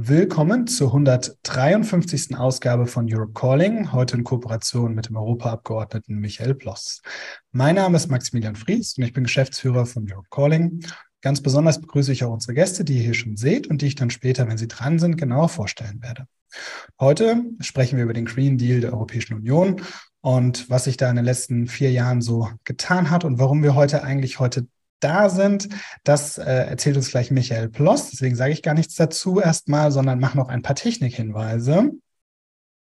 Willkommen zur 153. Ausgabe von Europe Calling, heute in Kooperation mit dem Europaabgeordneten Michael Bloss. Mein Name ist Maximilian Fries und ich bin Geschäftsführer von Europe Calling. Ganz besonders begrüße ich auch unsere Gäste, die ihr hier schon seht und die ich dann später, wenn sie dran sind, genauer vorstellen werde. Heute sprechen wir über den Green Deal der Europäischen Union und was sich da in den letzten vier Jahren so getan hat und warum wir heute eigentlich heute da sind. Das äh, erzählt uns gleich Michael Ploss. Deswegen sage ich gar nichts dazu erstmal, sondern mache noch ein paar Technikhinweise.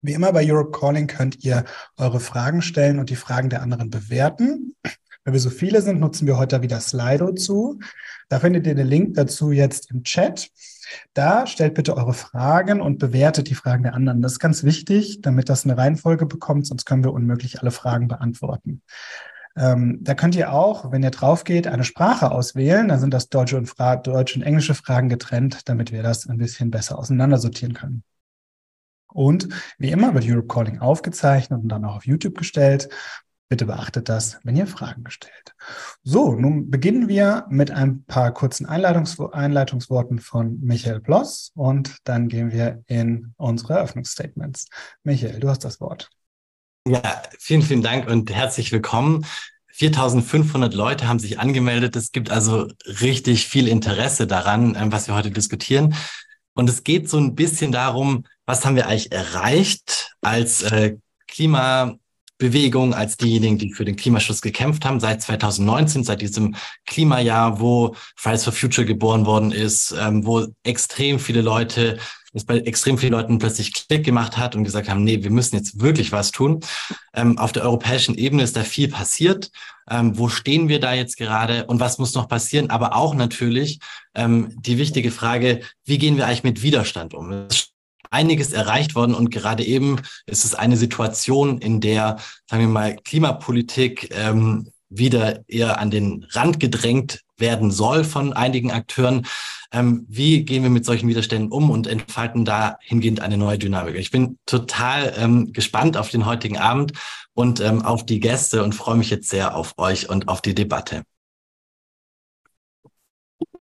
Wie immer bei Europe Calling könnt ihr eure Fragen stellen und die Fragen der anderen bewerten. Weil wir so viele sind, nutzen wir heute wieder Slido zu. Da findet ihr den Link dazu jetzt im Chat. Da stellt bitte eure Fragen und bewertet die Fragen der anderen. Das ist ganz wichtig, damit das eine Reihenfolge bekommt, sonst können wir unmöglich alle Fragen beantworten. Ähm, da könnt ihr auch, wenn ihr drauf geht, eine Sprache auswählen. Da sind das deutsche und, Fra deutsche und englische Fragen getrennt, damit wir das ein bisschen besser auseinandersortieren können. Und wie immer wird Europe Calling aufgezeichnet und dann auch auf YouTube gestellt. Bitte beachtet das, wenn ihr Fragen stellt. So, nun beginnen wir mit ein paar kurzen Einleitungs Einleitungsworten von Michael Bloss und dann gehen wir in unsere Eröffnungsstatements. Michael, du hast das Wort. Ja, vielen, vielen Dank und herzlich willkommen. 4500 Leute haben sich angemeldet. Es gibt also richtig viel Interesse daran, ähm, was wir heute diskutieren. Und es geht so ein bisschen darum, was haben wir eigentlich erreicht als äh, Klimabewegung, als diejenigen, die für den Klimaschutz gekämpft haben, seit 2019, seit diesem Klimajahr, wo Fridays for Future geboren worden ist, ähm, wo extrem viele Leute es bei extrem vielen Leuten plötzlich Klick gemacht hat und gesagt haben, nee, wir müssen jetzt wirklich was tun. Ähm, auf der europäischen Ebene ist da viel passiert. Ähm, wo stehen wir da jetzt gerade und was muss noch passieren? Aber auch natürlich ähm, die wichtige Frage, wie gehen wir eigentlich mit Widerstand um? Einiges erreicht worden und gerade eben ist es eine Situation, in der, sagen wir mal, Klimapolitik ähm, wieder eher an den Rand gedrängt werden soll von einigen Akteuren. Ähm, wie gehen wir mit solchen Widerständen um und entfalten dahingehend eine neue Dynamik? Ich bin total ähm, gespannt auf den heutigen Abend und ähm, auf die Gäste und freue mich jetzt sehr auf euch und auf die Debatte.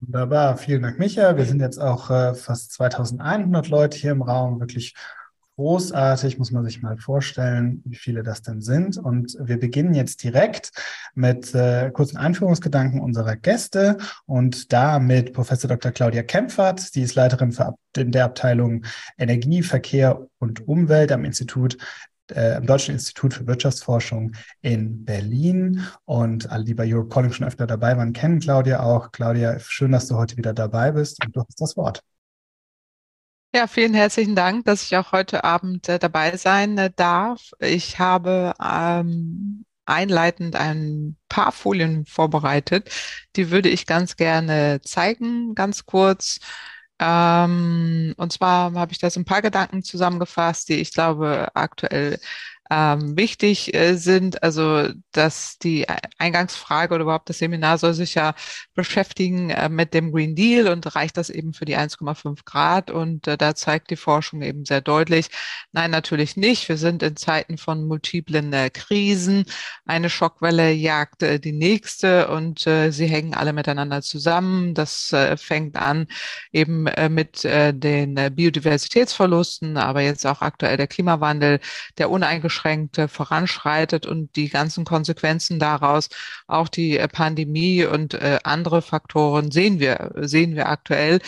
Wunderbar, vielen Dank, Micha. Wir sind jetzt auch äh, fast 2100 Leute hier im Raum, wirklich großartig, muss man sich mal vorstellen, wie viele das denn sind. Und wir beginnen jetzt direkt mit äh, kurzen Einführungsgedanken unserer Gäste und da mit Professor Dr. Claudia Kempfert. Sie ist Leiterin für, in der Abteilung Energie, Verkehr und Umwelt am Institut äh, am Deutschen Institut für Wirtschaftsforschung in Berlin. Und alle, die bei Europe Calling schon öfter dabei waren, kennen Claudia auch. Claudia, schön, dass du heute wieder dabei bist und du hast das Wort. Ja, vielen herzlichen Dank, dass ich auch heute Abend äh, dabei sein äh, darf. Ich habe ähm, einleitend ein paar Folien vorbereitet. Die würde ich ganz gerne zeigen, ganz kurz. Ähm, und zwar habe ich da so ein paar Gedanken zusammengefasst, die ich glaube aktuell ähm, wichtig äh, sind. Also, dass die Eingangsfrage oder überhaupt das Seminar soll sich ja beschäftigen äh, mit dem Green Deal und reicht das eben für die 1,5 Grad. Und äh, da zeigt die Forschung eben sehr deutlich, nein, natürlich nicht. Wir sind in Zeiten von multiplen äh, Krisen. Eine Schockwelle jagt äh, die nächste und äh, sie hängen alle miteinander zusammen. Das fängt an eben mit den Biodiversitätsverlusten, aber jetzt auch aktuell der Klimawandel, der uneingeschränkt uneingeschränkt voranschreitet und die ganzen Konsequenzen daraus, auch die äh, Pandemie und äh, andere Faktoren sehen wir, sehen wir aktuell.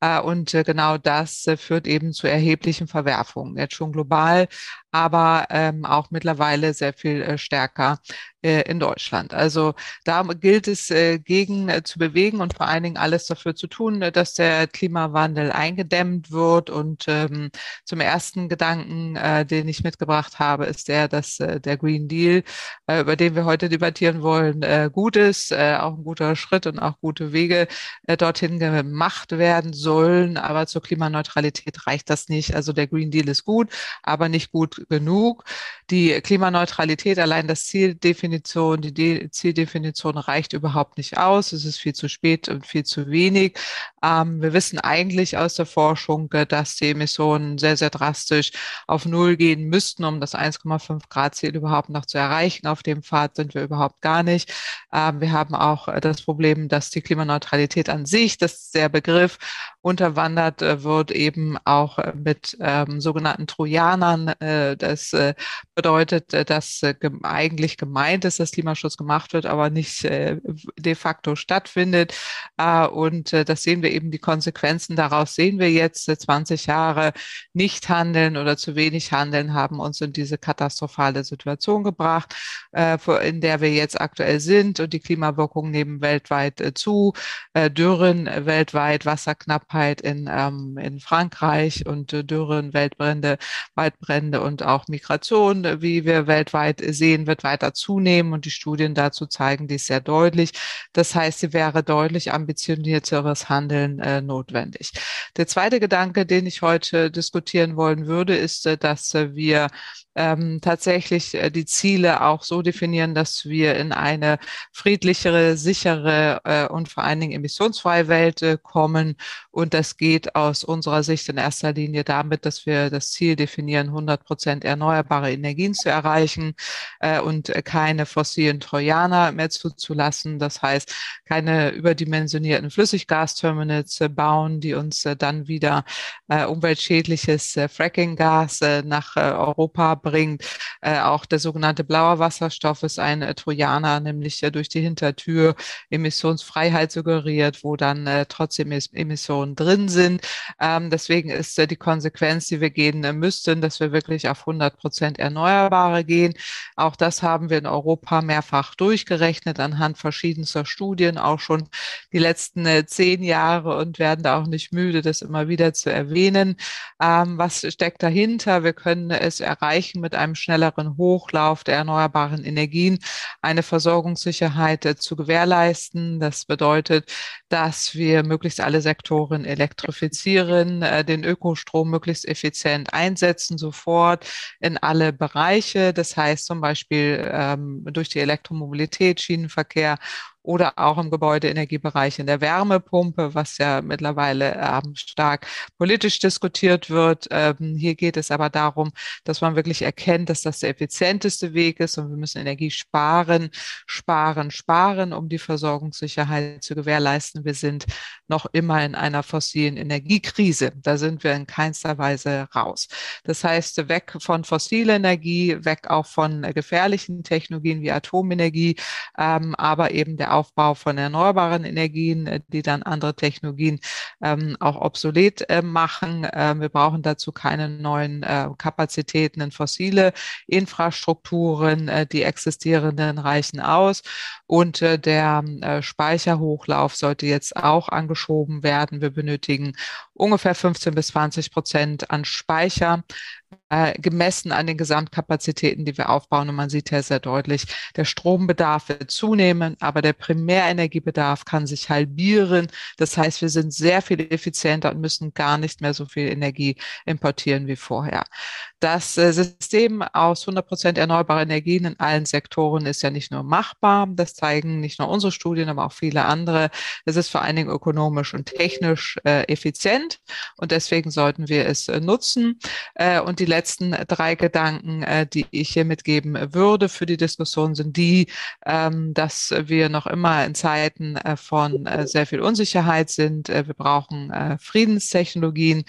Äh, und genau das führt eben zu erheblichen Verwerfungen, jetzt schon global, aber ähm, auch mittlerweile sehr viel stärker äh, in Deutschland. Also da gilt es äh, gegen äh, zu bewegen und vor allen Dingen alles dafür zu tun, dass der Klimawandel eingedämmt wird. Und ähm, zum ersten Gedanken, äh, den ich mitgebracht habe, ist der, dass äh, der Green Deal, äh, über den wir heute debattieren wollen, äh, gut ist, äh, auch ein guter Schritt und auch gute Wege äh, dorthin gemacht werden sollen. Aber zur Klimaneutralität reicht das nicht. Also der Green Deal ist gut, aber nicht gut genug. Die Klimaneutralität, allein das Ziel definiert Definition, die De Zieldefinition reicht überhaupt nicht aus. Es ist viel zu spät und viel zu wenig. Ähm, wir wissen eigentlich aus der Forschung, äh, dass die Emissionen sehr, sehr drastisch auf Null gehen müssten, um das 1,5 Grad Ziel überhaupt noch zu erreichen. Auf dem Pfad sind wir überhaupt gar nicht. Ähm, wir haben auch äh, das Problem, dass die Klimaneutralität an sich, das ist der Begriff, unterwandert äh, wird, eben auch äh, mit ähm, sogenannten Trojanern. Äh, das äh, bedeutet, äh, dass äh, eigentlich gemeint ist, dass Klimaschutz gemacht wird, aber nicht de facto stattfindet. Und das sehen wir eben die Konsequenzen daraus sehen wir jetzt. Äh, 20 Jahre nicht handeln oder zu wenig handeln haben uns in diese katastrophale Situation gebracht, in der wir jetzt aktuell sind. Und die Klimawirkungen nehmen weltweit zu. Dürren weltweit, Wasserknappheit in, ähm, in Frankreich und äh, Dürren, Weltbrände, Waldbrände und auch Migration wie wir weltweit sehen, wird weiter zunehmen und die Studien dazu zeigen dies sehr deutlich. Das heißt, sie wäre deutlich ambitionierteres Handeln äh, notwendig. Der zweite Gedanke, den ich heute diskutieren wollen würde, ist, äh, dass äh, wir ähm, tatsächlich äh, die Ziele auch so definieren, dass wir in eine friedlichere, sichere äh, und vor allen Dingen emissionsfreie Welt äh, kommen. Und das geht aus unserer Sicht in erster Linie damit, dass wir das Ziel definieren, 100 Prozent erneuerbare Energien zu erreichen äh, und keine fossilen Trojaner mehr zuzulassen. Das heißt, keine überdimensionierten Flüssiggasterminals äh, bauen, die uns dann wieder umweltschädliches Fracking-Gas nach Europa bringt. Äh, auch der sogenannte blauer Wasserstoff ist ein äh, Trojaner, nämlich äh, durch die Hintertür Emissionsfreiheit suggeriert, wo dann äh, trotzdem Emissionen drin sind. Ähm, deswegen ist äh, die Konsequenz, die wir gehen äh, müssten, dass wir wirklich auf 100 Prozent Erneuerbare gehen. Auch das haben wir in Europa mehrfach durchgerechnet anhand verschiedenster Studien, auch schon die letzten zehn Jahre und werden da auch nicht müde, das immer wieder zu erwähnen. Ähm, was steckt dahinter? Wir können es erreichen, mit einem schnelleren Hochlauf der erneuerbaren Energien eine Versorgungssicherheit äh, zu gewährleisten. Das bedeutet, dass wir möglichst alle Sektoren elektrifizieren, äh, den Ökostrom möglichst effizient einsetzen, sofort in alle Bereiche. Das heißt zum Beispiel ähm, durch die Elektromobilität, Schienenverkehr oder auch im Gebäudeenergiebereich in der Wärmepumpe, was ja mittlerweile ähm, stark politisch diskutiert wird. Ähm, hier geht es aber darum, dass man wirklich erkennt, dass das der effizienteste Weg ist und wir müssen Energie sparen, sparen, sparen, um die Versorgungssicherheit zu gewährleisten. Wir sind noch immer in einer fossilen Energiekrise. Da sind wir in keinster Weise raus. Das heißt, weg von fossiler Energie, weg auch von gefährlichen Technologien wie Atomenergie, ähm, aber eben der Aufbau von erneuerbaren Energien, äh, die dann andere Technologien ähm, auch obsolet äh, machen. Äh, wir brauchen dazu keine neuen äh, Kapazitäten in fossile Infrastrukturen. Äh, die existierenden reichen aus. Und äh, der Speicherhochlauf sollte jetzt auch angeschoben werden. Wir benötigen ungefähr 15 bis 20 Prozent an Speicher äh, gemessen an den Gesamtkapazitäten, die wir aufbauen. Und man sieht ja sehr deutlich, der Strombedarf wird zunehmen, aber der Primärenergiebedarf kann sich halbieren. Das heißt, wir sind sehr viel effizienter und müssen gar nicht mehr so viel Energie importieren wie vorher. Das äh, System aus 100 Prozent erneuerbare Energien in allen Sektoren ist ja nicht nur machbar. Das zeigen nicht nur unsere Studien, aber auch viele andere. Es ist vor allen Dingen ökonomisch und technisch äh, effizient und deswegen sollten wir es äh, nutzen. Äh, und die letzten drei Gedanken, äh, die ich hier mitgeben würde für die Diskussion, sind die, ähm, dass wir noch immer in Zeiten von sehr viel Unsicherheit sind. wir brauchen Friedenstechnologien.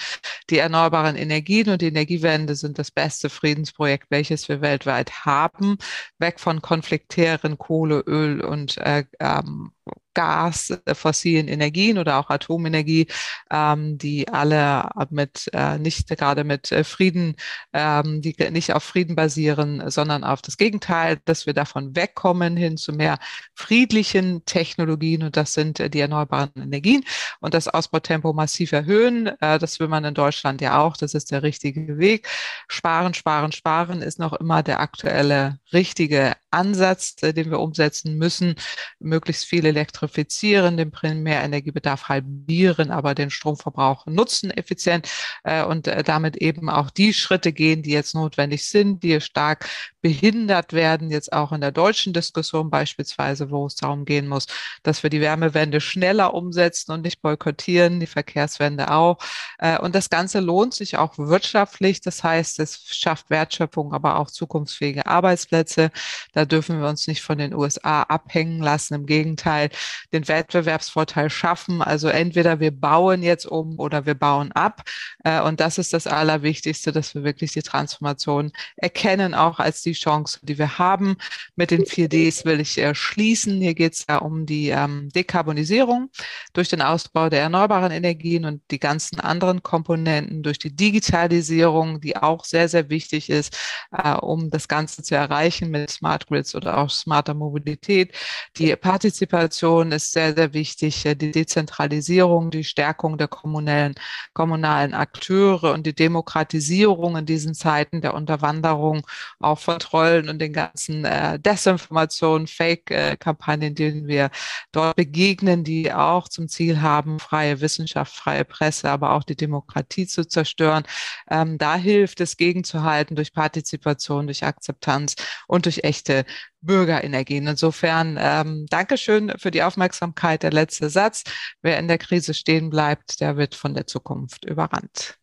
Die erneuerbaren Energien und die Energiewende sind das beste Friedensprojekt, welches wir weltweit haben. Weg von konfliktären Kohle, Öl und äh, ähm, Gas, äh, fossilen Energien oder auch Atomenergie, ähm, die alle mit äh, nicht gerade mit äh, Frieden, ähm, die nicht auf Frieden basieren, sondern auf das Gegenteil, dass wir davon wegkommen hin zu mehr friedlichen Technologien und das sind äh, die erneuerbaren Energien und das Ausbautempo massiv erhöhen. Äh, das will man in Deutschland ja auch. Das ist der richtige Weg. Sparen, sparen, sparen ist noch immer der aktuelle richtige Ansatz, den wir umsetzen müssen. Möglichst viel elektrifizieren, den Primärenergiebedarf halbieren, aber den Stromverbrauch nutzen effizient äh, und äh, damit eben auch die Schritte gehen, die jetzt notwendig sind, die stark behindert werden, jetzt auch in der deutschen Diskussion beispielsweise, wo es darum gehen muss, dass wir die Wärmewende schneller umsetzen und nicht boykottieren, die Verkehrswende auch. Äh, und das Ganze lohnt sich auch wirtschaftlich. Das heißt, es schafft Wertschöpfung, aber auch zukunftsfähige Arbeitsplätze. Da dürfen wir uns nicht von den USA abhängen lassen. Im Gegenteil, Den Wettbewerbsvorteil schaffen. Also entweder wir bauen jetzt um oder wir bauen ab. Äh, und das ist das Allerwichtigste, dass wir wirklich die Transformation erkennen, auch als die Chance, die wir haben. Mit den 4Ds will ich äh, schließen. Hier geht es ja um die ähm, Dekarbonisierung durch den Ausbau der erneuerbaren Energien und die ganzen anderen Komponenten durch die Digitalisierung, die auch sehr, sehr wichtig ist, äh, um das Ganze zu erreichen mit Smart Grids oder auch smarter Mobilität. Die Partizipation ist sehr, sehr wichtig. Die Dezentralisierung, die Stärkung der kommunalen, kommunalen Akteure und die Demokratisierung in diesen Zeiten der Unterwanderung auch von Trollen und den ganzen äh, Desinformationen, Fake-Kampagnen, denen wir dort begegnen, die auch zum Ziel haben, freie Wissenschaft, freie Presse, aber auch die Demokratie zu zerstören. Ähm, da hilft es gegenzuhalten durch Partizipation, durch Akzeptanz und durch echte Bürgerenergien. Insofern ähm, Dankeschön für die Aufmerksamkeit. Der letzte Satz. Wer in der Krise stehen bleibt, der wird von der Zukunft überrannt.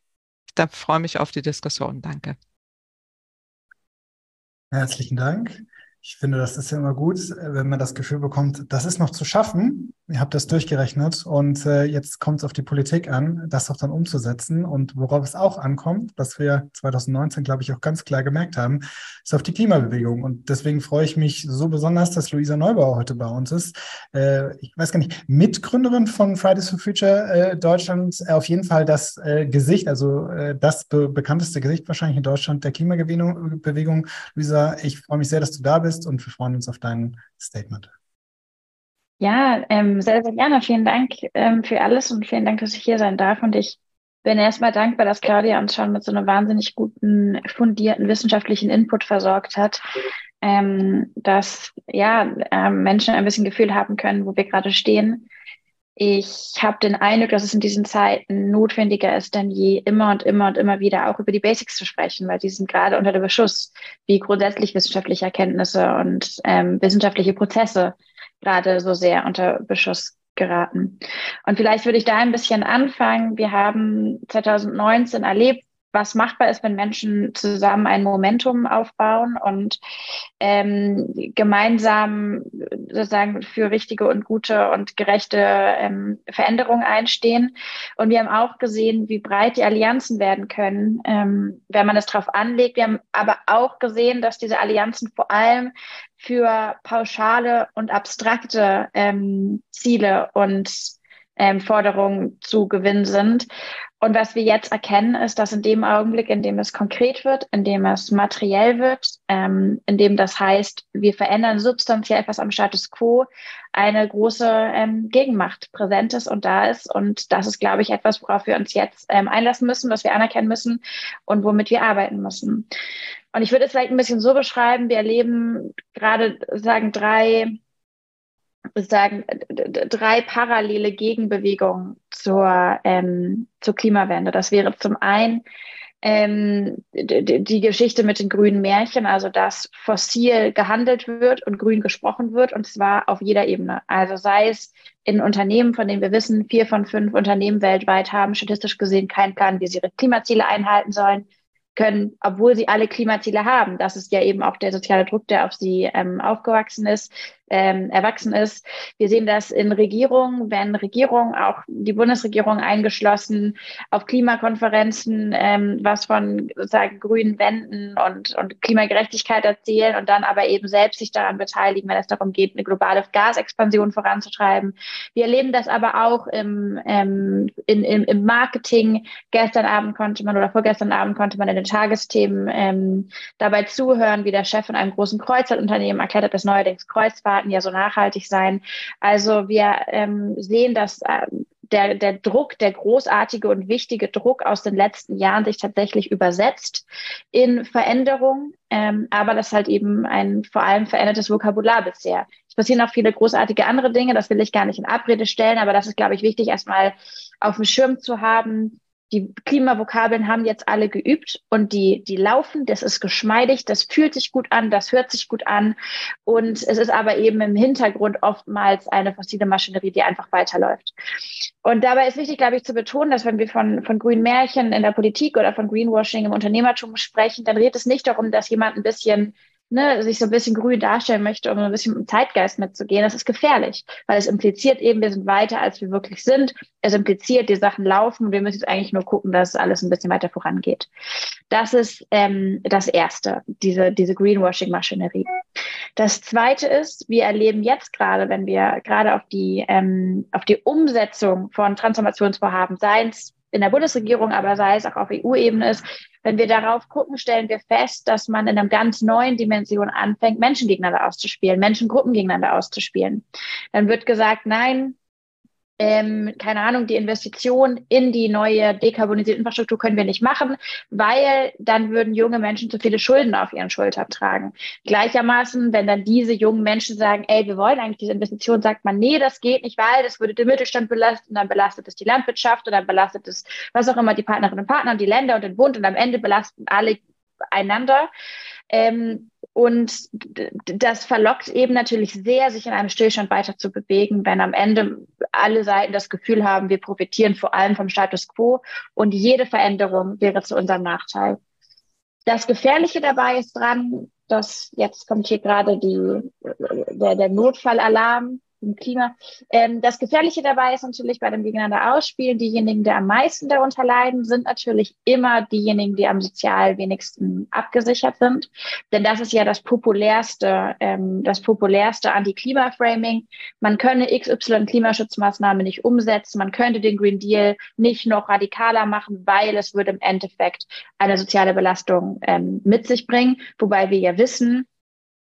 Ich freue mich auf die Diskussion. Danke. Herzlichen Dank. Ich finde, das ist ja immer gut, wenn man das Gefühl bekommt, das ist noch zu schaffen. Ihr habt das durchgerechnet und äh, jetzt kommt es auf die Politik an, das auch dann umzusetzen. Und worauf es auch ankommt, was wir 2019, glaube ich, auch ganz klar gemerkt haben, ist auf die Klimabewegung. Und deswegen freue ich mich so besonders, dass Luisa Neubauer heute bei uns ist. Äh, ich weiß gar nicht, Mitgründerin von Fridays for Future äh, Deutschland, äh, auf jeden Fall das äh, Gesicht, also äh, das be bekannteste Gesicht wahrscheinlich in Deutschland der Klimabewegung. Luisa, ich freue mich sehr, dass du da bist und wir freuen uns auf dein Statement. Ja, ähm, sehr, sehr gerne. Vielen Dank ähm, für alles und vielen Dank, dass ich hier sein darf. Und ich bin erstmal dankbar, dass Claudia uns schon mit so einem wahnsinnig guten, fundierten wissenschaftlichen Input versorgt hat, ähm, dass ja ähm, Menschen ein bisschen Gefühl haben können, wo wir gerade stehen ich habe den Eindruck, dass es in diesen Zeiten notwendiger ist denn je, immer und immer und immer wieder auch über die Basics zu sprechen, weil die sind gerade unter dem Beschuss, wie grundsätzlich wissenschaftliche Erkenntnisse und ähm, wissenschaftliche Prozesse gerade so sehr unter Beschuss geraten. Und vielleicht würde ich da ein bisschen anfangen. Wir haben 2019 erlebt, was machbar ist, wenn Menschen zusammen ein Momentum aufbauen und ähm, gemeinsam sozusagen für richtige und gute und gerechte ähm, Veränderungen einstehen. Und wir haben auch gesehen, wie breit die Allianzen werden können, ähm, wenn man es darauf anlegt. Wir haben aber auch gesehen, dass diese Allianzen vor allem für pauschale und abstrakte ähm, Ziele und ähm, Forderungen zu gewinnen sind. Und was wir jetzt erkennen, ist, dass in dem Augenblick, in dem es konkret wird, in dem es materiell wird, ähm, in dem das heißt, wir verändern substanziell etwas am Status quo, eine große ähm, Gegenmacht präsent ist und da ist. Und das ist, glaube ich, etwas, worauf wir uns jetzt ähm, einlassen müssen, was wir anerkennen müssen und womit wir arbeiten müssen. Und ich würde es vielleicht ein bisschen so beschreiben, wir erleben gerade, sagen, drei sagen, drei parallele Gegenbewegungen zur, ähm, zur Klimawende. Das wäre zum einen ähm, die, Geschichte mit den grünen Märchen, also dass fossil gehandelt wird und grün gesprochen wird, und zwar auf jeder Ebene. Also sei es in Unternehmen, von denen wir wissen, vier von fünf Unternehmen weltweit haben statistisch gesehen keinen Plan, wie sie ihre Klimaziele einhalten sollen können, obwohl sie alle Klimaziele haben. Das ist ja eben auch der soziale Druck, der auf sie ähm, aufgewachsen ist ähm, erwachsen ist. Wir sehen das in Regierungen, wenn Regierungen, auch die Bundesregierung eingeschlossen, auf Klimakonferenzen ähm, was von sozusagen grünen Wänden und, und Klimagerechtigkeit erzählen und dann aber eben selbst sich daran beteiligen, wenn es darum geht, eine globale Gasexpansion voranzutreiben. Wir erleben das aber auch im, ähm, in, im, im Marketing. Gestern Abend konnte man oder vorgestern Abend konnte man in den Tagesthemen ähm, dabei zuhören, wie der Chef von einem großen Kreuzfahrtunternehmen erklärt hat, dass neuerdings Kreuzfahrt Daten ja so nachhaltig sein. Also wir ähm, sehen, dass äh, der, der Druck, der großartige und wichtige Druck aus den letzten Jahren sich tatsächlich übersetzt in Veränderung, ähm, aber das halt eben ein vor allem verändertes Vokabular bisher. Es passieren auch viele großartige andere Dinge, das will ich gar nicht in Abrede stellen, aber das ist, glaube ich, wichtig, erstmal auf dem Schirm zu haben, die Klimavokabeln haben jetzt alle geübt und die, die laufen, das ist geschmeidig, das fühlt sich gut an, das hört sich gut an. Und es ist aber eben im Hintergrund oftmals eine fossile Maschinerie, die einfach weiterläuft. Und dabei ist wichtig, glaube ich, zu betonen, dass wenn wir von, von grünen Märchen in der Politik oder von Greenwashing im Unternehmertum sprechen, dann redet es nicht darum, dass jemand ein bisschen ne, sich so ein bisschen grün darstellen möchte, um ein bisschen im Zeitgeist mitzugehen, das ist gefährlich, weil es impliziert eben, wir sind weiter, als wir wirklich sind. Es impliziert, die Sachen laufen und wir müssen jetzt eigentlich nur gucken, dass alles ein bisschen weiter vorangeht. Das ist ähm, das Erste, diese, diese Greenwashing-Maschinerie. Das Zweite ist, wir erleben jetzt gerade, wenn wir gerade auf die, ähm, auf die Umsetzung von Transformationsvorhaben, seien es in der Bundesregierung, aber sei es auch auf EU-Ebene ist, wenn wir darauf gucken, stellen wir fest, dass man in einer ganz neuen Dimension anfängt, Menschen gegeneinander auszuspielen, Menschengruppen gegeneinander auszuspielen. Dann wird gesagt, nein, ähm, keine Ahnung, die Investition in die neue dekarbonisierte Infrastruktur können wir nicht machen, weil dann würden junge Menschen zu viele Schulden auf ihren Schultern tragen. Gleichermaßen, wenn dann diese jungen Menschen sagen, ey, wir wollen eigentlich diese Investition, sagt man, nee, das geht nicht, weil das würde den Mittelstand belasten, dann belastet es die Landwirtschaft und dann belastet es, was auch immer, die Partnerinnen und Partner, die Länder und den Bund und am Ende belasten alle einander. Ähm, und das verlockt eben natürlich sehr, sich in einem Stillstand weiter zu bewegen, wenn am Ende alle Seiten das Gefühl haben, wir profitieren vor allem vom Status quo und jede Veränderung wäre zu unserem Nachteil. Das Gefährliche dabei ist dran, dass jetzt kommt hier gerade die, der, der Notfallalarm im Klima. Ähm, das Gefährliche dabei ist natürlich bei dem Gegeneinander ausspielen, diejenigen, die am meisten darunter leiden, sind natürlich immer diejenigen, die am sozial wenigsten abgesichert sind. Denn das ist ja das populärste, ähm, das populärste Anti-Klima-Framing. Man könne XY Klimaschutzmaßnahmen nicht umsetzen, man könnte den Green Deal nicht noch radikaler machen, weil es würde im Endeffekt eine soziale Belastung ähm, mit sich bringen. Wobei wir ja wissen,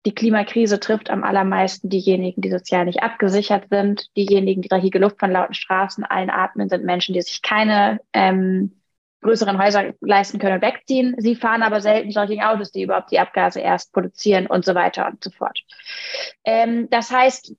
die Klimakrise trifft am allermeisten diejenigen, die sozial nicht abgesichert sind. Diejenigen, die dreckige Luft von lauten Straßen allen atmen, sind Menschen, die sich keine ähm, größeren Häuser leisten können und wegziehen. Sie fahren aber selten solche Autos, die überhaupt die Abgase erst produzieren und so weiter und so fort. Ähm, das heißt,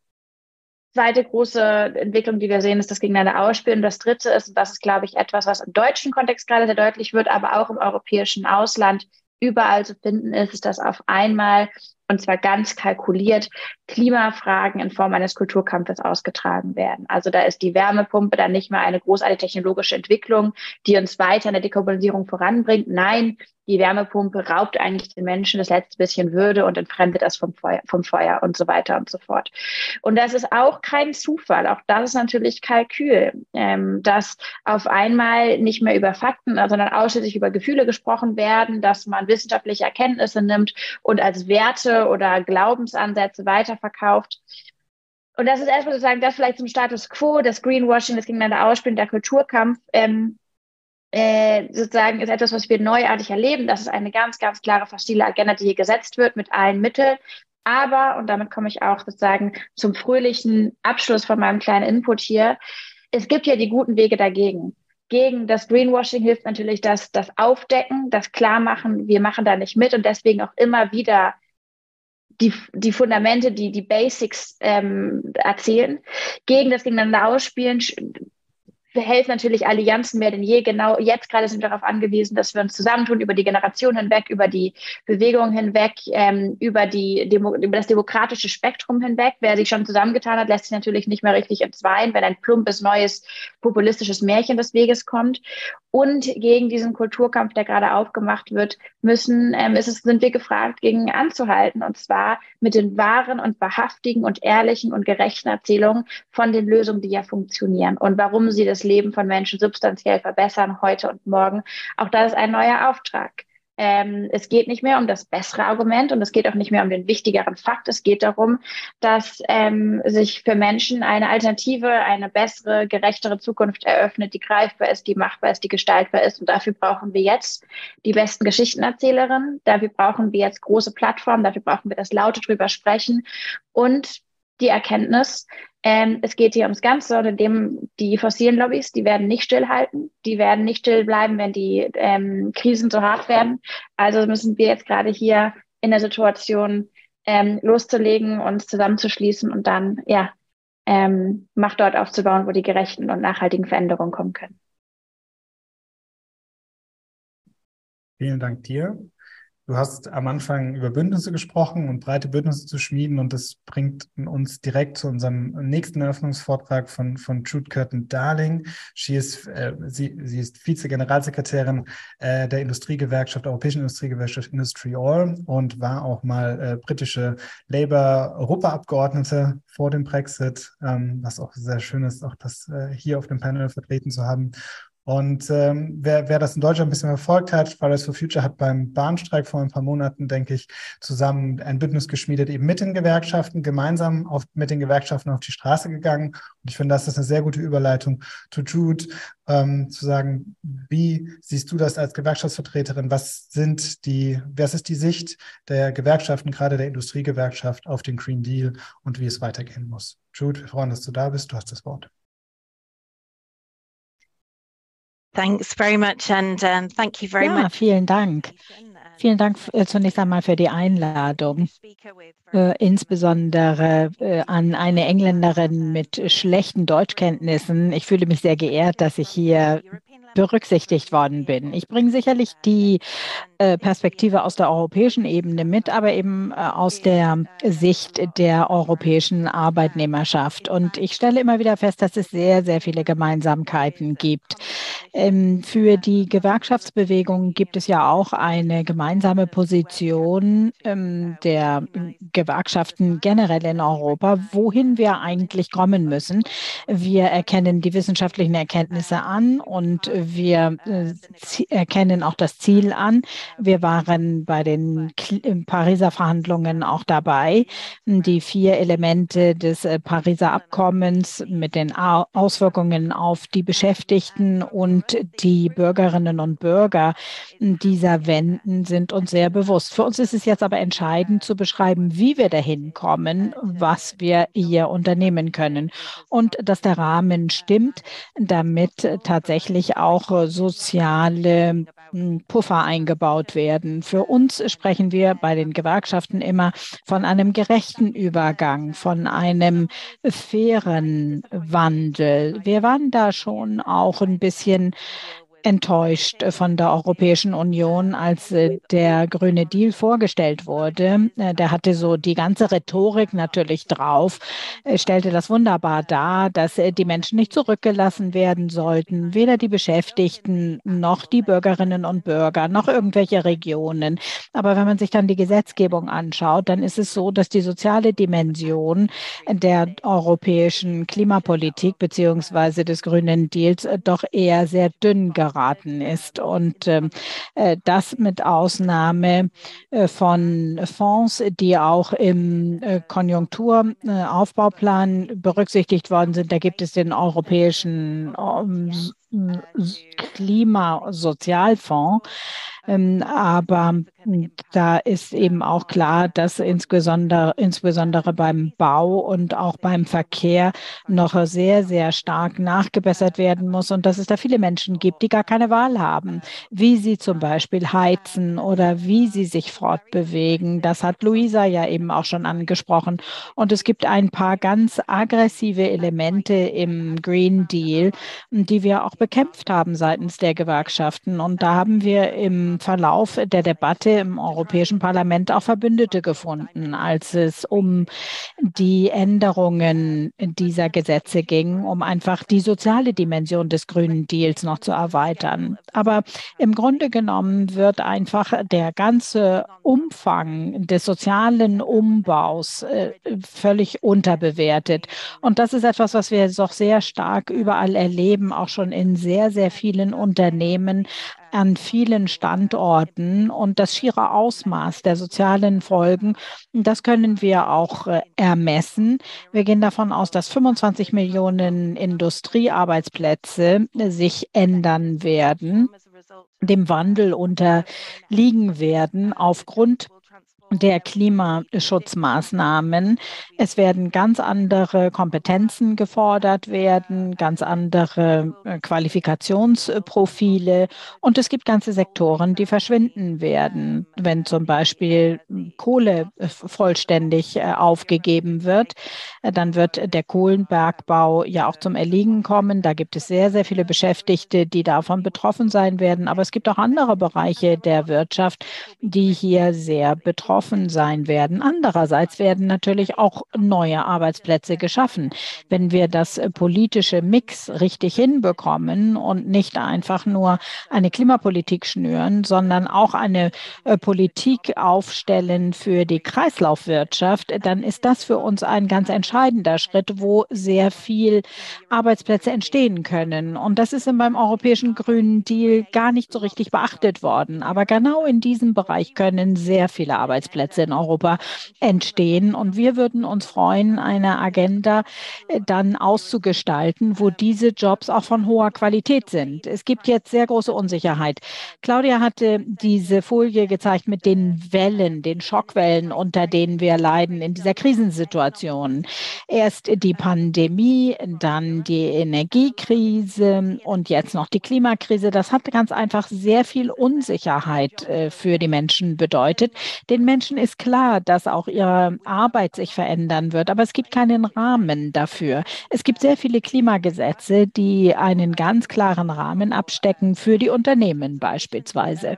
zweite große Entwicklung, die wir sehen, ist das gegeneinander ausspielen. Und das dritte ist, und das ist, glaube ich, etwas, was im deutschen Kontext gerade sehr deutlich wird, aber auch im europäischen Ausland überall zu finden ist, ist, dass auf einmal und zwar ganz kalkuliert Klimafragen in Form eines Kulturkampfes ausgetragen werden. Also da ist die Wärmepumpe dann nicht mehr eine großartige technologische Entwicklung, die uns weiter in der Dekarbonisierung voranbringt. Nein, die Wärmepumpe raubt eigentlich den Menschen das letzte bisschen Würde und entfremdet das vom Feuer, vom Feuer und so weiter und so fort. Und das ist auch kein Zufall. Auch das ist natürlich Kalkül, ähm, dass auf einmal nicht mehr über Fakten, sondern ausschließlich über Gefühle gesprochen werden, dass man wissenschaftliche Erkenntnisse nimmt und als Werte oder Glaubensansätze weiterverkauft. Und das ist erstmal sozusagen das vielleicht zum Status quo, das Greenwashing, das gegeneinander ausspielen, der Kulturkampf. Ähm, äh, sozusagen ist etwas, was wir neuartig erleben. Das ist eine ganz, ganz klare fossile Agenda, die hier gesetzt wird mit allen Mitteln. Aber, und damit komme ich auch sozusagen zum fröhlichen Abschluss von meinem kleinen Input hier, es gibt ja die guten Wege dagegen. Gegen das Greenwashing hilft natürlich das, das Aufdecken, das Klarmachen, wir machen da nicht mit und deswegen auch immer wieder die, die Fundamente, die, die Basics ähm, erzählen. Gegen das Gegeneinander ausspielen helfen natürlich Allianzen mehr denn je. Genau jetzt gerade sind wir darauf angewiesen, dass wir uns zusammentun über die Generation hinweg, über die Bewegung hinweg, ähm, über, die, Demo über das demokratische Spektrum hinweg. Wer sich schon zusammengetan hat, lässt sich natürlich nicht mehr richtig entzweien, wenn ein plumpes, neues, populistisches Märchen des Weges kommt. Und gegen diesen Kulturkampf, der gerade aufgemacht wird, müssen, ähm, ist es, sind wir gefragt, gegen anzuhalten. Und zwar mit den wahren und wahrhaftigen und ehrlichen und gerechten Erzählungen von den Lösungen, die ja funktionieren und warum sie das Leben von Menschen substanziell verbessern, heute und morgen. Auch das ist ein neuer Auftrag. Ähm, es geht nicht mehr um das bessere Argument und es geht auch nicht mehr um den wichtigeren Fakt. Es geht darum, dass ähm, sich für Menschen eine Alternative, eine bessere, gerechtere Zukunft eröffnet, die greifbar ist, die machbar ist, die gestaltbar ist. Und dafür brauchen wir jetzt die besten Geschichtenerzählerinnen. Dafür brauchen wir jetzt große Plattformen. Dafür brauchen wir das laute drüber sprechen und die Erkenntnis, ähm, es geht hier ums Ganze und indem die fossilen Lobbys, die werden nicht stillhalten, die werden nicht still bleiben, wenn die ähm, Krisen so hart werden. Also müssen wir jetzt gerade hier in der Situation ähm, loszulegen, uns zusammenzuschließen und dann ja ähm, Macht dort aufzubauen, wo die gerechten und nachhaltigen Veränderungen kommen können. Vielen Dank dir. Du hast am Anfang über Bündnisse gesprochen und breite Bündnisse zu schmieden und das bringt uns direkt zu unserem nächsten Eröffnungsvortrag von, von Jude Curtin Darling. Sie ist, äh, sie, sie ist Vize-Generalsekretärin äh, der Industriegewerkschaft, Europäischen Industriegewerkschaft Industry All und war auch mal äh, britische Labour-Europaabgeordnete vor dem Brexit, ähm, was auch sehr schön ist, auch das äh, hier auf dem Panel vertreten zu haben. Und ähm, wer, wer das in Deutschland ein bisschen verfolgt hat, Fridays for Future hat beim Bahnstreik vor ein paar Monaten, denke ich, zusammen ein Bündnis geschmiedet, eben mit den Gewerkschaften, gemeinsam auf, mit den Gewerkschaften auf die Straße gegangen. Und ich finde, das ist eine sehr gute Überleitung zu Jude, ähm, zu sagen, wie siehst du das als Gewerkschaftsvertreterin? Was sind die, was ist die Sicht der Gewerkschaften, gerade der Industriegewerkschaft auf den Green Deal und wie es weitergehen muss? Jude, wir freuen, dass du da bist. Du hast das Wort. Thanks very much and um, thank you very ja, much. Vielen Dank. Vielen Dank äh, zunächst einmal für die Einladung, äh, insbesondere äh, an eine Engländerin mit schlechten Deutschkenntnissen. Ich fühle mich sehr geehrt, dass ich hier berücksichtigt worden bin. Ich bringe sicherlich die äh, Perspektive aus der europäischen Ebene mit, aber eben äh, aus der Sicht der europäischen Arbeitnehmerschaft. Und ich stelle immer wieder fest, dass es sehr, sehr viele Gemeinsamkeiten gibt. Ähm, für die Gewerkschaftsbewegung gibt es ja auch eine gemeinsame Position ähm, der Gewerkschaften generell in Europa, wohin wir eigentlich kommen müssen. Wir erkennen die wissenschaftlichen Erkenntnisse an und wir äh, erkennen auch das Ziel an. Wir waren bei den äh, Pariser Verhandlungen auch dabei. Die vier Elemente des äh, Pariser Abkommens mit den Auswirkungen auf die Beschäftigten und die Bürgerinnen und Bürger dieser Wenden sind uns sehr bewusst. Für uns ist es jetzt aber entscheidend zu beschreiben, wie wir dahin kommen, was wir hier unternehmen können und dass der Rahmen stimmt, damit tatsächlich auch auch soziale hm, Puffer eingebaut werden. Für uns sprechen wir bei den Gewerkschaften immer von einem gerechten Übergang, von einem fairen Wandel. Wir waren da schon auch ein bisschen yeah. Enttäuscht von der Europäischen Union, als äh, der grüne Deal vorgestellt wurde. Äh, der hatte so die ganze Rhetorik natürlich drauf, stellte das wunderbar dar, dass äh, die Menschen nicht zurückgelassen werden sollten, weder die Beschäftigten noch die Bürgerinnen und Bürger noch irgendwelche Regionen. Aber wenn man sich dann die Gesetzgebung anschaut, dann ist es so, dass die soziale Dimension der europäischen Klimapolitik beziehungsweise des grünen Deals doch eher sehr dünn geraten geraten ist. Und ähm, äh, das mit Ausnahme äh, von Fonds, die auch im äh, Konjunkturaufbauplan berücksichtigt worden sind. Da gibt es den europäischen ähm, Klimasozialfonds. Ähm, aber da ist eben auch klar, dass insbesondere, insbesondere beim Bau und auch beim Verkehr noch sehr, sehr stark nachgebessert werden muss und dass es da viele Menschen gibt, die gar keine Wahl haben, wie sie zum Beispiel heizen oder wie sie sich fortbewegen. Das hat Luisa ja eben auch schon angesprochen. Und es gibt ein paar ganz aggressive Elemente im Green Deal, die wir auch bekämpft haben seitens der Gewerkschaften. Und da haben wir im Verlauf der Debatte im Europäischen Parlament auch Verbündete gefunden, als es um die Änderungen dieser Gesetze ging, um einfach die soziale Dimension des Grünen Deals noch zu erweitern. Aber im Grunde genommen wird einfach der ganze Umfang des sozialen Umbaus äh, völlig unterbewertet. Und das ist etwas, was wir doch sehr stark überall erleben, auch schon in sehr, sehr vielen Unternehmen, an vielen Standorten und das schiere Ausmaß der sozialen Folgen, das können wir auch äh, ermessen. Wir gehen davon aus, dass 25 Millionen Industriearbeitsplätze sich ändern werden, dem Wandel unterliegen werden aufgrund der Klimaschutzmaßnahmen. Es werden ganz andere Kompetenzen gefordert werden, ganz andere äh, Qualifikationsprofile und es gibt ganze Sektoren, die verschwinden werden, wenn zum Beispiel Kohle äh, vollständig äh, aufgegeben wird. Dann wird der Kohlenbergbau ja auch zum Erliegen kommen. Da gibt es sehr, sehr viele Beschäftigte, die davon betroffen sein werden. Aber es gibt auch andere Bereiche der Wirtschaft, die hier sehr betroffen betroffen sein werden. Andererseits werden natürlich auch neue Arbeitsplätze geschaffen. Wenn wir das politische Mix richtig hinbekommen und nicht einfach nur eine Klimapolitik schnüren, sondern auch eine äh, Politik aufstellen für die Kreislaufwirtschaft, dann ist das für uns ein ganz entscheidender Schritt, wo sehr viel Arbeitsplätze entstehen können. Und das ist beim europäischen Grünen Deal gar nicht so richtig beachtet worden. Aber genau in diesem Bereich können sehr viele Arbeitsplätze Arbeitsplätze in Europa entstehen. Und wir würden uns freuen, eine Agenda äh, dann auszugestalten, wo diese Jobs auch von hoher Qualität sind. Es gibt jetzt sehr große Unsicherheit. Claudia hatte diese Folie gezeigt mit den Wellen, den Schockwellen, unter denen wir leiden in dieser Krisensituation. Erst die Pandemie, dann die Energiekrise und jetzt noch die Klimakrise. Das hat ganz einfach sehr viel Unsicherheit äh, für die Menschen bedeutet. Den Menschen ist klar, dass auch ihre Arbeit sich verändern wird, aber es gibt keinen Rahmen dafür. Es gibt sehr viele Klimagesetze, die einen ganz klaren Rahmen abstecken für die Unternehmen beispielsweise,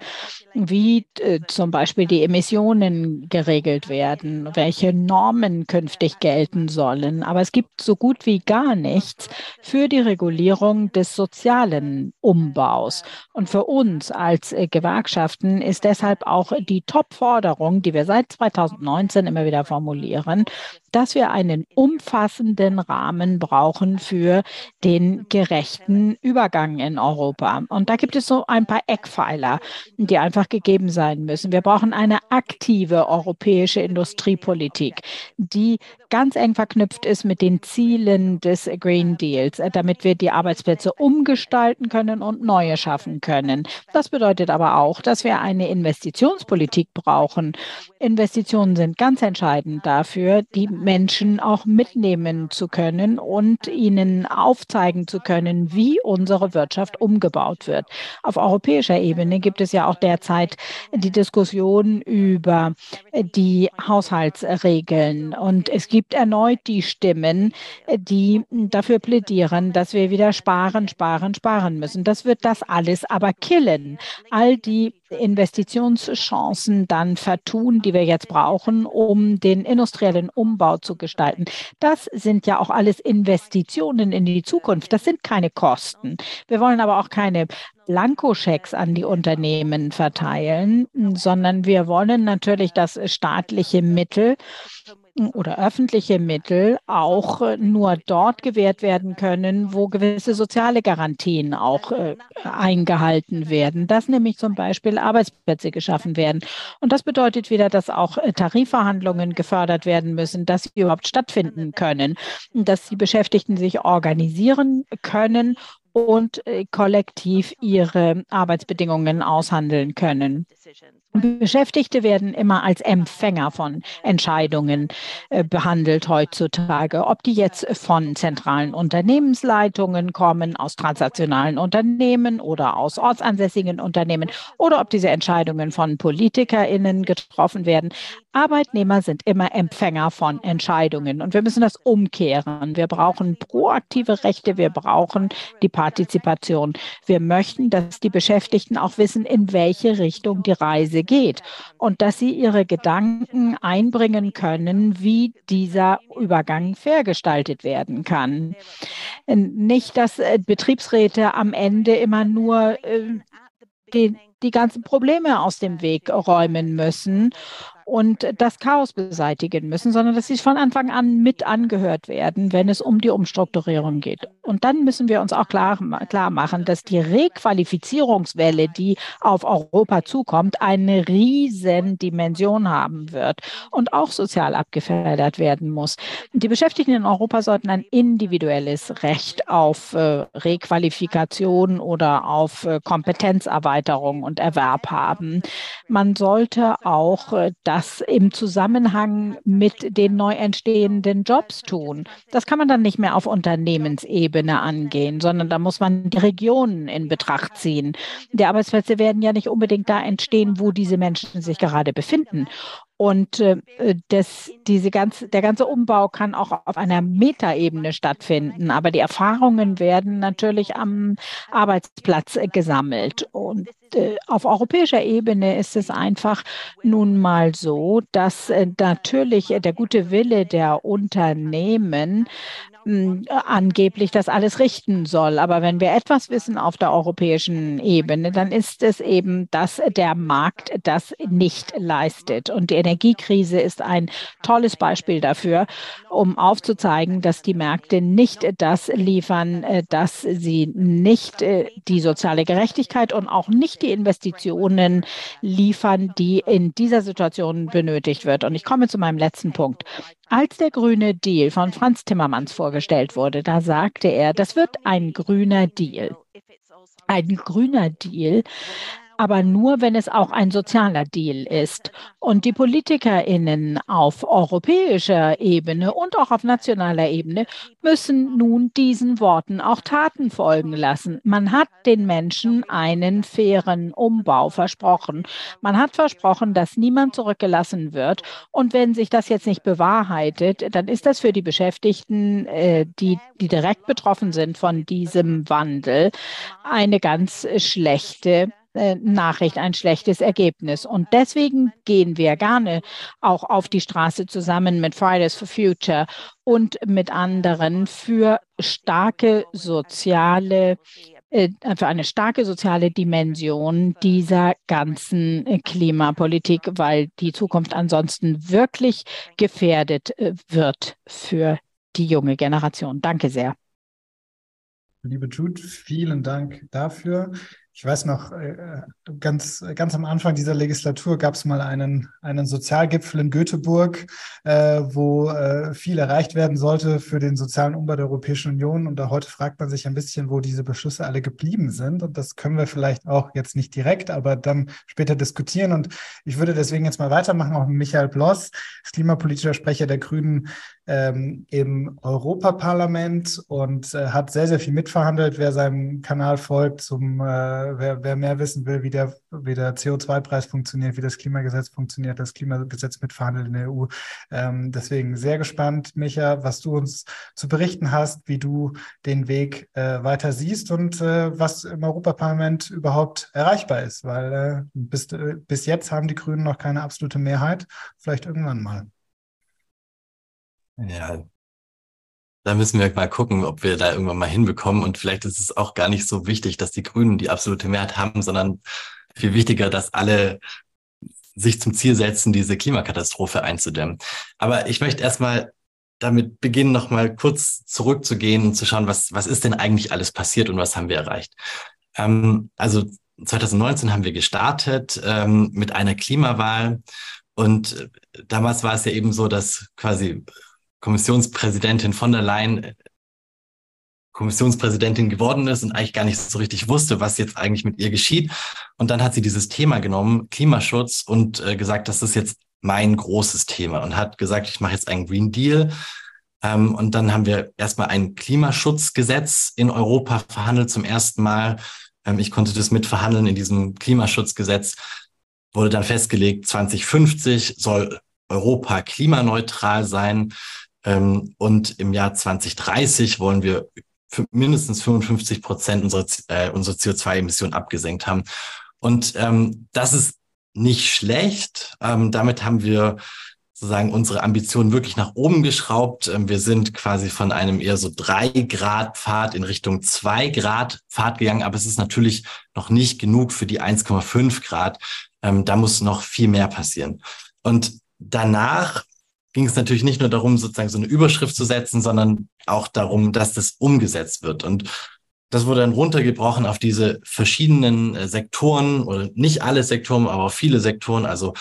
wie äh, zum Beispiel die Emissionen geregelt werden, welche Normen künftig gelten sollen. Aber es gibt so gut wie gar nichts für die Regulierung des sozialen Umbaus. Und für uns als äh, Gewerkschaften ist deshalb auch die Top-Forderung, die wir seit 2019 immer wieder formulieren, dass wir einen umfassenden Rahmen brauchen für den gerechten Übergang in Europa. Und da gibt es so ein paar Eckpfeiler, die einfach gegeben sein müssen. Wir brauchen eine aktive europäische Industriepolitik, die ganz eng verknüpft ist mit den Zielen des Green Deals, damit wir die Arbeitsplätze umgestalten können und neue schaffen können. Das bedeutet aber auch, dass wir eine Investitionspolitik brauchen. Investitionen sind ganz entscheidend dafür, die Menschen auch mitnehmen zu können und ihnen aufzeigen zu können, wie unsere Wirtschaft umgebaut wird. Auf europäischer Ebene gibt es ja auch derzeit die Diskussion über die Haushaltsregeln. Und es gibt erneut die Stimmen, die dafür plädieren, dass wir wieder sparen, sparen, sparen müssen. Das wird das alles aber killen. All die Investitionschancen dann vertun, die wir jetzt brauchen, um den industriellen Umbau zu gestalten. Das sind ja auch alles Investitionen in die Zukunft. Das sind keine Kosten. Wir wollen aber auch keine Blankoschecks an die Unternehmen verteilen, sondern wir wollen natürlich, dass staatliche Mittel oder öffentliche Mittel auch äh, nur dort gewährt werden können, wo gewisse soziale Garantien auch äh, eingehalten werden, dass nämlich zum Beispiel Arbeitsplätze geschaffen werden. Und das bedeutet wieder, dass auch äh, Tarifverhandlungen gefördert werden müssen, dass sie überhaupt stattfinden können, dass die Beschäftigten sich organisieren können und äh, kollektiv ihre Arbeitsbedingungen aushandeln können. Beschäftigte werden immer als Empfänger von Entscheidungen äh, behandelt heutzutage, ob die jetzt von zentralen Unternehmensleitungen kommen, aus transnationalen Unternehmen oder aus ortsansässigen Unternehmen oder ob diese Entscheidungen von Politikerinnen getroffen werden. Arbeitnehmer sind immer Empfänger von Entscheidungen und wir müssen das umkehren. Wir brauchen proaktive Rechte, wir brauchen die Partizipation. Wir möchten, dass die Beschäftigten auch wissen, in welche Richtung die Reise geht und dass sie ihre Gedanken einbringen können, wie dieser Übergang fair gestaltet werden kann. Nicht, dass äh, Betriebsräte am Ende immer nur äh, die, die ganzen Probleme aus dem Weg räumen müssen und das Chaos beseitigen müssen, sondern dass sie von Anfang an mit angehört werden, wenn es um die Umstrukturierung geht. Und dann müssen wir uns auch klar, klar machen, dass die Requalifizierungswelle, die auf Europa zukommt, eine riesen Dimension haben wird und auch sozial abgefedert werden muss. Die Beschäftigten in Europa sollten ein individuelles Recht auf äh, Requalifikation oder auf äh, Kompetenzerweiterung und Erwerb haben. Man sollte auch äh, das das im Zusammenhang mit den neu entstehenden Jobs tun. Das kann man dann nicht mehr auf Unternehmensebene angehen, sondern da muss man die Regionen in Betracht ziehen. Die Arbeitsplätze werden ja nicht unbedingt da entstehen, wo diese Menschen sich gerade befinden. Und äh, das, diese ganze, der ganze Umbau kann auch auf einer Metaebene stattfinden. Aber die Erfahrungen werden natürlich am Arbeitsplatz gesammelt. Und auf europäischer Ebene ist es einfach nun mal so, dass äh, natürlich der gute Wille der Unternehmen angeblich das alles richten soll. Aber wenn wir etwas wissen auf der europäischen Ebene, dann ist es eben, dass der Markt das nicht leistet. Und die Energiekrise ist ein tolles Beispiel dafür, um aufzuzeigen, dass die Märkte nicht das liefern, äh, dass sie nicht äh, die soziale Gerechtigkeit und auch nicht die Investitionen liefern, die in dieser Situation benötigt wird. Und ich komme zu meinem letzten Punkt. Als der grüne Deal von Franz Timmermans vorgestellt wurde, da sagte er, das wird ein grüner Deal. Ein grüner Deal aber nur, wenn es auch ein sozialer Deal ist. Und die PolitikerInnen auf europäischer Ebene und auch auf nationaler Ebene müssen nun diesen Worten auch Taten folgen lassen. Man hat den Menschen einen fairen Umbau versprochen. Man hat versprochen, dass niemand zurückgelassen wird. Und wenn sich das jetzt nicht bewahrheitet, dann ist das für die Beschäftigten, äh, die, die direkt betroffen sind von diesem Wandel, eine ganz schlechte Nachricht, ein schlechtes Ergebnis. Und deswegen gehen wir gerne auch auf die Straße zusammen mit Fridays for Future und mit anderen für starke soziale äh, für eine starke soziale Dimension dieser ganzen äh, Klimapolitik, weil die Zukunft ansonsten wirklich gefährdet wird für die junge Generation. Danke sehr. Liebe Jude, vielen Dank dafür. Ich weiß noch, äh, ganz, ganz am Anfang dieser Legislatur gab es mal einen, einen Sozialgipfel in Göteborg, äh, wo äh, viel erreicht werden sollte für den sozialen Umbau der Europäischen Union. Und da heute fragt man sich ein bisschen, wo diese Beschlüsse alle geblieben sind. Und das können wir vielleicht auch jetzt nicht direkt, aber dann später diskutieren. Und ich würde deswegen jetzt mal weitermachen, auch mit Michael Bloss, klimapolitischer Sprecher der Grünen ähm, im Europaparlament und äh, hat sehr, sehr viel mitverhandelt. Wer seinem Kanal folgt, zum, äh, wer, wer mehr wissen will, wie der, wie der CO2-Preis funktioniert, wie das Klimagesetz funktioniert, das Klimagesetz mitverhandelt in der EU. Ähm, deswegen sehr gespannt, Micha, was du uns zu berichten hast, wie du den Weg äh, weiter siehst und äh, was im Europaparlament überhaupt erreichbar ist, weil äh, bis, äh, bis jetzt haben die Grünen noch keine absolute Mehrheit, vielleicht irgendwann mal. Ja, da müssen wir mal gucken, ob wir da irgendwann mal hinbekommen. Und vielleicht ist es auch gar nicht so wichtig, dass die Grünen die absolute Mehrheit haben, sondern viel wichtiger, dass alle sich zum Ziel setzen, diese Klimakatastrophe einzudämmen. Aber ich möchte erstmal damit beginnen, nochmal kurz zurückzugehen und zu schauen, was, was ist denn eigentlich alles passiert und was haben wir erreicht. Ähm, also 2019 haben wir gestartet ähm, mit einer Klimawahl und damals war es ja eben so, dass quasi Kommissionspräsidentin von der Leyen äh, Kommissionspräsidentin geworden ist und eigentlich gar nicht so richtig wusste, was jetzt eigentlich mit ihr geschieht. Und dann hat sie dieses Thema genommen, Klimaschutz, und äh, gesagt, das ist jetzt mein großes Thema und hat gesagt, ich mache jetzt einen Green Deal. Ähm, und dann haben wir erstmal ein Klimaschutzgesetz in Europa verhandelt zum ersten Mal. Ähm, ich konnte das mitverhandeln in diesem Klimaschutzgesetz. Wurde dann festgelegt, 2050 soll Europa klimaneutral sein. Ähm, und im Jahr 2030 wollen wir mindestens 55 Prozent unserer, äh, unserer CO2-Emissionen abgesenkt haben. Und ähm, das ist nicht schlecht. Ähm, damit haben wir sozusagen unsere Ambitionen wirklich nach oben geschraubt. Ähm, wir sind quasi von einem eher so drei Grad Pfad in Richtung zwei Grad Pfad gegangen, aber es ist natürlich noch nicht genug für die 1,5 Grad. Ähm, da muss noch viel mehr passieren. Und danach ging es natürlich nicht nur darum, sozusagen so eine Überschrift zu setzen, sondern auch darum, dass das umgesetzt wird. Und das wurde dann runtergebrochen auf diese verschiedenen äh, Sektoren oder nicht alle Sektoren, aber viele Sektoren, also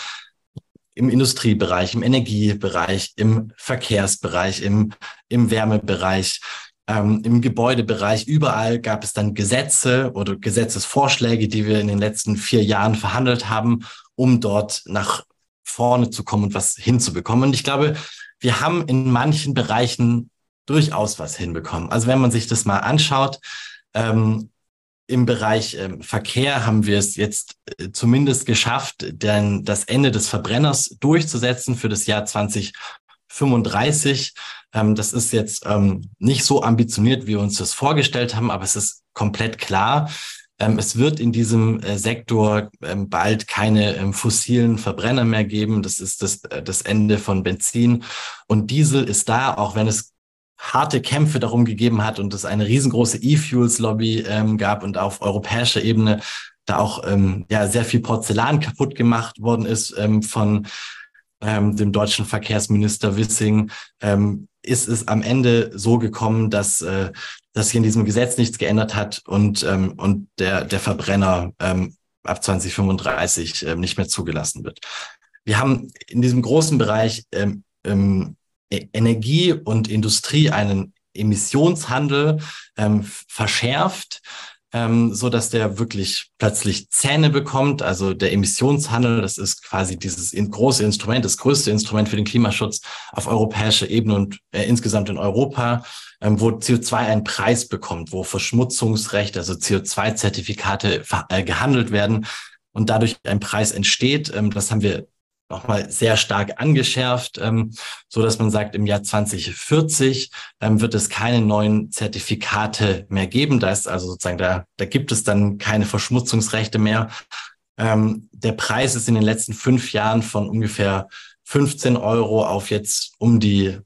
im Industriebereich, im Energiebereich, im Verkehrsbereich, im, im Wärmebereich, ähm, im Gebäudebereich. Überall gab es dann Gesetze oder Gesetzesvorschläge, die wir in den letzten vier Jahren verhandelt haben, um dort nach vorne zu kommen und was hinzubekommen. Und ich glaube, wir haben in manchen Bereichen durchaus was hinbekommen. Also wenn man sich das mal anschaut, ähm, im Bereich ähm, Verkehr haben wir es jetzt äh, zumindest geschafft, denn das Ende des Verbrenners durchzusetzen für das Jahr 2035. Ähm, das ist jetzt ähm, nicht so ambitioniert, wie wir uns das vorgestellt haben, aber es ist komplett klar. Ähm, es wird in diesem äh, Sektor ähm, bald keine ähm, fossilen Verbrenner mehr geben. Das ist das, äh, das Ende von Benzin. Und Diesel ist da, auch wenn es harte Kämpfe darum gegeben hat und es eine riesengroße E-Fuels-Lobby gab und auf europäischer Ebene da auch ja sehr viel Porzellan kaputt gemacht worden ist von dem deutschen Verkehrsminister Wissing, ist es am Ende so gekommen, dass, äh, dass sich in diesem Gesetz nichts geändert hat und, ähm, und der, der Verbrenner ähm, ab 2035 ähm, nicht mehr zugelassen wird. Wir haben in diesem großen Bereich ähm, ähm, E-, Energie und Industrie einen Emissionshandel ähm, verschärft, ähm, so dass der wirklich plötzlich Zähne bekommt. Also der Emissionshandel, das ist quasi dieses in, große Instrument, das größte Instrument für den Klimaschutz auf europäischer Ebene und äh, insgesamt in Europa, ähm, wo CO2 einen Preis bekommt, wo Verschmutzungsrecht, also CO2-Zertifikate äh, gehandelt werden und dadurch ein Preis entsteht. Ähm, das haben wir nochmal sehr stark angeschärft, ähm, so dass man sagt, im Jahr 2040 ähm, wird es keine neuen Zertifikate mehr geben. Da ist also sozusagen, da, da gibt es dann keine Verschmutzungsrechte mehr. Ähm, der Preis ist in den letzten fünf Jahren von ungefähr 15 Euro auf jetzt um die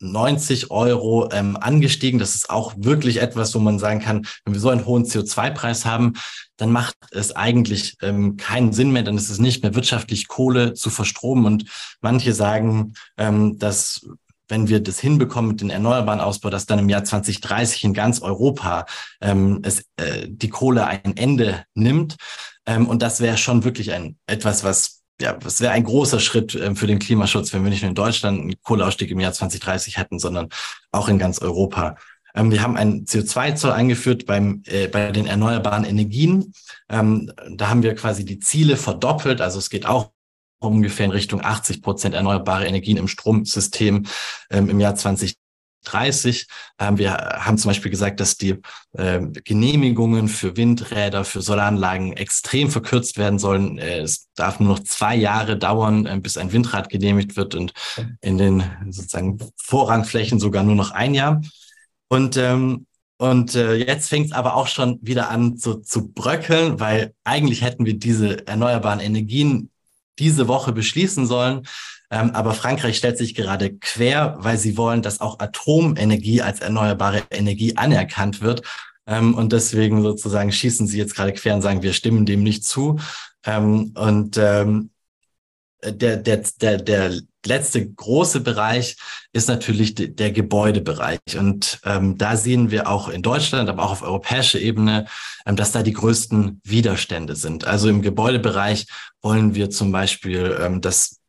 90 Euro ähm, angestiegen. Das ist auch wirklich etwas, wo man sagen kann, wenn wir so einen hohen CO2-Preis haben, dann macht es eigentlich ähm, keinen Sinn mehr, dann ist es nicht mehr wirtschaftlich, Kohle zu verstromen. Und manche sagen, ähm, dass wenn wir das hinbekommen mit den erneuerbaren Ausbau, dass dann im Jahr 2030 in ganz Europa ähm, es, äh, die Kohle ein Ende nimmt. Ähm, und das wäre schon wirklich ein etwas, was ja, es wäre ein großer Schritt äh, für den Klimaschutz, wenn wir nicht nur in Deutschland einen Kohleausstieg im Jahr 2030 hätten, sondern auch in ganz Europa. Ähm, wir haben einen CO2-Zoll eingeführt beim, äh, bei den erneuerbaren Energien. Ähm, da haben wir quasi die Ziele verdoppelt. Also es geht auch ungefähr in Richtung 80 Prozent erneuerbare Energien im Stromsystem ähm, im Jahr 2030. 30. Ähm, wir haben zum Beispiel gesagt, dass die äh, Genehmigungen für Windräder, für Solaranlagen extrem verkürzt werden sollen. Äh, es darf nur noch zwei Jahre dauern, äh, bis ein Windrad genehmigt wird und in den sozusagen Vorrangflächen sogar nur noch ein Jahr. Und ähm, und äh, jetzt fängt es aber auch schon wieder an so, zu bröckeln, weil eigentlich hätten wir diese erneuerbaren Energien diese Woche beschließen sollen. Ähm, aber Frankreich stellt sich gerade quer, weil sie wollen, dass auch Atomenergie als erneuerbare Energie anerkannt wird. Ähm, und deswegen sozusagen schießen sie jetzt gerade quer und sagen, wir stimmen dem nicht zu. Ähm, und ähm, der, der, der, der letzte große Bereich ist natürlich de, der Gebäudebereich. Und ähm, da sehen wir auch in Deutschland, aber auch auf europäischer Ebene, ähm, dass da die größten Widerstände sind. Also im Gebäudebereich wollen wir zum Beispiel, ähm, dass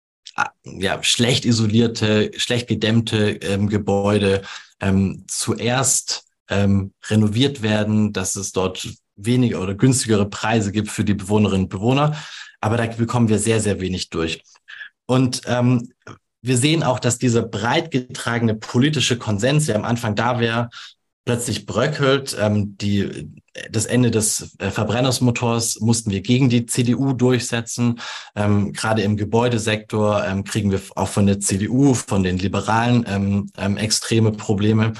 ja, schlecht isolierte, schlecht gedämmte ähm, Gebäude ähm, zuerst ähm, renoviert werden, dass es dort weniger oder günstigere Preise gibt für die Bewohnerinnen und Bewohner. Aber da bekommen wir sehr, sehr wenig durch. Und ähm, wir sehen auch, dass dieser breit getragene politische Konsens, der am Anfang da wäre, plötzlich bröckelt. Ähm, die, das Ende des äh, Verbrennersmotors mussten wir gegen die CDU durchsetzen. Ähm, gerade im Gebäudesektor ähm, kriegen wir auch von der CDU, von den Liberalen ähm, ähm, extreme Probleme.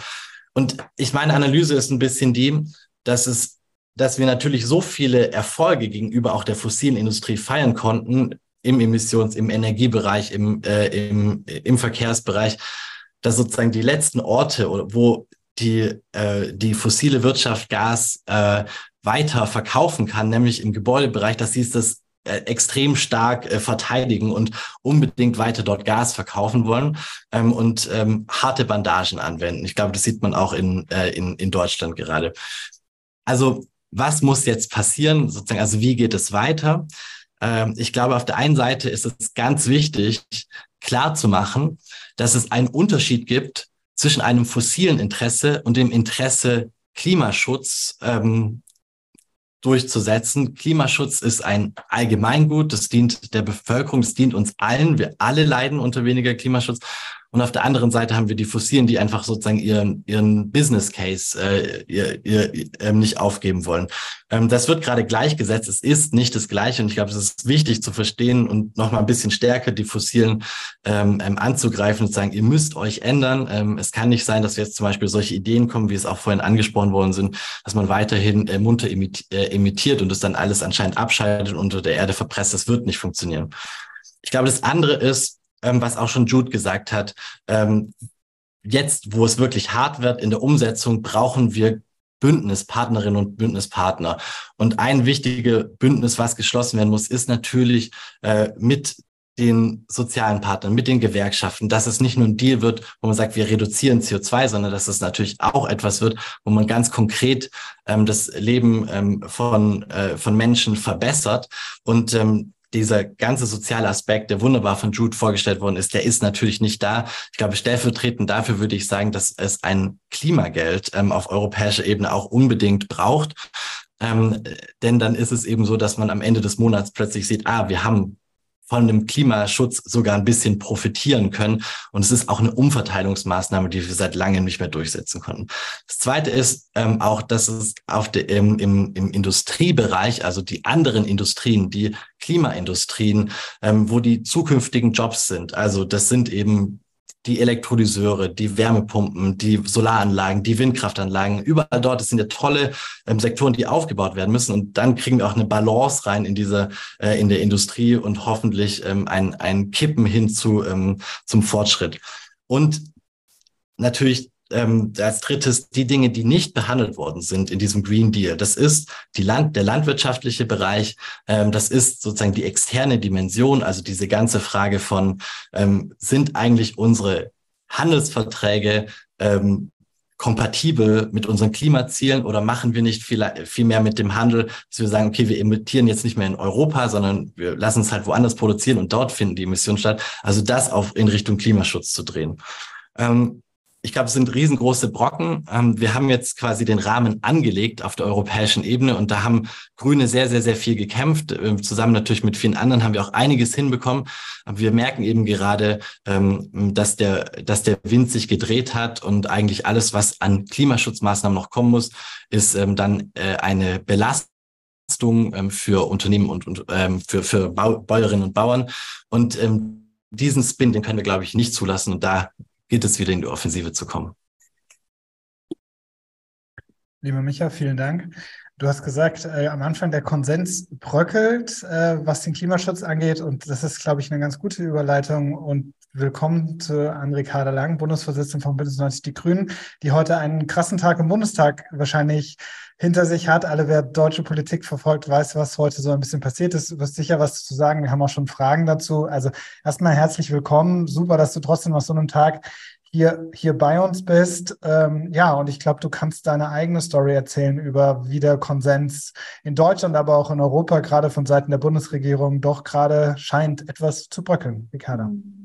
Und ich meine Analyse ist ein bisschen die, dass es dass wir natürlich so viele Erfolge gegenüber auch der fossilen Industrie feiern konnten, im Emissions-, im Energiebereich, im, äh, im, im Verkehrsbereich, dass sozusagen die letzten Orte, wo die, äh, die fossile Wirtschaft Gas äh, weiter verkaufen kann, nämlich im Gebäudebereich, dass sie es das äh, extrem stark äh, verteidigen und unbedingt weiter dort Gas verkaufen wollen ähm, und ähm, harte Bandagen anwenden. Ich glaube, das sieht man auch in, äh, in, in Deutschland gerade. Also was muss jetzt passieren? Sozusagen, also wie geht es weiter? Ähm, ich glaube, auf der einen Seite ist es ganz wichtig, klar zu machen, dass es einen Unterschied gibt zwischen einem fossilen Interesse und dem Interesse Klimaschutz ähm, durchzusetzen. Klimaschutz ist ein Allgemeingut, das dient der Bevölkerung, das dient uns allen. Wir alle leiden unter weniger Klimaschutz. Und auf der anderen Seite haben wir die Fossilen, die einfach sozusagen ihren, ihren Business Case äh, ihr, ihr, ähm, nicht aufgeben wollen. Ähm, das wird gerade gleichgesetzt. Es ist nicht das Gleiche. Und ich glaube, es ist wichtig zu verstehen und nochmal ein bisschen stärker die Fossilen ähm, ähm, anzugreifen und zu sagen, ihr müsst euch ändern. Ähm, es kann nicht sein, dass jetzt zum Beispiel solche Ideen kommen, wie es auch vorhin angesprochen worden sind, dass man weiterhin äh, munter äh, emittiert und es dann alles anscheinend abschaltet und unter der Erde verpresst. Das wird nicht funktionieren. Ich glaube, das andere ist, ähm, was auch schon Jude gesagt hat. Ähm, jetzt, wo es wirklich hart wird in der Umsetzung, brauchen wir Bündnispartnerinnen und Bündnispartner. Und ein wichtiges Bündnis, was geschlossen werden muss, ist natürlich äh, mit den sozialen Partnern, mit den Gewerkschaften, dass es nicht nur ein Deal wird, wo man sagt, wir reduzieren CO2, sondern dass es natürlich auch etwas wird, wo man ganz konkret ähm, das Leben ähm, von, äh, von Menschen verbessert. Und ähm, dieser ganze soziale Aspekt, der wunderbar von Jude vorgestellt worden ist, der ist natürlich nicht da. Ich glaube, stellvertretend dafür würde ich sagen, dass es ein Klimageld ähm, auf europäischer Ebene auch unbedingt braucht. Ähm, denn dann ist es eben so, dass man am Ende des Monats plötzlich sieht, ah, wir haben von dem Klimaschutz sogar ein bisschen profitieren können. Und es ist auch eine Umverteilungsmaßnahme, die wir seit langem nicht mehr durchsetzen konnten. Das Zweite ist ähm, auch, dass es auf de, im, im, im Industriebereich, also die anderen Industrien, die Klimaindustrien, ähm, wo die zukünftigen Jobs sind. Also das sind eben die Elektrolyseure, die Wärmepumpen, die Solaranlagen, die Windkraftanlagen, überall dort, das sind ja tolle ähm, Sektoren, die aufgebaut werden müssen. Und dann kriegen wir auch eine Balance rein in diese, äh, in der Industrie und hoffentlich ähm, ein, ein Kippen hin zu, ähm, zum Fortschritt. Und natürlich ähm, als drittes die Dinge, die nicht behandelt worden sind in diesem Green Deal. Das ist die Land, der landwirtschaftliche Bereich. Ähm, das ist sozusagen die externe Dimension, also diese ganze Frage von, ähm, sind eigentlich unsere Handelsverträge ähm, kompatibel mit unseren Klimazielen oder machen wir nicht viel, viel mehr mit dem Handel, dass wir sagen, okay, wir emittieren jetzt nicht mehr in Europa, sondern wir lassen es halt woanders produzieren und dort finden die Emissionen statt. Also das auf in Richtung Klimaschutz zu drehen. Ähm, ich glaube, es sind riesengroße Brocken. Ähm, wir haben jetzt quasi den Rahmen angelegt auf der europäischen Ebene und da haben Grüne sehr, sehr, sehr viel gekämpft. Ähm, zusammen natürlich mit vielen anderen haben wir auch einiges hinbekommen. Aber wir merken eben gerade, ähm, dass der, dass der Wind sich gedreht hat und eigentlich alles, was an Klimaschutzmaßnahmen noch kommen muss, ist dann äh, eine Belastung für Unternehmen und, und für, für Bäuerinnen und Bauern. Und diesen Spin, den können wir, glaube ich, nicht zulassen. Und da gilt es wieder in die Offensive zu kommen. Lieber Micha, vielen Dank. Du hast gesagt, äh, am Anfang der Konsens bröckelt, äh, was den Klimaschutz angeht. Und das ist, glaube ich, eine ganz gute Überleitung. Und willkommen zu André Kader-Lang, Bundesvorsitzender von Bündnis 90 Die Grünen, die heute einen krassen Tag im Bundestag wahrscheinlich hinter sich hat. Alle, wer deutsche Politik verfolgt, weiß, was heute so ein bisschen passiert ist. Du wirst sicher was zu sagen. Wir haben auch schon Fragen dazu. Also erstmal herzlich willkommen. Super, dass du trotzdem auf so einem Tag hier, hier bei uns bist. Ähm, ja, und ich glaube, du kannst deine eigene Story erzählen über wie der Konsens in Deutschland, aber auch in Europa, gerade von Seiten der Bundesregierung, doch gerade scheint etwas zu bröckeln. Ricarda. Mhm.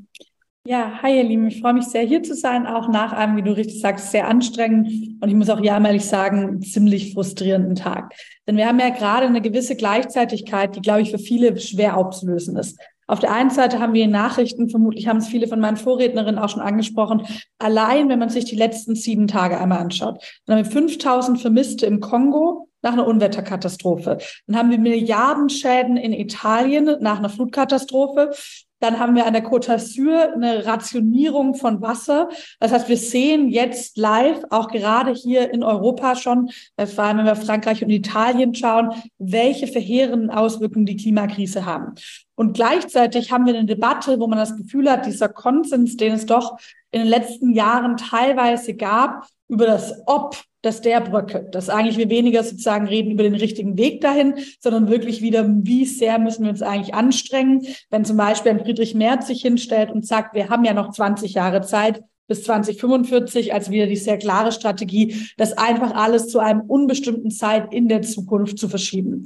Ja, hi ihr Lieben, ich freue mich sehr hier zu sein, auch nach einem, wie du richtig sagst, sehr anstrengenden und ich muss auch jammerlich sagen, ziemlich frustrierenden Tag. Denn wir haben ja gerade eine gewisse Gleichzeitigkeit, die, glaube ich, für viele schwer aufzulösen ist. Auf der einen Seite haben wir Nachrichten, vermutlich haben es viele von meinen Vorrednerinnen auch schon angesprochen, allein wenn man sich die letzten sieben Tage einmal anschaut. Dann haben wir 5000 Vermisste im Kongo nach einer Unwetterkatastrophe. Dann haben wir Milliardenschäden in Italien nach einer Flutkatastrophe. Dann haben wir an der Côte d'Azur eine Rationierung von Wasser. Das heißt, wir sehen jetzt live, auch gerade hier in Europa schon, äh, vor allem wenn wir Frankreich und Italien schauen, welche verheerenden Auswirkungen die Klimakrise haben. Und gleichzeitig haben wir eine Debatte, wo man das Gefühl hat, dieser Konsens, den es doch in den letzten Jahren teilweise gab, über das Ob dass der bröckelt, dass eigentlich wir weniger sozusagen reden über den richtigen Weg dahin, sondern wirklich wieder, wie sehr müssen wir uns eigentlich anstrengen, wenn zum Beispiel ein Friedrich Merz sich hinstellt und sagt, wir haben ja noch 20 Jahre Zeit, bis 2045 als wieder die sehr klare Strategie, das einfach alles zu einem unbestimmten Zeit in der Zukunft zu verschieben.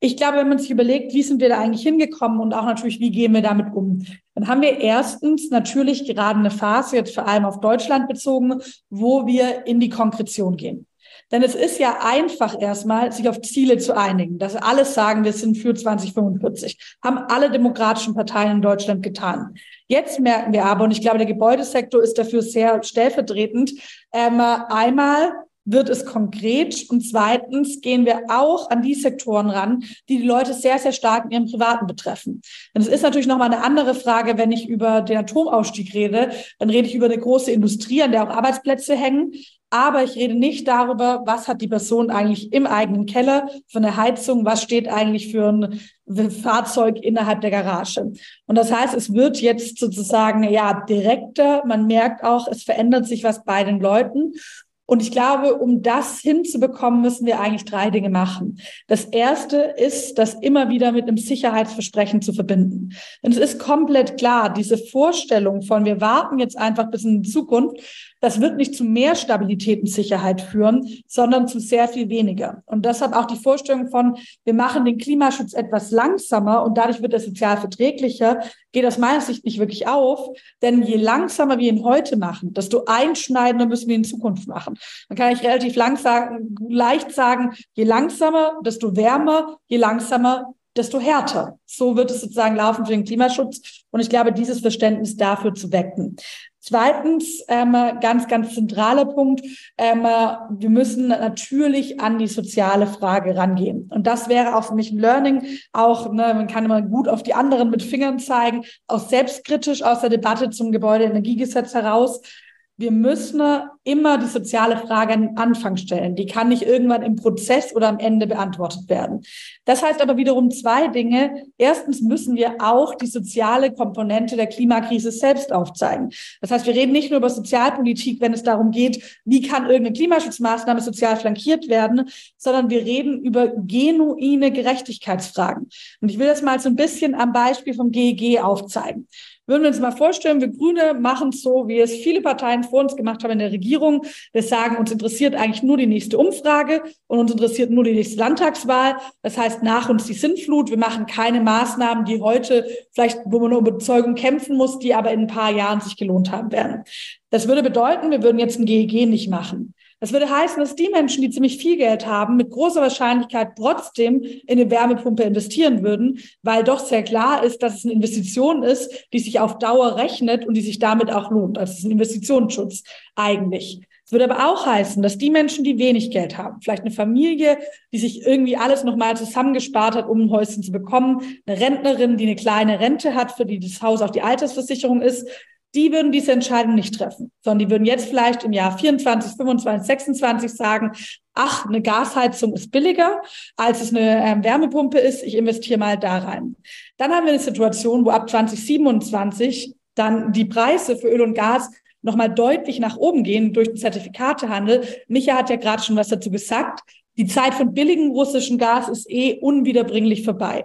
Ich glaube, wenn man sich überlegt, wie sind wir da eigentlich hingekommen und auch natürlich, wie gehen wir damit um, dann haben wir erstens natürlich gerade eine Phase, jetzt vor allem auf Deutschland bezogen, wo wir in die Konkretion gehen. Denn es ist ja einfach erstmal, sich auf Ziele zu einigen, dass alles sagen, wir sind für 2045. Haben alle demokratischen Parteien in Deutschland getan. Jetzt merken wir aber, und ich glaube, der Gebäudesektor ist dafür sehr stellvertretend, ähm, einmal wird es konkret und zweitens gehen wir auch an die Sektoren ran, die die Leute sehr, sehr stark in ihrem Privaten betreffen. Denn es ist natürlich nochmal eine andere Frage, wenn ich über den Atomausstieg rede, dann rede ich über eine große Industrie, an der auch Arbeitsplätze hängen. Aber ich rede nicht darüber, was hat die Person eigentlich im eigenen Keller für eine Heizung, was steht eigentlich für ein Fahrzeug innerhalb der Garage. Und das heißt, es wird jetzt sozusagen ja direkter. Man merkt auch, es verändert sich was bei den Leuten. Und ich glaube, um das hinzubekommen, müssen wir eigentlich drei Dinge machen. Das erste ist, das immer wieder mit einem Sicherheitsversprechen zu verbinden. Denn es ist komplett klar, diese Vorstellung von, wir warten jetzt einfach bis in die Zukunft, das wird nicht zu mehr Stabilität und Sicherheit führen, sondern zu sehr viel weniger. Und deshalb auch die Vorstellung von, wir machen den Klimaschutz etwas langsamer und dadurch wird er sozial verträglicher, geht aus meiner Sicht nicht wirklich auf. Denn je langsamer wir ihn heute machen, desto einschneidender müssen wir ihn in Zukunft machen. Dann kann ich relativ lang sagen, leicht sagen, je langsamer, desto wärmer, je langsamer, desto härter. So wird es sozusagen laufen für den Klimaschutz. Und ich glaube, dieses Verständnis dafür zu wecken. Zweitens, ähm, ganz, ganz zentraler Punkt, ähm, wir müssen natürlich an die soziale Frage rangehen. Und das wäre auch für mich ein Learning. Auch, ne, man kann immer gut auf die anderen mit Fingern zeigen, auch selbstkritisch aus der Debatte zum Gebäudeenergiegesetz heraus wir müssen immer die soziale Frage an den Anfang stellen. Die kann nicht irgendwann im Prozess oder am Ende beantwortet werden. Das heißt aber wiederum zwei Dinge. Erstens müssen wir auch die soziale Komponente der Klimakrise selbst aufzeigen. Das heißt, wir reden nicht nur über Sozialpolitik, wenn es darum geht, wie kann irgendeine Klimaschutzmaßnahme sozial flankiert werden, sondern wir reden über genuine Gerechtigkeitsfragen. Und ich will das mal so ein bisschen am Beispiel vom GEG aufzeigen. Würden wir uns mal vorstellen, wir Grüne machen es so, wie es viele Parteien vor uns gemacht haben in der Regierung. Wir sagen, uns interessiert eigentlich nur die nächste Umfrage und uns interessiert nur die nächste Landtagswahl. Das heißt, nach uns die Sintflut. Wir machen keine Maßnahmen, die heute vielleicht, wo man nur Überzeugung kämpfen muss, die aber in ein paar Jahren sich gelohnt haben werden. Das würde bedeuten, wir würden jetzt ein GEG nicht machen. Das würde heißen, dass die Menschen, die ziemlich viel Geld haben, mit großer Wahrscheinlichkeit trotzdem in eine Wärmepumpe investieren würden, weil doch sehr klar ist, dass es eine Investition ist, die sich auf Dauer rechnet und die sich damit auch lohnt. Also es ist ein Investitionsschutz eigentlich. Es würde aber auch heißen, dass die Menschen, die wenig Geld haben, vielleicht eine Familie, die sich irgendwie alles nochmal zusammengespart hat, um ein Häuschen zu bekommen, eine Rentnerin, die eine kleine Rente hat, für die das Haus auch die Altersversicherung ist, die würden diese Entscheidung nicht treffen, sondern die würden jetzt vielleicht im Jahr 24, 25, 26 sagen, ach, eine Gasheizung ist billiger, als es eine ähm, Wärmepumpe ist, ich investiere mal da rein. Dann haben wir eine Situation, wo ab 2027 dann die Preise für Öl und Gas nochmal deutlich nach oben gehen durch den Zertifikatehandel. Micha hat ja gerade schon was dazu gesagt. Die Zeit von billigem russischen Gas ist eh unwiederbringlich vorbei.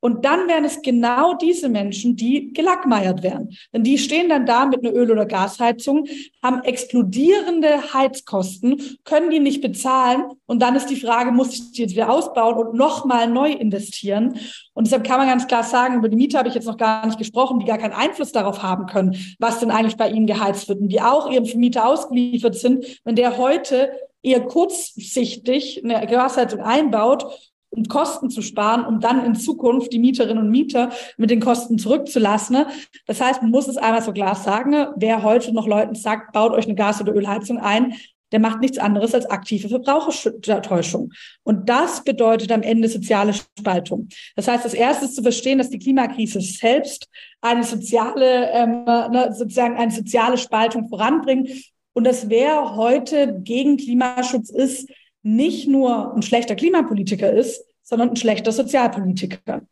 Und dann wären es genau diese Menschen, die gelackmeiert werden. Denn die stehen dann da mit einer Öl- oder Gasheizung, haben explodierende Heizkosten, können die nicht bezahlen. Und dann ist die Frage, muss ich die jetzt wieder ausbauen und nochmal neu investieren? Und deshalb kann man ganz klar sagen, über die Miete habe ich jetzt noch gar nicht gesprochen, die gar keinen Einfluss darauf haben können, was denn eigentlich bei ihnen geheizt wird und die auch ihrem Vermieter ausgeliefert sind, wenn der heute eher kurzsichtig eine Gasheizung einbaut um Kosten zu sparen, um dann in Zukunft die Mieterinnen und Mieter mit den Kosten zurückzulassen. Das heißt, man muss es einmal so klar sagen, wer heute noch Leuten sagt, baut euch eine Gas- oder Ölheizung ein, der macht nichts anderes als aktive Verbrauchertäuschung. Und das bedeutet am Ende soziale Spaltung. Das heißt, das erste ist zu verstehen, dass die Klimakrise selbst eine soziale, ähm, ne, sozusagen eine soziale Spaltung voranbringt. Und das wer heute gegen Klimaschutz ist, nicht nur ein schlechter Klimapolitiker ist, sondern ein schlechter Sozialpolitiker.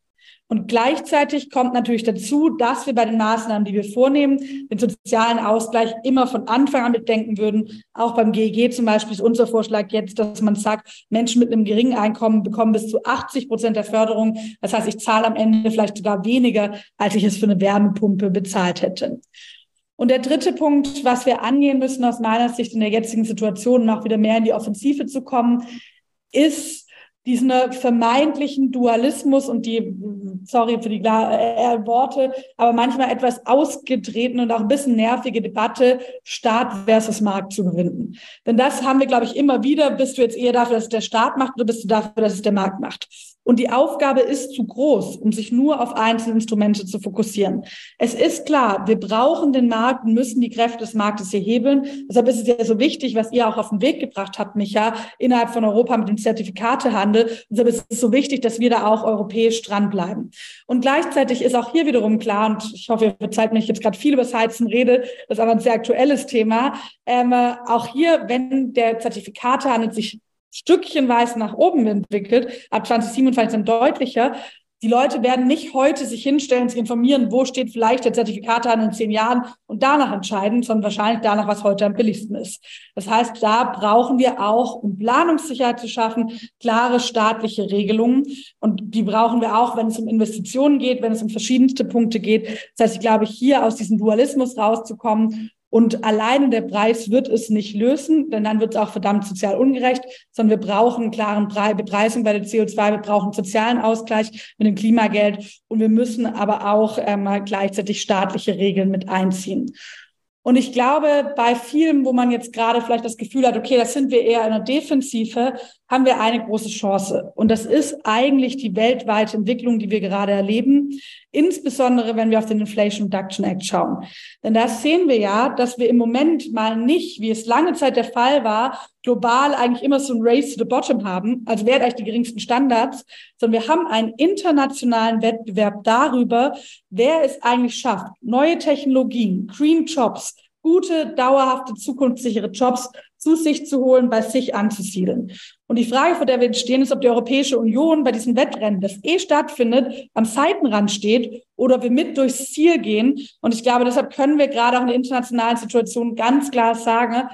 Und gleichzeitig kommt natürlich dazu, dass wir bei den Maßnahmen, die wir vornehmen, den sozialen Ausgleich immer von Anfang an mitdenken würden. Auch beim GEG zum Beispiel ist unser Vorschlag jetzt, dass man sagt, Menschen mit einem geringen Einkommen bekommen bis zu 80 Prozent der Förderung. Das heißt, ich zahle am Ende vielleicht sogar weniger, als ich es für eine Wärmepumpe bezahlt hätte. Und der dritte Punkt, was wir angehen müssen aus meiner Sicht in der jetzigen Situation, noch wieder mehr in die Offensive zu kommen, ist diesen vermeintlichen Dualismus und die, sorry für die äh, äh, Worte, aber manchmal etwas ausgetreten und auch ein bisschen nervige Debatte, Staat versus Markt zu gewinnen. Denn das haben wir, glaube ich, immer wieder. Bist du jetzt eher dafür, dass es der Staat macht oder bist du dafür, dass es der Markt macht? Und die Aufgabe ist zu groß, um sich nur auf einzelne Instrumente zu fokussieren. Es ist klar, wir brauchen den Markt und müssen die Kräfte des Marktes hier hebeln. Deshalb ist es ja so wichtig, was ihr auch auf den Weg gebracht habt, Micha, innerhalb von Europa mit dem Zertifikatehandel. Deshalb ist es so wichtig, dass wir da auch europäisch dranbleiben. Und gleichzeitig ist auch hier wiederum klar, und ich hoffe, ihr verzeiht mich jetzt gerade viel über das Heizen rede, das ist aber ein sehr aktuelles Thema. Ähm, auch hier, wenn der Zertifikatehandel sich stückchenweise nach oben entwickelt, ab 2027 dann deutlicher. Die Leute werden nicht heute sich hinstellen, sich informieren, wo steht vielleicht der Zertifikate in zehn Jahren und danach entscheiden, sondern wahrscheinlich danach, was heute am billigsten ist. Das heißt, da brauchen wir auch, um Planungssicherheit zu schaffen, klare staatliche Regelungen. Und die brauchen wir auch, wenn es um Investitionen geht, wenn es um verschiedenste Punkte geht. Das heißt, ich glaube, hier aus diesem Dualismus rauszukommen und alleine der Preis wird es nicht lösen, denn dann wird es auch verdammt sozial ungerecht, sondern wir brauchen einen klaren Bepreisung bei der CO2, wir brauchen sozialen Ausgleich mit dem Klimageld und wir müssen aber auch ähm, gleichzeitig staatliche Regeln mit einziehen. Und ich glaube, bei vielen, wo man jetzt gerade vielleicht das Gefühl hat, okay, das sind wir eher in der Defensive, haben wir eine große Chance. Und das ist eigentlich die weltweite Entwicklung, die wir gerade erleben, insbesondere wenn wir auf den Inflation Reduction Act schauen. Denn da sehen wir ja, dass wir im Moment mal nicht, wie es lange Zeit der Fall war, global eigentlich immer so ein Race to the Bottom haben, also wer hat eigentlich die geringsten Standards, sondern wir haben einen internationalen Wettbewerb darüber, wer es eigentlich schafft, neue Technologien, Green Jobs, gute, dauerhafte, zukunftssichere Jobs zu sich zu holen, bei sich anzusiedeln. Und die Frage, vor der wir stehen, ist, ob die Europäische Union bei diesem Wettrennen, das eh stattfindet, am Seitenrand steht oder wir mit durchs Ziel gehen. Und ich glaube, deshalb können wir gerade auch in der internationalen Situation ganz klar sagen,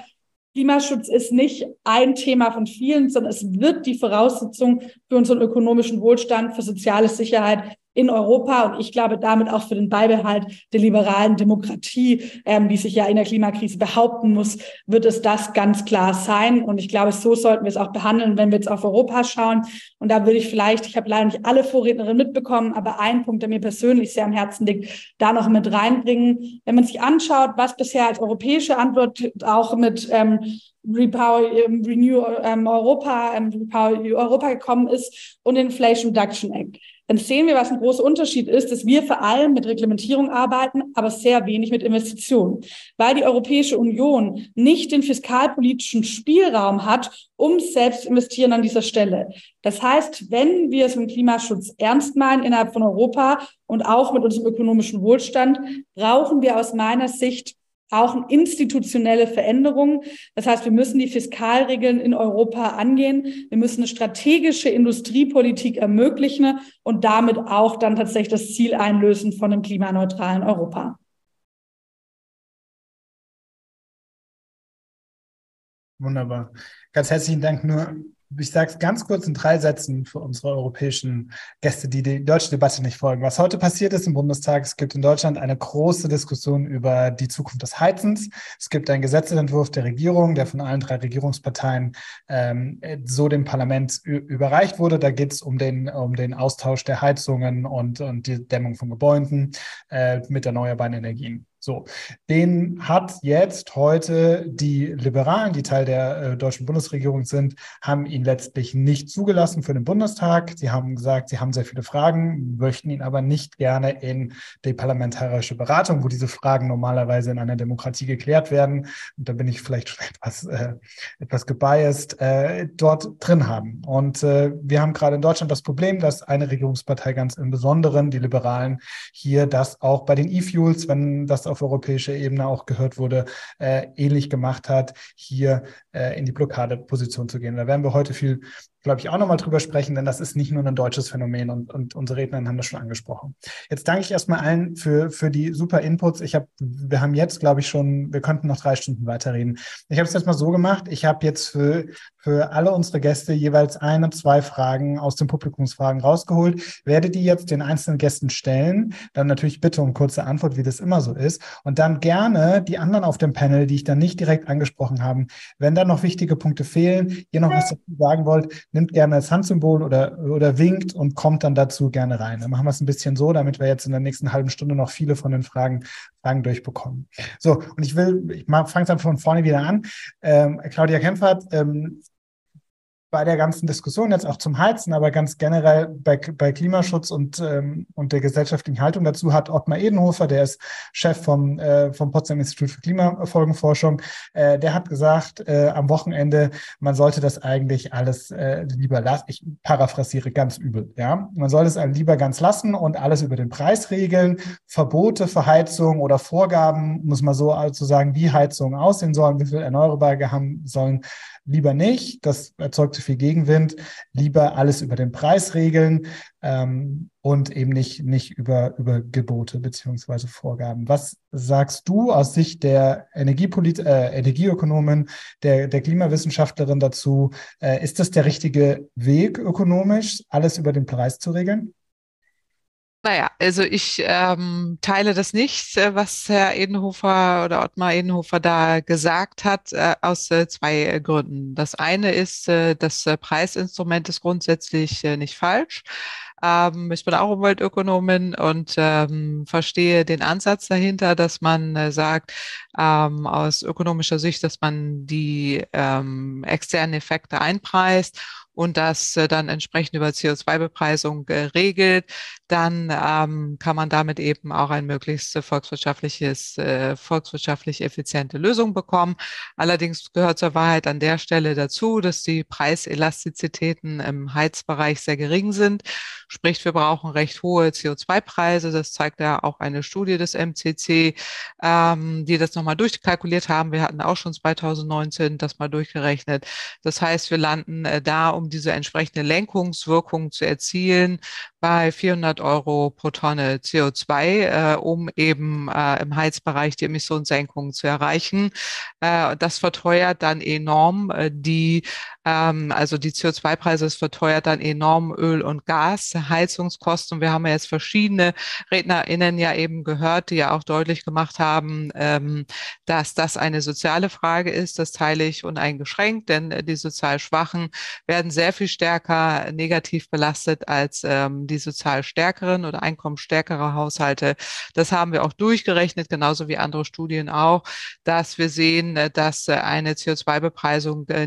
Klimaschutz ist nicht ein Thema von vielen, sondern es wird die Voraussetzung für unseren ökonomischen Wohlstand, für soziale Sicherheit in Europa und ich glaube damit auch für den Beibehalt der liberalen Demokratie, ähm, die sich ja in der Klimakrise behaupten muss, wird es das ganz klar sein. Und ich glaube, so sollten wir es auch behandeln, wenn wir jetzt auf Europa schauen. Und da würde ich vielleicht, ich habe leider nicht alle Vorrednerinnen mitbekommen, aber ein Punkt, der mir persönlich sehr am Herzen liegt, da noch mit reinbringen. Wenn man sich anschaut, was bisher als europäische Antwort auch mit ähm, Repower, ähm, Renew ähm, Europa, ähm, Repower Europa gekommen ist und Inflation Reduction Act dann sehen wir, was ein großer Unterschied ist, dass wir vor allem mit Reglementierung arbeiten, aber sehr wenig mit Investitionen, weil die Europäische Union nicht den fiskalpolitischen Spielraum hat, um selbst investieren an dieser Stelle. Das heißt, wenn wir es mit Klimaschutz ernst meinen innerhalb von Europa und auch mit unserem ökonomischen Wohlstand, brauchen wir aus meiner Sicht brauchen institutionelle Veränderungen. Das heißt, wir müssen die Fiskalregeln in Europa angehen. Wir müssen eine strategische Industriepolitik ermöglichen und damit auch dann tatsächlich das Ziel einlösen von einem klimaneutralen Europa. Wunderbar. Ganz herzlichen Dank. Nur ich sage es ganz kurz in drei Sätzen für unsere europäischen Gäste, die die deutsche Debatte nicht folgen. Was heute passiert ist im Bundestag, es gibt in Deutschland eine große Diskussion über die Zukunft des Heizens. Es gibt einen Gesetzentwurf der Regierung, der von allen drei Regierungsparteien ähm, so dem Parlament überreicht wurde. Da geht es um den, um den Austausch der Heizungen und, und die Dämmung von Gebäuden äh, mit erneuerbaren Energien. So, den hat jetzt heute die Liberalen, die Teil der äh, deutschen Bundesregierung sind, haben ihn letztlich nicht zugelassen für den Bundestag. Sie haben gesagt, sie haben sehr viele Fragen, möchten ihn aber nicht gerne in die parlamentarische Beratung, wo diese Fragen normalerweise in einer Demokratie geklärt werden. Und da bin ich vielleicht schon etwas, äh, etwas gebiased, äh, dort drin haben. Und äh, wir haben gerade in Deutschland das Problem, dass eine Regierungspartei ganz im Besonderen, die Liberalen, hier das auch bei den E-Fuels, wenn das auf auf europäischer Ebene auch gehört wurde, äh, ähnlich gemacht hat, hier äh, in die Blockadeposition zu gehen. Da werden wir heute viel glaube ich, auch nochmal drüber sprechen, denn das ist nicht nur ein deutsches Phänomen und, und unsere Redner haben das schon angesprochen. Jetzt danke ich erstmal allen für, für die super Inputs. Ich habe, wir haben jetzt, glaube ich, schon, wir könnten noch drei Stunden weiterreden. Ich habe es jetzt mal so gemacht. Ich habe jetzt für, für alle unsere Gäste jeweils eine, zwei Fragen aus den Publikumsfragen rausgeholt, werde die jetzt den einzelnen Gästen stellen. Dann natürlich bitte um kurze Antwort, wie das immer so ist. Und dann gerne die anderen auf dem Panel, die ich dann nicht direkt angesprochen habe. Wenn da noch wichtige Punkte fehlen, ihr noch was dazu sagen wollt, nimmt gerne das Handsymbol oder, oder winkt und kommt dann dazu gerne rein. Dann machen wir es ein bisschen so, damit wir jetzt in der nächsten halben Stunde noch viele von den Fragen, Fragen durchbekommen. So, und ich will, ich fange dann von vorne wieder an. Ähm, Claudia Kempfert, ähm, bei der ganzen Diskussion jetzt auch zum Heizen, aber ganz generell bei, bei Klimaschutz und, ähm, und der gesellschaftlichen Haltung dazu hat Ottmar Edenhofer, der ist Chef vom, äh, vom Potsdam Institut für Klimafolgenforschung, äh, der hat gesagt, äh, am Wochenende, man sollte das eigentlich alles äh, lieber lassen. Ich paraphrasiere ganz übel, ja. Man soll es lieber ganz lassen und alles über den Preis regeln. Verbote für Heizung oder Vorgaben, muss man so also sagen, wie Heizungen aussehen sollen, wie viel Erneuerbare haben sollen, lieber nicht, das erzeugt zu viel Gegenwind, lieber alles über den Preis regeln ähm, und eben nicht, nicht über, über Gebote beziehungsweise Vorgaben. Was sagst du aus Sicht der Energiepolit äh, Energieökonomin, der, der Klimawissenschaftlerin dazu? Äh, ist das der richtige Weg ökonomisch, alles über den Preis zu regeln? Naja, also ich ähm, teile das nicht, äh, was Herr Edenhofer oder Ottmar Edenhofer da gesagt hat, äh, aus äh, zwei äh, Gründen. Das eine ist, äh, das Preisinstrument ist grundsätzlich nicht falsch. Ähm, ich bin auch Umweltökonomin und ähm, verstehe den Ansatz dahinter, dass man sagt, ähm, aus ökonomischer Sicht, dass man die ähm, externen Effekte einpreist und das äh, dann entsprechend über CO2-Bepreisung äh, regelt, dann ähm, kann man damit eben auch ein möglichst äh, volkswirtschaftliches, äh, volkswirtschaftlich effiziente Lösung bekommen. Allerdings gehört zur Wahrheit an der Stelle dazu, dass die Preiselastizitäten im Heizbereich sehr gering sind. Sprich, wir brauchen recht hohe CO2-Preise. Das zeigt ja auch eine Studie des MCC, ähm, die das nochmal durchkalkuliert haben. Wir hatten auch schon 2019 das mal durchgerechnet. Das heißt, wir landen äh, da um diese entsprechende Lenkungswirkung zu erzielen, bei 400 Euro pro Tonne CO2, äh, um eben äh, im Heizbereich die Emissionssenkungen zu erreichen. Äh, das verteuert dann enorm äh, die, ähm, also die CO2-Preise, es verteuert dann enorm Öl und Gas, Heizungskosten. Wir haben ja jetzt verschiedene RednerInnen ja eben gehört, die ja auch deutlich gemacht haben, ähm, dass das eine soziale Frage ist. Das teile ich uneingeschränkt, denn die sozial Schwachen werden sehr viel stärker negativ belastet als ähm, die sozial stärkeren oder einkommensstärkere Haushalte. Das haben wir auch durchgerechnet, genauso wie andere Studien auch, dass wir sehen, äh, dass äh, eine CO2-Bepreisung äh,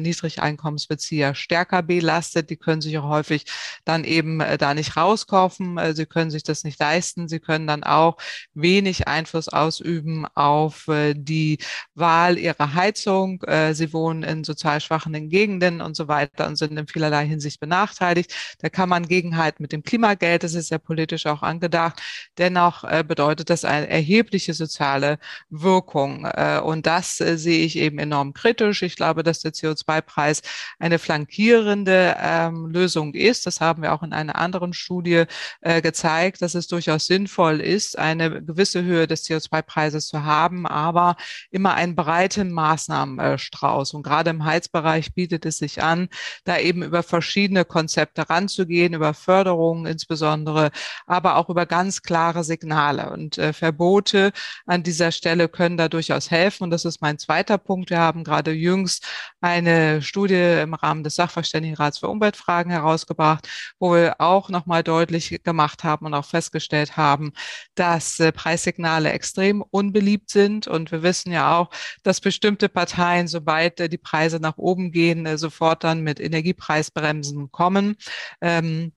Niedrigeinkommensbezieher stärker belastet. Die können sich auch häufig dann eben da nicht rauskaufen. Sie können sich das nicht leisten. Sie können dann auch wenig Einfluss ausüben auf die Wahl ihrer Heizung. Sie wohnen in sozial schwachen Gegenden und so weiter und sind in vielerlei Hinsicht benachteiligt. Da kann man Gegenheit mit dem Klima Klimageld, das ist ja politisch auch angedacht. Dennoch äh, bedeutet das eine erhebliche soziale Wirkung. Äh, und das äh, sehe ich eben enorm kritisch. Ich glaube, dass der CO2-Preis eine flankierende ähm, Lösung ist. Das haben wir auch in einer anderen Studie äh, gezeigt, dass es durchaus sinnvoll ist, eine gewisse Höhe des CO2-Preises zu haben, aber immer einen breiten Maßnahmenstrauß. Und gerade im Heizbereich bietet es sich an, da eben über verschiedene Konzepte ranzugehen, über Förderung, insbesondere, aber auch über ganz klare Signale. Und äh, Verbote an dieser Stelle können da durchaus helfen. Und das ist mein zweiter Punkt. Wir haben gerade jüngst eine Studie im Rahmen des Sachverständigenrats für Umweltfragen herausgebracht, wo wir auch nochmal deutlich gemacht haben und auch festgestellt haben, dass äh, Preissignale extrem unbeliebt sind. Und wir wissen ja auch, dass bestimmte Parteien, sobald äh, die Preise nach oben gehen, äh, sofort dann mit Energiepreisbremsen kommen. Ähm,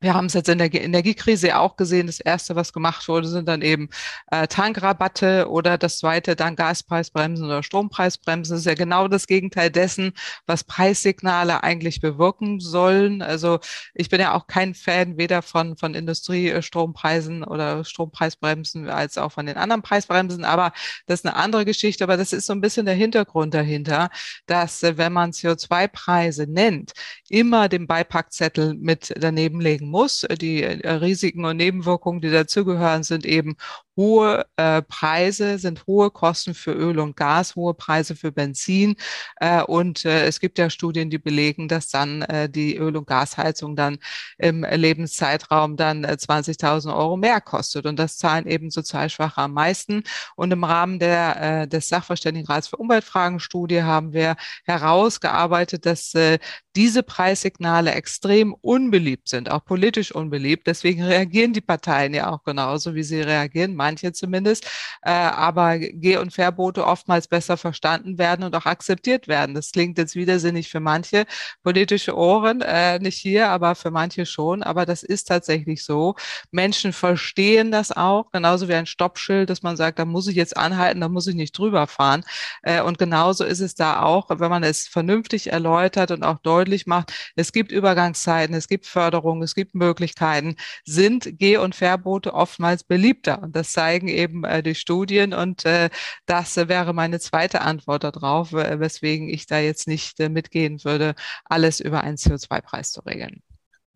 wir haben es jetzt in der Energiekrise auch gesehen. Das erste, was gemacht wurde, sind dann eben äh, Tankrabatte oder das zweite dann Gaspreisbremsen oder Strompreisbremsen. Das ist ja genau das Gegenteil dessen, was Preissignale eigentlich bewirken sollen. Also ich bin ja auch kein Fan weder von, von Industriestrompreisen oder Strompreisbremsen als auch von den anderen Preisbremsen. Aber das ist eine andere Geschichte. Aber das ist so ein bisschen der Hintergrund dahinter, dass äh, wenn man CO2-Preise nennt, immer den Beipackzettel mit daneben legen muss. Die äh, Risiken und Nebenwirkungen, die dazugehören, sind eben hohe äh, Preise, sind hohe Kosten für Öl und Gas, hohe Preise für Benzin. Äh, und äh, es gibt ja Studien, die belegen, dass dann äh, die Öl- und Gasheizung dann im Lebenszeitraum dann 20.000 äh, Euro mehr kostet. Und das zahlen eben Sozialschwache am meisten. Und im Rahmen der, äh, des Sachverständigenrats für Umweltfragen Studie haben wir herausgearbeitet, dass diese Preissignale extrem unbeliebt sind, auch politisch unbeliebt. Deswegen reagieren die Parteien ja auch genauso, wie sie reagieren, manche zumindest. Äh, aber Geh- und Verbote oftmals besser verstanden werden und auch akzeptiert werden. Das klingt jetzt widersinnig für manche politische Ohren, äh, nicht hier, aber für manche schon. Aber das ist tatsächlich so. Menschen verstehen das auch, genauso wie ein Stoppschild, dass man sagt, da muss ich jetzt anhalten, da muss ich nicht drüber fahren. Äh, und genauso ist es da auch, wenn man es vernünftig erläutert und auch deutlich macht, es gibt Übergangszeiten, es gibt Förderungen, es gibt Möglichkeiten, sind Geh- und Verbote oftmals beliebter. Und das zeigen eben äh, die Studien. Und äh, das wäre meine zweite Antwort darauf, weswegen ich da jetzt nicht mitgehen würde, alles über einen CO2-Preis zu regeln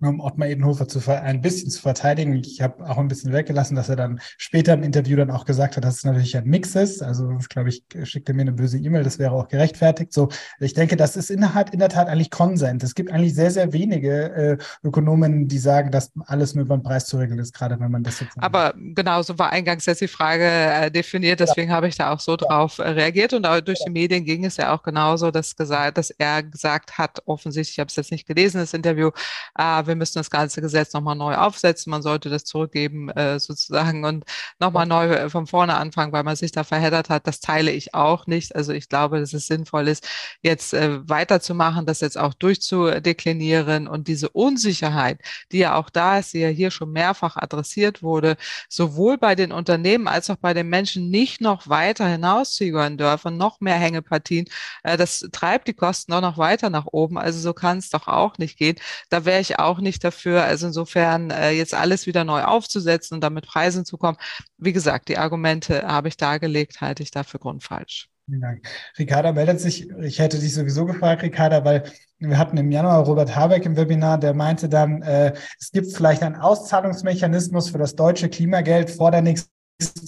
um Ottmar Edenhofer zu ein bisschen zu verteidigen. Ich habe auch ein bisschen weggelassen, dass er dann später im Interview dann auch gesagt hat, dass es natürlich ein Mix ist. Also glaube ich, schickt er mir eine böse E-Mail, das wäre auch gerechtfertigt. So, ich denke, das ist innerhalb in der Tat eigentlich Konsens. Es gibt eigentlich sehr, sehr wenige äh, Ökonomen, die sagen, dass alles nur über den Preis zu regeln ist, gerade wenn man das jetzt. Aber genauso war eingangs jetzt die Frage äh, definiert, deswegen ja. habe ich da auch so ja. drauf äh, reagiert. Und auch durch ja. die Medien ging es ja auch genauso, dass, gesagt, dass er gesagt hat, offensichtlich, ich habe es jetzt nicht gelesen, das Interview, äh, wir müssen das ganze Gesetz nochmal neu aufsetzen, man sollte das zurückgeben äh, sozusagen und nochmal neu äh, von vorne anfangen, weil man sich da verheddert hat. Das teile ich auch nicht. Also ich glaube, dass es sinnvoll ist, jetzt äh, weiterzumachen, das jetzt auch durchzudeklinieren und diese Unsicherheit, die ja auch da ist, die ja hier schon mehrfach adressiert wurde, sowohl bei den Unternehmen als auch bei den Menschen nicht noch weiter hinauszögern dürfen, noch mehr Hängepartien. Äh, das treibt die Kosten auch noch weiter nach oben. Also so kann es doch auch nicht gehen. Da wäre ich auch nicht dafür. Also insofern äh, jetzt alles wieder neu aufzusetzen und damit Preisen zu kommen. Wie gesagt, die Argumente habe ich dargelegt, halte ich dafür grundfalsch. Vielen Dank. Ricarda meldet sich, ich hätte dich sowieso gefragt, Ricarda, weil wir hatten im Januar Robert Habeck im Webinar, der meinte dann, äh, es gibt vielleicht einen Auszahlungsmechanismus für das deutsche Klimageld vor der nächsten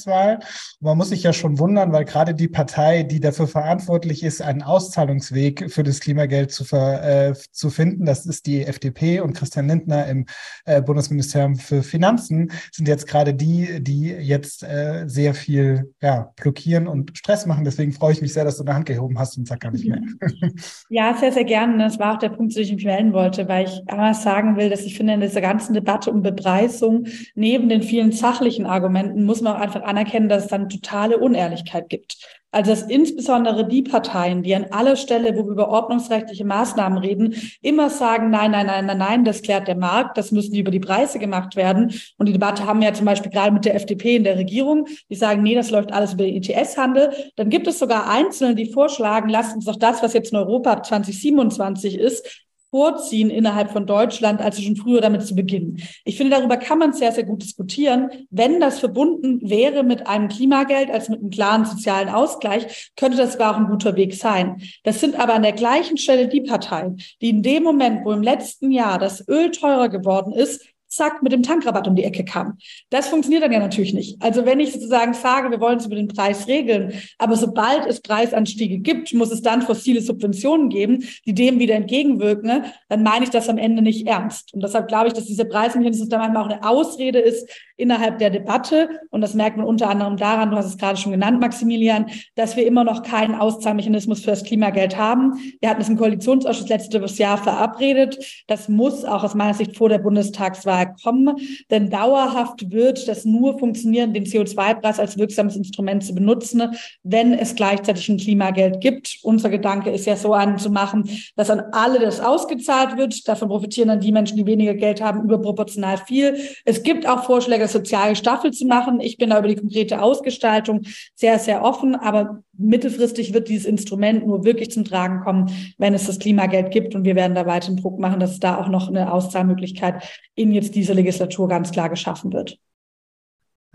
Wahl. Man muss sich ja schon wundern, weil gerade die Partei, die dafür verantwortlich ist, einen Auszahlungsweg für das Klimageld zu, ver, äh, zu finden, das ist die FDP und Christian Lindner im äh, Bundesministerium für Finanzen, sind jetzt gerade die, die jetzt äh, sehr viel ja, blockieren und Stress machen. Deswegen freue ich mich sehr, dass du eine Hand gehoben hast und sag gar nicht mehr. Ja, sehr, sehr gerne. Das war auch der Punkt, zu dem ich mich melden wollte, weil ich einmal sagen will, dass ich finde, in dieser ganzen Debatte um Bepreisung, neben den vielen sachlichen Argumenten, muss man auch einfach anerkennen, dass es dann totale Unehrlichkeit gibt. Also dass insbesondere die Parteien, die an aller Stelle, wo wir über ordnungsrechtliche Maßnahmen reden, immer sagen, nein, nein, nein, nein, nein, das klärt der Markt, das müssen über die Preise gemacht werden. Und die Debatte haben wir ja zum Beispiel gerade mit der FDP in der Regierung, die sagen, nee, das läuft alles über den ETS-Handel. Dann gibt es sogar Einzelne, die vorschlagen, lasst uns doch das, was jetzt in Europa 2027 ist, vorziehen innerhalb von Deutschland, als schon früher damit zu beginnen. Ich finde, darüber kann man sehr, sehr gut diskutieren. Wenn das verbunden wäre mit einem Klimageld, als mit einem klaren sozialen Ausgleich, könnte das auch ein guter Weg sein. Das sind aber an der gleichen Stelle die Parteien, die in dem Moment, wo im letzten Jahr das Öl teurer geworden ist, zack, mit dem Tankrabatt um die Ecke kam. Das funktioniert dann ja natürlich nicht. Also wenn ich sozusagen sage, wir wollen es über den Preis regeln, aber sobald es Preisanstiege gibt, muss es dann fossile Subventionen geben, die dem wieder entgegenwirken, dann meine ich das am Ende nicht ernst. Und deshalb glaube ich, dass dieser Preismechanismus da manchmal auch eine Ausrede ist innerhalb der Debatte. Und das merkt man unter anderem daran, du hast es gerade schon genannt, Maximilian, dass wir immer noch keinen Auszahlmechanismus für das Klimageld haben. Wir hatten es im Koalitionsausschuss letztes Jahr verabredet. Das muss auch aus meiner Sicht vor der Bundestagswahl kommen. Denn dauerhaft wird das nur funktionieren, den CO2-Preis als wirksames Instrument zu benutzen, wenn es gleichzeitig ein Klimageld gibt. Unser Gedanke ist ja so anzumachen, dass an alle das ausgezahlt wird. Davon profitieren dann die Menschen, die weniger Geld haben, überproportional viel. Es gibt auch Vorschläge, soziale Staffel zu machen. Ich bin da über die konkrete Ausgestaltung sehr, sehr offen. Aber mittelfristig wird dieses Instrument nur wirklich zum Tragen kommen, wenn es das Klimageld gibt. Und wir werden da weiteren Druck machen, dass da auch noch eine Auszahlmöglichkeit in jetzt dieser Legislatur ganz klar geschaffen wird.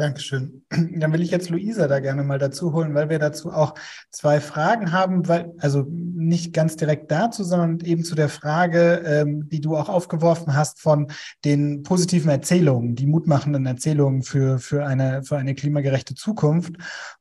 Dankeschön. Dann will ich jetzt Luisa da gerne mal dazu holen, weil wir dazu auch zwei Fragen haben, weil, also nicht ganz direkt dazu, sondern eben zu der Frage, ähm, die du auch aufgeworfen hast von den positiven Erzählungen, die mutmachenden Erzählungen für, für, eine, für eine klimagerechte Zukunft.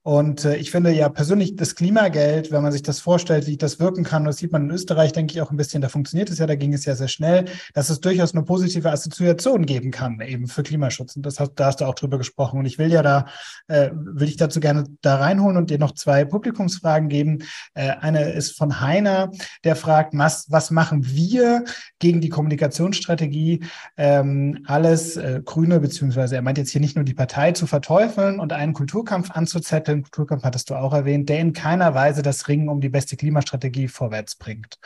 Und äh, ich finde ja persönlich das Klimageld, wenn man sich das vorstellt, wie das wirken kann, das sieht man in Österreich, denke ich, auch ein bisschen, da funktioniert es ja, da ging es ja sehr schnell, dass es durchaus eine positive Assoziation geben kann, eben für Klimaschutz. Und das hast, da hast du auch drüber gesprochen. Und ich will ja da, äh, will ich dazu gerne da reinholen und dir noch zwei Publikumsfragen geben. Äh, eine ist von Heiner, der fragt, was, was machen wir gegen die Kommunikationsstrategie, ähm, alles äh, Grüne, beziehungsweise er meint jetzt hier nicht nur die Partei zu verteufeln und einen Kulturkampf anzuzetteln, Kulturkampf hattest du auch erwähnt, der in keiner Weise das Ringen um die beste Klimastrategie vorwärts bringt.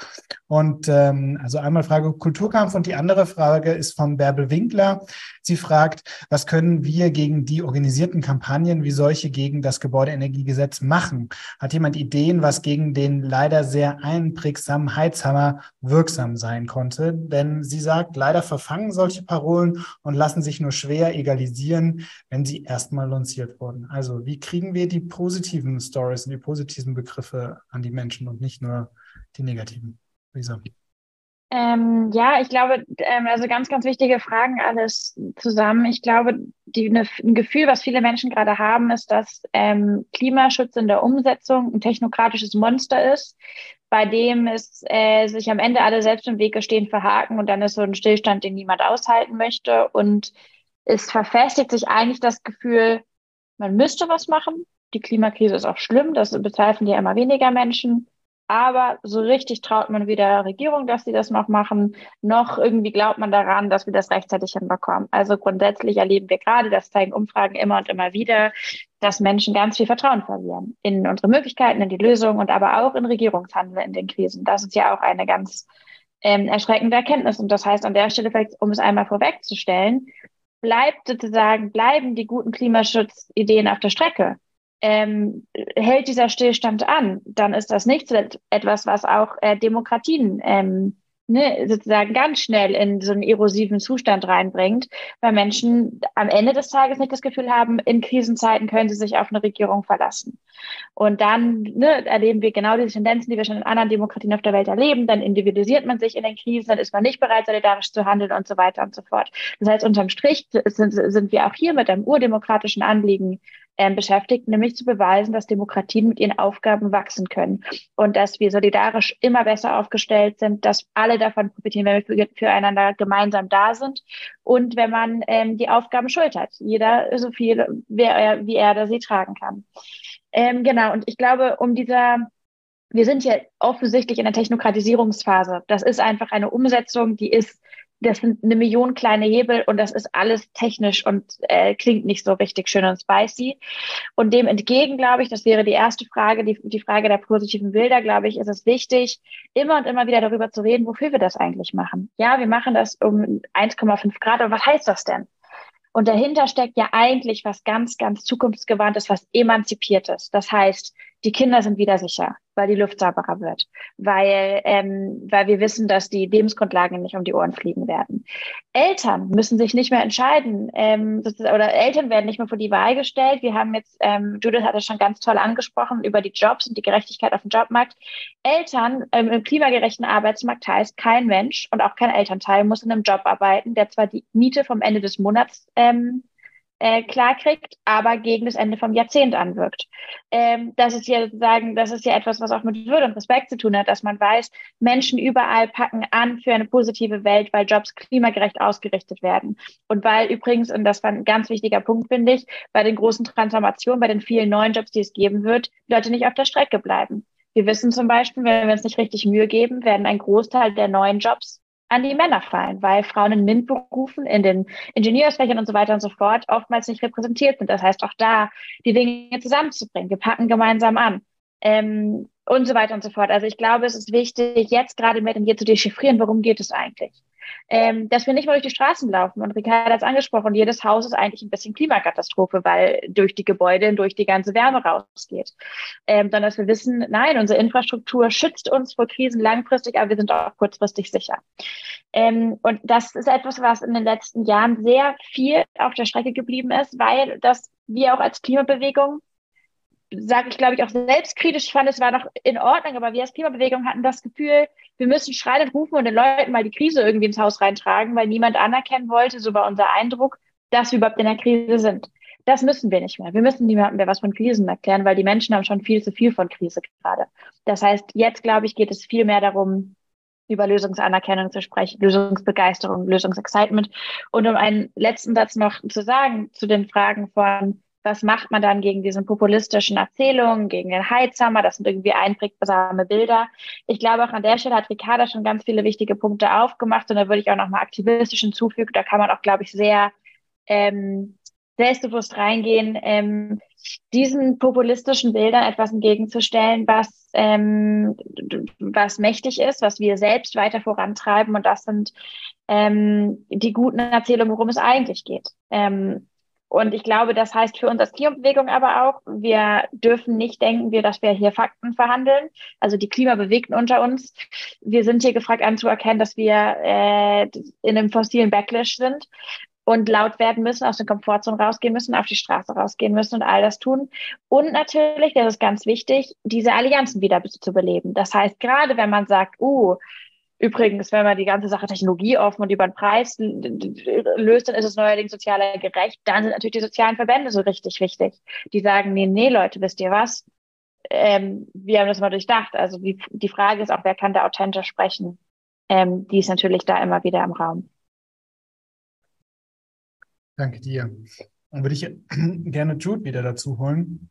Und ähm, also einmal Frage Kulturkampf und die andere Frage ist von Bärbel Winkler. Sie fragt, was können wir gegen die organisierten Kampagnen wie solche gegen das Gebäudeenergiegesetz machen? Hat jemand Ideen, was gegen den leider sehr einprägsamen Heizhammer wirksam sein konnte? Denn sie sagt, leider verfangen solche Parolen und lassen sich nur schwer egalisieren, wenn sie erstmal lanciert wurden. Also wie kriegen wir die positiven Stories und die positiven Begriffe an die Menschen und nicht nur die negativen? Lisa. Ähm, ja, ich glaube, ähm, also ganz, ganz wichtige Fragen alles zusammen. Ich glaube, die, ne, ein Gefühl, was viele Menschen gerade haben, ist, dass ähm, Klimaschutz in der Umsetzung ein technokratisches Monster ist, bei dem es äh, sich am Ende alle selbst im Wege stehen, verhaken und dann ist so ein Stillstand, den niemand aushalten möchte. Und es verfestigt sich eigentlich das Gefühl, man müsste was machen. Die Klimakrise ist auch schlimm, das bezweifeln ja immer weniger Menschen. Aber so richtig traut man weder der Regierung, dass sie das noch machen, noch irgendwie glaubt man daran, dass wir das rechtzeitig hinbekommen. Also grundsätzlich erleben wir gerade, das zeigen Umfragen immer und immer wieder, dass Menschen ganz viel Vertrauen verlieren in unsere Möglichkeiten, in die Lösung und aber auch in Regierungshandel in den Krisen. Das ist ja auch eine ganz ähm, erschreckende Erkenntnis. Und das heißt an der Stelle vielleicht, um es einmal vorwegzustellen, bleibt sozusagen, bleiben die guten Klimaschutzideen auf der Strecke ähm, hält dieser Stillstand an, dann ist das nicht etwas, was auch äh, Demokratien ähm, ne, sozusagen ganz schnell in so einen erosiven Zustand reinbringt, weil Menschen am Ende des Tages nicht das Gefühl haben, in Krisenzeiten können sie sich auf eine Regierung verlassen. Und dann ne, erleben wir genau diese Tendenzen, die wir schon in anderen Demokratien auf der Welt erleben. Dann individualisiert man sich in den Krisen, dann ist man nicht bereit, solidarisch zu handeln und so weiter und so fort. Das heißt, unterm Strich sind, sind wir auch hier mit einem urdemokratischen Anliegen ähm, beschäftigt, nämlich zu beweisen, dass Demokratien mit ihren Aufgaben wachsen können und dass wir solidarisch immer besser aufgestellt sind, dass alle davon profitieren, wenn wir für, füreinander gemeinsam da sind und wenn man ähm, die Aufgaben schultert. Jeder so viel, wie er, wie er oder sie tragen kann. Ähm, genau, und ich glaube, um dieser wir sind hier offensichtlich in der Technokratisierungsphase. Das ist einfach eine Umsetzung, die ist das sind eine Million kleine Hebel und das ist alles technisch und äh, klingt nicht so richtig schön und spicy. Und dem entgegen, glaube ich, das wäre die erste Frage, die, die Frage der positiven Bilder, glaube ich, ist es wichtig, immer und immer wieder darüber zu reden, wofür wir das eigentlich machen. Ja, wir machen das um 1,5 Grad, aber was heißt das denn? Und dahinter steckt ja eigentlich was ganz, ganz zukunftsgewandtes, was emanzipiertes. Das heißt, die Kinder sind wieder sicher, weil die Luft sauberer wird, weil, ähm, weil wir wissen, dass die Lebensgrundlagen nicht um die Ohren fliegen werden. Eltern müssen sich nicht mehr entscheiden ähm, oder Eltern werden nicht mehr vor die Wahl gestellt. Wir haben jetzt, ähm, Judith hat das schon ganz toll angesprochen, über die Jobs und die Gerechtigkeit auf dem Jobmarkt. Eltern ähm, im klimagerechten Arbeitsmarkt heißt, kein Mensch und auch kein Elternteil muss in einem Job arbeiten, der zwar die Miete vom Ende des Monats ähm, äh, klarkriegt, aber gegen das Ende vom Jahrzehnt anwirkt. Ähm, das ist ja sozusagen, das ist ja etwas, was auch mit Würde und Respekt zu tun hat, dass man weiß, Menschen überall packen an für eine positive Welt, weil Jobs klimagerecht ausgerichtet werden. Und weil übrigens, und das war ein ganz wichtiger Punkt, finde ich, bei den großen Transformationen, bei den vielen neuen Jobs, die es geben wird, Leute nicht auf der Strecke bleiben. Wir wissen zum Beispiel, wenn wir uns nicht richtig Mühe geben, werden ein Großteil der neuen Jobs an die Männer fallen, weil Frauen in MINT-Berufen, in den Ingenieursfächern und so weiter und so fort oftmals nicht repräsentiert sind. Das heißt, auch da die Dinge zusammenzubringen. Wir packen gemeinsam an. Ähm, und so weiter und so fort. Also ich glaube, es ist wichtig, jetzt gerade mit dem hier zu dechiffrieren, worum geht es eigentlich? Ähm, dass wir nicht mal durch die Straßen laufen. Und Ricardo hat es angesprochen, jedes Haus ist eigentlich ein bisschen Klimakatastrophe, weil durch die Gebäude durch die ganze Wärme rausgeht. Ähm, sondern dass wir wissen, nein, unsere Infrastruktur schützt uns vor Krisen langfristig, aber wir sind auch kurzfristig sicher. Ähm, und das ist etwas, was in den letzten Jahren sehr viel auf der Strecke geblieben ist, weil das wir auch als Klimabewegung, sage ich, glaube ich, auch selbstkritisch, fand, es war noch in Ordnung, aber wir als Klimabewegung hatten das Gefühl, wir müssen schreiend rufen und den Leuten mal die Krise irgendwie ins Haus reintragen, weil niemand anerkennen wollte, so war unser Eindruck, dass wir überhaupt in der Krise sind. Das müssen wir nicht mehr. Wir müssen niemandem mehr was von Krisen erklären, weil die Menschen haben schon viel zu viel von Krise gerade. Das heißt, jetzt, glaube ich, geht es viel mehr darum, über Lösungsanerkennung zu sprechen, Lösungsbegeisterung, Lösungsexcitement. Und um einen letzten Satz noch zu sagen zu den Fragen von, was macht man dann gegen diesen populistischen Erzählungen, gegen den Heizhammer, das sind irgendwie einprägsame Bilder. Ich glaube, auch an der Stelle hat Ricarda schon ganz viele wichtige Punkte aufgemacht und da würde ich auch nochmal aktivistisch hinzufügen. Da kann man auch, glaube ich, sehr ähm, selbstbewusst reingehen, ähm, diesen populistischen Bildern etwas entgegenzustellen, was, ähm, was mächtig ist, was wir selbst weiter vorantreiben. Und das sind ähm, die guten Erzählungen, worum es eigentlich geht. Ähm, und ich glaube, das heißt für uns als Klimabewegung aber auch, wir dürfen nicht denken, dass wir hier Fakten verhandeln. Also die Klimabewegten unter uns. Wir sind hier gefragt anzuerkennen, dass wir äh, in einem fossilen Backlash sind und laut werden müssen, aus der Komfortzone rausgehen müssen, auf die Straße rausgehen müssen und all das tun. Und natürlich, das ist ganz wichtig, diese Allianzen wieder zu beleben. Das heißt, gerade wenn man sagt, uh, übrigens, wenn man die ganze Sache Technologie offen und über den Preis löst, dann ist es neuerdings sozialer gerecht, dann sind natürlich die sozialen Verbände so richtig wichtig. Die sagen, nee, nee, Leute, wisst ihr was? Ähm, wir haben das mal durchdacht. Also die, die Frage ist auch, wer kann da authentisch sprechen? Ähm, die ist natürlich da immer wieder im Raum. Danke dir. Dann würde ich gerne Jude wieder dazu holen.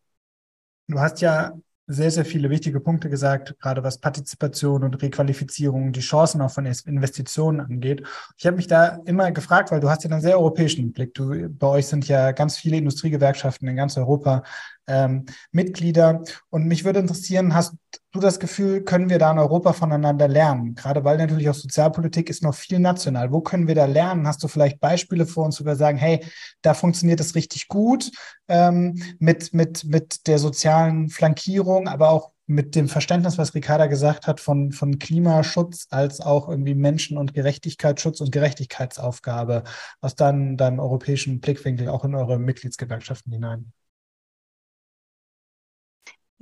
Du hast ja sehr, sehr viele wichtige Punkte gesagt, gerade was Partizipation und Requalifizierung, die Chancen auch von Investitionen angeht. Ich habe mich da immer gefragt, weil du hast ja einen sehr europäischen Blick. Du, bei euch sind ja ganz viele Industriegewerkschaften in ganz Europa ähm, Mitglieder. Und mich würde interessieren, hast du das Gefühl, können wir da in Europa voneinander lernen? Gerade weil natürlich auch Sozialpolitik ist noch viel national. Wo können wir da lernen? Hast du vielleicht Beispiele für uns, wo wir sagen, hey, da funktioniert es richtig gut ähm, mit, mit, mit der sozialen Flankierung, aber auch mit dem Verständnis, was Ricarda gesagt hat, von, von Klimaschutz als auch irgendwie Menschen- und Gerechtigkeitsschutz und Gerechtigkeitsaufgabe aus dann deinem europäischen Blickwinkel auch in eure Mitgliedsgewerkschaften hinein?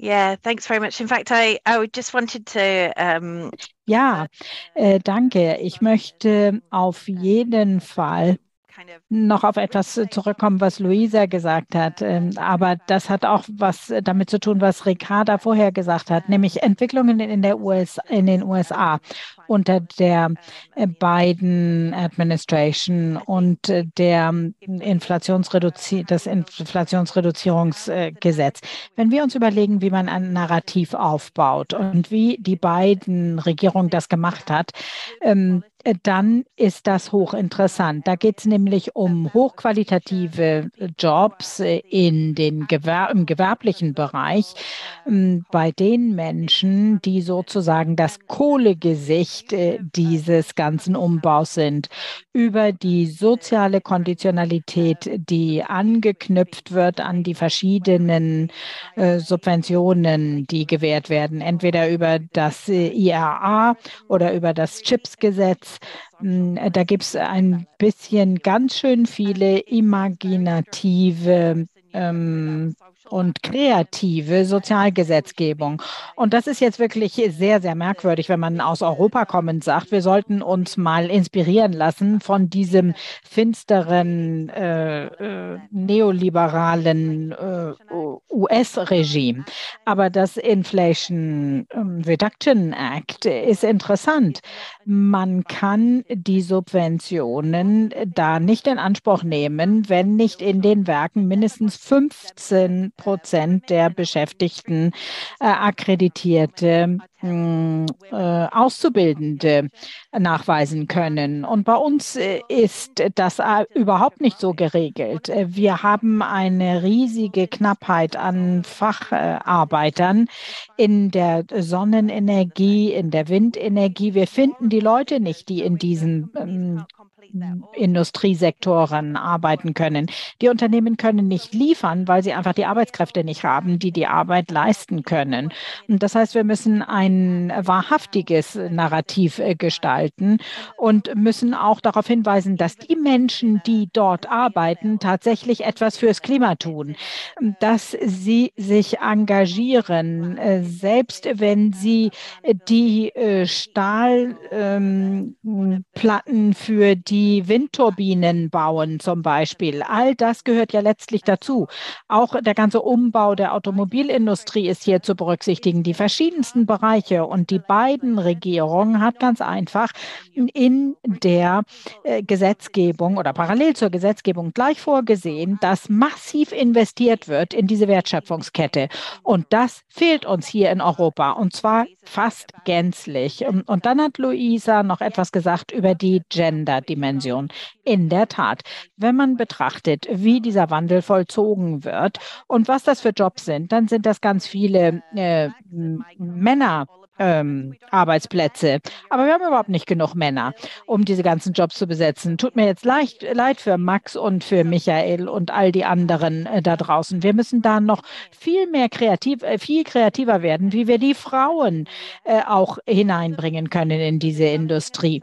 Yeah, thanks very much. In fact, I, I just wanted to. Um, ja, äh, danke. Ich möchte auf jeden Fall noch auf etwas zurückkommen, was Luisa gesagt hat. Ähm, aber das hat auch was damit zu tun, was Ricarda vorher gesagt hat, nämlich Entwicklungen in, der US, in den USA unter der äh, Biden Administration und der Inflationsreduzi das Inflationsreduzierungsgesetz. Wenn wir uns überlegen, wie man ein Narrativ aufbaut und wie die Biden Regierung das gemacht hat, ähm, äh, dann ist das hochinteressant. Da geht es nämlich um hochqualitative Jobs äh, in den Gewer im gewerblichen Bereich ähm, bei den Menschen, die sozusagen das Kohlegesicht äh, dieses ganzen Umbaus sind, über die soziale Konditionalität, die angeknüpft wird an die verschiedenen Subventionen, die gewährt werden, entweder über das IRA oder über das CHIPS-Gesetz hm, da gibt es ein bisschen ganz schön viele imaginative ähm, und kreative Sozialgesetzgebung. Und das ist jetzt wirklich sehr, sehr merkwürdig, wenn man aus Europa kommend sagt, wir sollten uns mal inspirieren lassen von diesem finsteren äh, äh, neoliberalen äh, US-Regime. Aber das Inflation ähm, Reduction Act ist interessant. Man kann die Subventionen da nicht in Anspruch nehmen, wenn nicht in den Werken mindestens 15 Prozent der Beschäftigten äh, akkreditierte Auszubildende nachweisen können. Und bei uns äh, ist das äh, überhaupt nicht so geregelt. Äh, wir haben eine riesige Knappheit an Facharbeitern in der Sonnenenergie, in der Windenergie. Wir finden die Leute nicht, die in diesen ähm, Industriesektoren arbeiten können. Die Unternehmen können nicht liefern, weil sie einfach die Arbeitskräfte nicht haben, die die Arbeit leisten können. Und das heißt, wir müssen ein wahrhaftiges Narrativ äh, gestalten und müssen auch darauf hinweisen, dass die Menschen, die dort arbeiten, tatsächlich etwas fürs Klima tun, dass sie sich engagieren, äh, selbst wenn sie die äh, Stahlplatten ähm, für die Windturbinen bauen zum Beispiel. All das gehört ja letztlich dazu. Auch der ganze Umbau der Automobilindustrie ist hier zu berücksichtigen, die verschiedensten Bereiche. Und die beiden Regierungen hat ganz einfach in der äh, Gesetzgebung oder parallel zur Gesetzgebung gleich vorgesehen, dass massiv investiert wird in diese Wertschöpfungskette. Und das fehlt uns hier in Europa und zwar fast gänzlich. Und dann hat Luisa noch etwas gesagt über die Gender-Dimension. In der Tat, wenn man betrachtet, wie dieser Wandel vollzogen wird und was das für Jobs sind, dann sind das ganz viele äh, Männer ähm, Arbeitsplätze. Aber wir haben überhaupt nicht genug Männer, um diese ganzen Jobs zu besetzen. Tut mir jetzt leicht, leid für Max und für Michael und all die anderen äh, da draußen. Wir müssen da noch viel mehr kreativ, äh, viel kreativer werden, wie wir die Frauen äh, auch hineinbringen können in diese Industrie.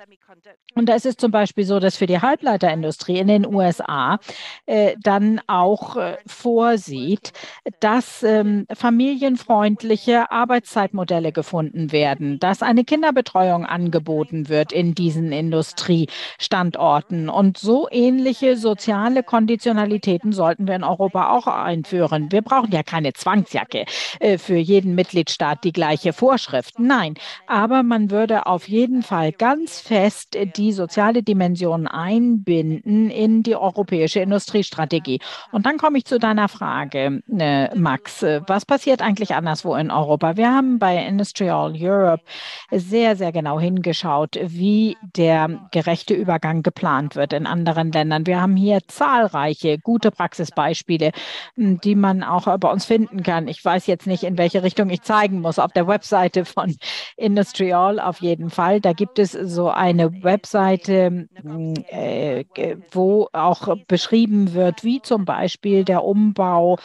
Und da ist es zum Beispiel so, dass für die Halbleiterindustrie in den USA äh, dann auch äh, vorsieht, dass ähm, familienfreundliche Arbeitszeitmodelle gefunden werden, dass eine Kinderbetreuung angeboten wird in diesen Industriestandorten. Und so ähnliche soziale Konditionalitäten sollten wir in Europa auch einführen. Wir brauchen ja keine Zwangsjacke äh, für jeden Mitgliedstaat die gleiche Vorschrift. Nein, aber man würde auf jeden Fall ganz fest die die soziale Dimension einbinden in die europäische Industriestrategie. Und dann komme ich zu deiner Frage, äh, Max. Was passiert eigentlich anderswo in Europa? Wir haben bei Industrial Europe sehr, sehr genau hingeschaut, wie der gerechte Übergang geplant wird in anderen Ländern. Wir haben hier zahlreiche gute Praxisbeispiele, die man auch bei uns finden kann. Ich weiß jetzt nicht, in welche Richtung ich zeigen muss. Auf der Webseite von Industrial auf jeden Fall. Da gibt es so eine Webseite, Webseite, äh, wo auch beschrieben wird, wie zum Beispiel der Umbau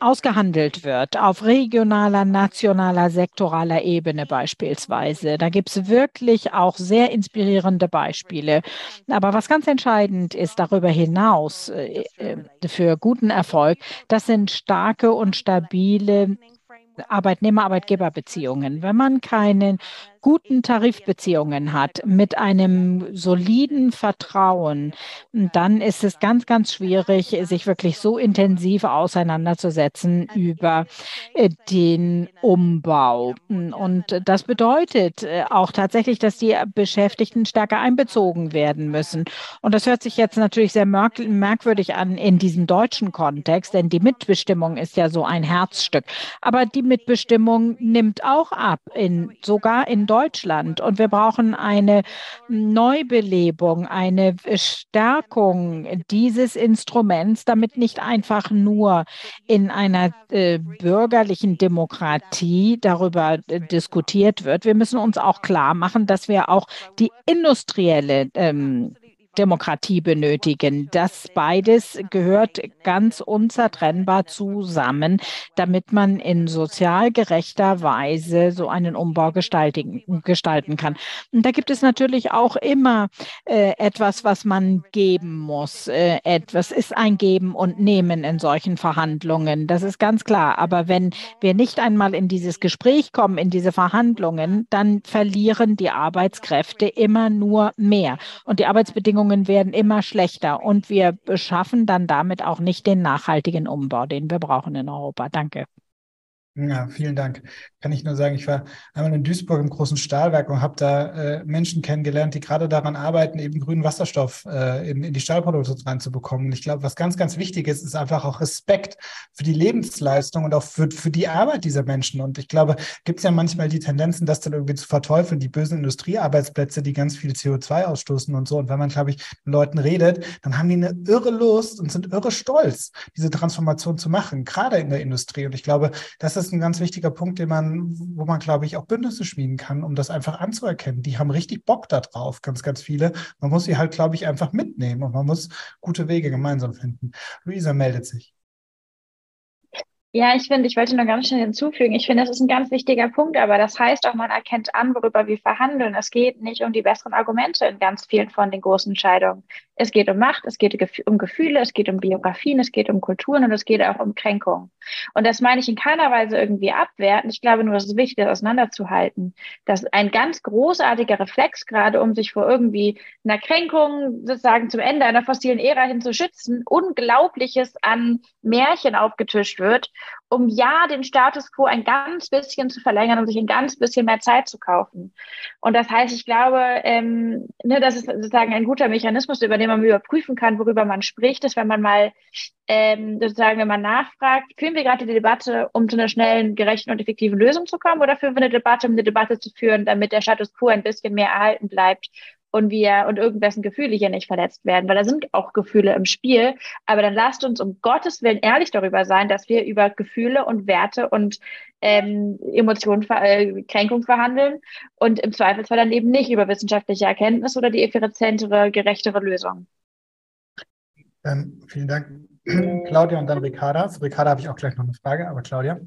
ausgehandelt wird, auf regionaler, nationaler, sektoraler Ebene beispielsweise. Da gibt es wirklich auch sehr inspirierende Beispiele. Aber was ganz entscheidend ist darüber hinaus äh, äh für guten Erfolg, das sind starke und stabile Arbeitnehmer-Arbeitgeber-Beziehungen. Wenn man keine guten Tarifbeziehungen hat, mit einem soliden Vertrauen, dann ist es ganz, ganz schwierig, sich wirklich so intensiv auseinanderzusetzen über äh, den Umbau. Und das bedeutet äh, auch tatsächlich, dass die Beschäftigten stärker einbezogen werden müssen. Und das hört sich jetzt natürlich sehr merkwürdig an in diesem deutschen Kontext, denn die Mitbestimmung ist ja so ein Herzstück. Aber die Mitbestimmung nimmt auch ab, in, sogar in Deutschland. Und wir brauchen eine Neubelebung, eine Stärkung dieses Instruments, damit nicht einfach nur in einer äh, bürgerlichen Demokratie darüber äh, diskutiert wird. Wir müssen uns auch klar machen, dass wir auch die industrielle ähm, Demokratie benötigen. Das beides gehört ganz unzertrennbar zusammen, damit man in sozial gerechter Weise so einen Umbau gestalten, kann. Und da gibt es natürlich auch immer äh, etwas, was man geben muss. Äh, etwas ist ein Geben und Nehmen in solchen Verhandlungen. Das ist ganz klar. Aber wenn wir nicht einmal in dieses Gespräch kommen, in diese Verhandlungen, dann verlieren die Arbeitskräfte immer nur mehr. Und die Arbeitsbedingungen Bedingungen werden immer schlechter und wir schaffen dann damit auch nicht den nachhaltigen Umbau, den wir brauchen in Europa. Danke. Ja, vielen Dank. Kann ich nur sagen, ich war einmal in Duisburg im großen Stahlwerk und habe da äh, Menschen kennengelernt, die gerade daran arbeiten, eben grünen Wasserstoff äh, in, in die Stahlproduktion reinzubekommen. Und ich glaube, was ganz, ganz wichtig ist, ist einfach auch Respekt für die Lebensleistung und auch für, für die Arbeit dieser Menschen. Und ich glaube, gibt es ja manchmal die Tendenzen, das dann irgendwie zu verteufeln, die bösen Industriearbeitsplätze, die ganz viel CO2 ausstoßen und so. Und wenn man, glaube ich, mit Leuten redet, dann haben die eine irre Lust und sind irre stolz, diese Transformation zu machen, gerade in der Industrie. Und ich glaube, das ist ist ein ganz wichtiger Punkt, den man, wo man, glaube ich, auch Bündnisse schmieden kann, um das einfach anzuerkennen. Die haben richtig Bock da drauf, ganz, ganz viele. Man muss sie halt, glaube ich, einfach mitnehmen und man muss gute Wege gemeinsam finden. Luisa meldet sich. Ja, ich finde, ich wollte noch ganz schnell hinzufügen, ich finde, das ist ein ganz wichtiger Punkt, aber das heißt auch, man erkennt an, worüber wir verhandeln. Es geht nicht um die besseren Argumente in ganz vielen von den großen Entscheidungen. Es geht um Macht, es geht um Gefühle, es geht um Biografien, es geht um Kulturen und es geht auch um Kränkungen. Und das meine ich in keiner Weise irgendwie abwerten. Ich glaube nur, es ist wichtig, das auseinanderzuhalten. Das ist ein ganz großartiger Reflex, gerade um sich vor irgendwie einer Kränkung, sozusagen zum Ende einer fossilen Ära hin zu schützen, Unglaubliches an Märchen aufgetischt wird um ja den Status quo ein ganz bisschen zu verlängern, um sich ein ganz bisschen mehr Zeit zu kaufen. Und das heißt, ich glaube, ähm, ne, das ist sozusagen ein guter Mechanismus, über den man überprüfen kann, worüber man spricht, ist, wenn man mal ähm, sozusagen, wenn man nachfragt, führen wir gerade die Debatte, um zu einer schnellen, gerechten und effektiven Lösung zu kommen, oder führen wir eine Debatte, um eine Debatte zu führen, damit der Status quo ein bisschen mehr erhalten bleibt und wir und irgendwessen Gefühle hier nicht verletzt werden, weil da sind auch Gefühle im Spiel. Aber dann lasst uns um Gottes Willen ehrlich darüber sein, dass wir über Gefühle und Werte und ähm, Emotionen, äh, Kränkung verhandeln und im Zweifelsfall dann eben nicht über wissenschaftliche Erkenntnis oder die effizientere, gerechtere Lösung. Ähm, vielen Dank, Claudia und dann Ricarda. Für Ricarda habe ich auch gleich noch eine Frage, aber Claudia.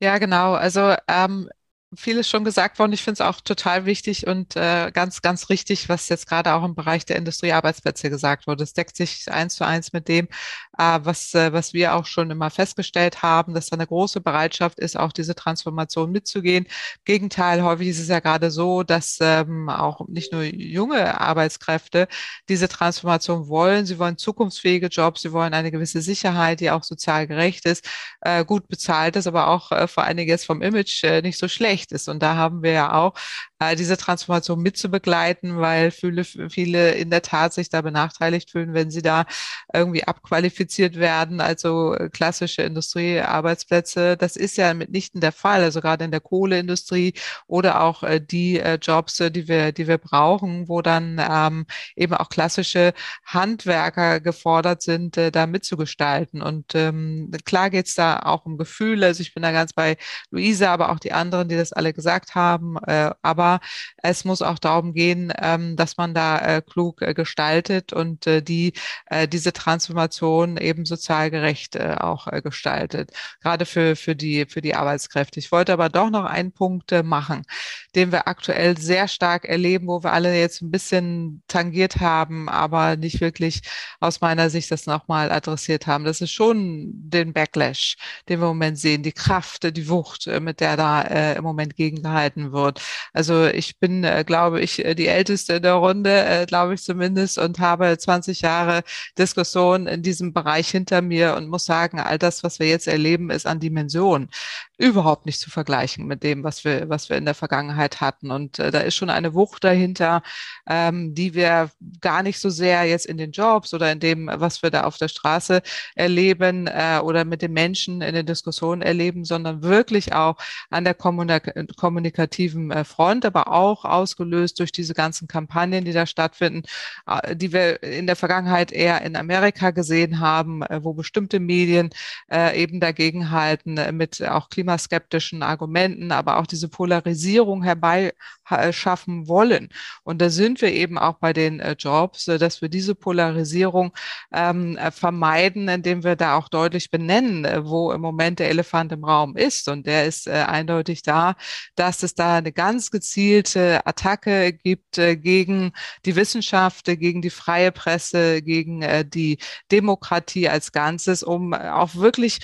Ja, genau. Also ähm, vieles schon gesagt worden. Ich finde es auch total wichtig und äh, ganz, ganz richtig, was jetzt gerade auch im Bereich der Industriearbeitsplätze gesagt wurde. Es deckt sich eins zu eins mit dem, äh, was, äh, was wir auch schon immer festgestellt haben, dass da eine große Bereitschaft ist, auch diese Transformation mitzugehen. Im Gegenteil, häufig ist es ja gerade so, dass ähm, auch nicht nur junge Arbeitskräfte diese Transformation wollen. Sie wollen zukunftsfähige Jobs, sie wollen eine gewisse Sicherheit, die auch sozial gerecht ist, äh, gut bezahlt ist, aber auch äh, vor allen Dingen jetzt vom Image äh, nicht so schlecht schlecht ist. Und da haben wir ja auch äh, diese Transformation mitzubegleiten, weil viele, viele in der Tat sich da benachteiligt fühlen, wenn sie da irgendwie abqualifiziert werden. Also äh, klassische Industriearbeitsplätze, das ist ja mitnichten der Fall. Also gerade in der Kohleindustrie oder auch äh, die äh, Jobs, äh, die wir, die wir brauchen, wo dann ähm, eben auch klassische Handwerker gefordert sind, äh, da mitzugestalten. Und ähm, klar geht's da auch um Gefühle. Also ich bin da ganz bei Luisa, aber auch die anderen, die das alle gesagt haben. Äh, aber es muss auch darum gehen, ähm, dass man da äh, klug äh, gestaltet und äh, die diese Transformation eben sozial gerecht auch gestaltet, gerade für für die für die Arbeitskräfte. Ich wollte aber doch noch einen Punkt machen, den wir aktuell sehr stark erleben, wo wir alle jetzt ein bisschen tangiert haben, aber nicht wirklich aus meiner Sicht das nochmal adressiert haben. Das ist schon den Backlash, den wir im Moment sehen, die Kraft, die Wucht, mit der da äh, im Moment gegengehalten wird. Also ich bin, äh, glaube ich, äh, die älteste der Runde, äh, glaube ich zumindest, und habe 20 Jahre Diskussion in diesem Bereich hinter mir und muss sagen, all das, was wir jetzt erleben, ist an Dimension überhaupt nicht zu vergleichen mit dem, was wir, was wir in der Vergangenheit hatten. Und äh, da ist schon eine Wucht dahinter, ähm, die wir gar nicht so sehr jetzt in den Jobs oder in dem, was wir da auf der Straße erleben äh, oder mit den Menschen in den Diskussionen erleben, sondern wirklich auch an der Kommunik kommunikativen äh, Front, aber auch ausgelöst durch diese ganzen Kampagnen, die da stattfinden, äh, die wir in der Vergangenheit eher in Amerika gesehen haben, äh, wo bestimmte Medien äh, eben dagegen halten mit auch Klima klimaskeptischen Argumenten, aber auch diese Polarisierung herbeischaffen wollen. Und da sind wir eben auch bei den Jobs, dass wir diese Polarisierung ähm, äh, vermeiden, indem wir da auch deutlich benennen, wo im Moment der Elefant im Raum ist. Und der ist eindeutig da, dass es da eine ganz gezielte Attacke gibt äh, gegen die Wissenschaft, gegen die freie Presse, gegen äh, die Demokratie als Ganzes, um auch wirklich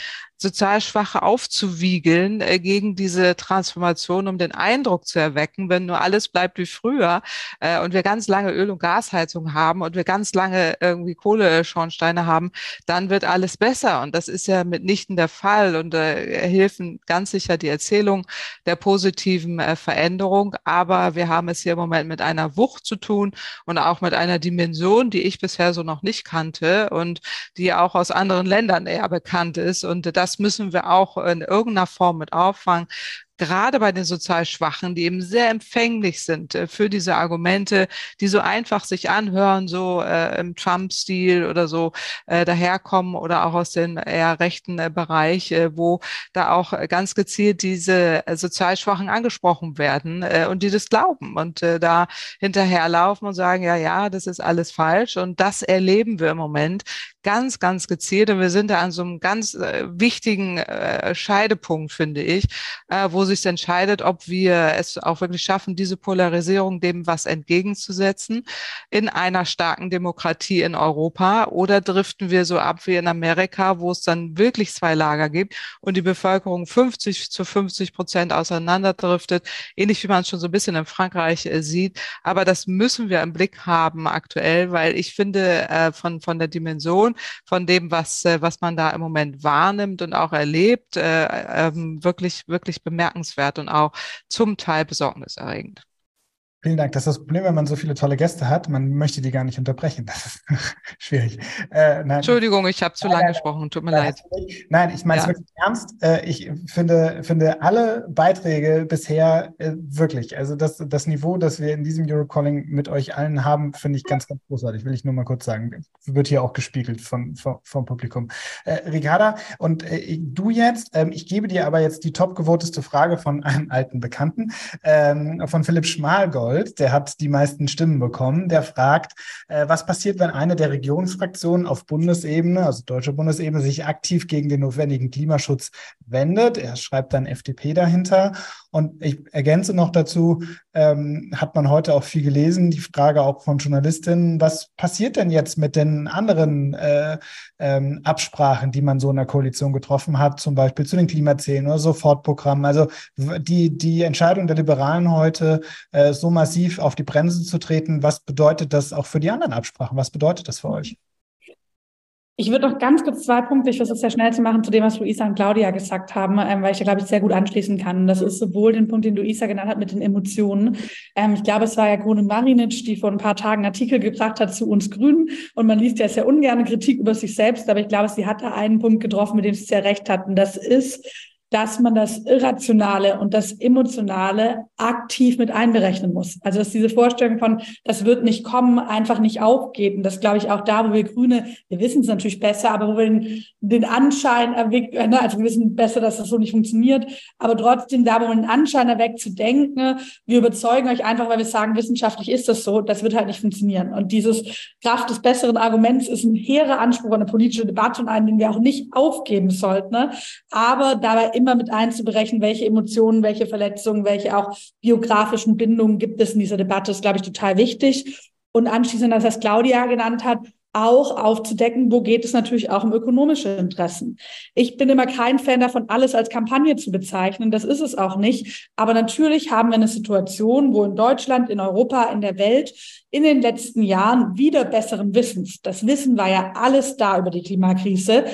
sozial Schwache aufzuwiegeln äh, gegen diese Transformation, um den Eindruck zu erwecken, wenn nur alles bleibt wie früher äh, und wir ganz lange Öl- und Gasheizung haben und wir ganz lange irgendwie Kohleschornsteine haben, dann wird alles besser. Und das ist ja mitnichten der Fall. Und äh, helfen ganz sicher die Erzählung der positiven äh, Veränderung. Aber wir haben es hier im Moment mit einer Wucht zu tun und auch mit einer Dimension, die ich bisher so noch nicht kannte und die auch aus anderen Ländern eher bekannt ist. Und das müssen wir auch in irgendeiner Form mit auffangen. Gerade bei den sozial Schwachen, die eben sehr empfänglich sind äh, für diese Argumente, die so einfach sich anhören, so äh, im Trump-Stil oder so äh, daherkommen oder auch aus dem eher rechten äh, Bereich, äh, wo da auch ganz gezielt diese äh, sozial Schwachen angesprochen werden und die das glauben und da hinterherlaufen und sagen, ja, ja, das ist alles falsch. Und das erleben wir im Moment ganz, ganz gezielt. Und wir sind da an so einem ganz wichtigen Scheidepunkt, finde ich, äh, sich entscheidet, ob wir es auch wirklich schaffen, diese Polarisierung dem was entgegenzusetzen in einer starken Demokratie in Europa oder driften wir so ab wie in Amerika, wo es dann wirklich zwei Lager gibt und die Bevölkerung 50 zu 50 Prozent auseinanderdriftet, ähnlich wie man es schon so ein bisschen in Frankreich äh, sieht. Aber das müssen wir im Blick haben aktuell, weil ich finde, äh, von, von der Dimension von dem, was, äh, was man da im Moment wahrnimmt und auch erlebt, äh, ähm, wirklich, wirklich bemerkenswert und auch zum Teil besorgniserregend. Vielen Dank. Das ist das Problem, wenn man so viele tolle Gäste hat. Man möchte die gar nicht unterbrechen. Das ist schwierig. Äh, Entschuldigung, ich habe zu lange gesprochen. Tut mir leid. Nein, ich meine es wirklich ernst. Äh, ich finde, finde alle Beiträge bisher äh, wirklich, also das, das Niveau, das wir in diesem Eurocalling mit euch allen haben, finde ich ganz, ganz großartig. Will ich nur mal kurz sagen. Wird hier auch gespiegelt von, von vom Publikum. Äh, Ricarda, und äh, du jetzt, ähm, ich gebe dir aber jetzt die topgevoteste Frage von einem alten Bekannten, ähm, von Philipp Schmalgold. Arnold, der hat die meisten Stimmen bekommen, der fragt, äh, was passiert, wenn eine der Regierungsfraktionen auf Bundesebene, also deutsche Bundesebene, sich aktiv gegen den notwendigen Klimaschutz wendet. Er schreibt dann FDP dahinter. Und ich ergänze noch dazu, ähm, hat man heute auch viel gelesen, die Frage auch von Journalistinnen, was passiert denn jetzt mit den anderen äh, ähm, Absprachen, die man so in der Koalition getroffen hat, zum Beispiel zu den Klimazielen oder Sofortprogrammen. Also die, die Entscheidung der Liberalen heute, äh, so massiv auf die Bremse zu treten, was bedeutet das auch für die anderen Absprachen? Was bedeutet das für euch? Ich würde noch ganz kurz zwei Punkte, ich versuche es sehr schnell zu machen, zu dem, was Luisa und Claudia gesagt haben, ähm, weil ich da, glaube ich, sehr gut anschließen kann. Das ist sowohl den Punkt, den Luisa genannt hat mit den Emotionen. Ähm, ich glaube, es war ja Grune Marinic, die vor ein paar Tagen einen Artikel gebracht hat zu uns Grünen. Und man liest ja sehr ungern Kritik über sich selbst, aber ich glaube, sie hat da einen Punkt getroffen, mit dem sie sehr recht hatten. Das ist, dass man das Irrationale und das Emotionale aktiv mit einberechnen muss. Also dass diese Vorstellung von, das wird nicht kommen, einfach nicht aufgeht. Und das glaube ich auch da, wo wir Grüne, wir wissen es natürlich besser, aber wo wir den, den Anschein erweckt, ne, also wir wissen besser, dass das so nicht funktioniert, aber trotzdem da, wo man den Anschein erweckt, zu denken, wir überzeugen euch einfach, weil wir sagen, wissenschaftlich ist das so, das wird halt nicht funktionieren. Und dieses Kraft des besseren Arguments ist ein hehrer Anspruch an eine politische Debatte und einen, den wir auch nicht aufgeben sollten. Ne? Aber dabei immer mit einzuberechnen, welche Emotionen, welche Verletzungen, welche auch biografischen Bindungen gibt es in dieser Debatte, ist, glaube ich, total wichtig. Und anschließend, das, was Claudia genannt hat, auch aufzudecken, wo geht es natürlich auch um ökonomische Interessen. Ich bin immer kein Fan davon, alles als Kampagne zu bezeichnen. Das ist es auch nicht. Aber natürlich haben wir eine Situation, wo in Deutschland, in Europa, in der Welt in den letzten Jahren wieder besseren Wissens, das Wissen war ja alles da über die Klimakrise,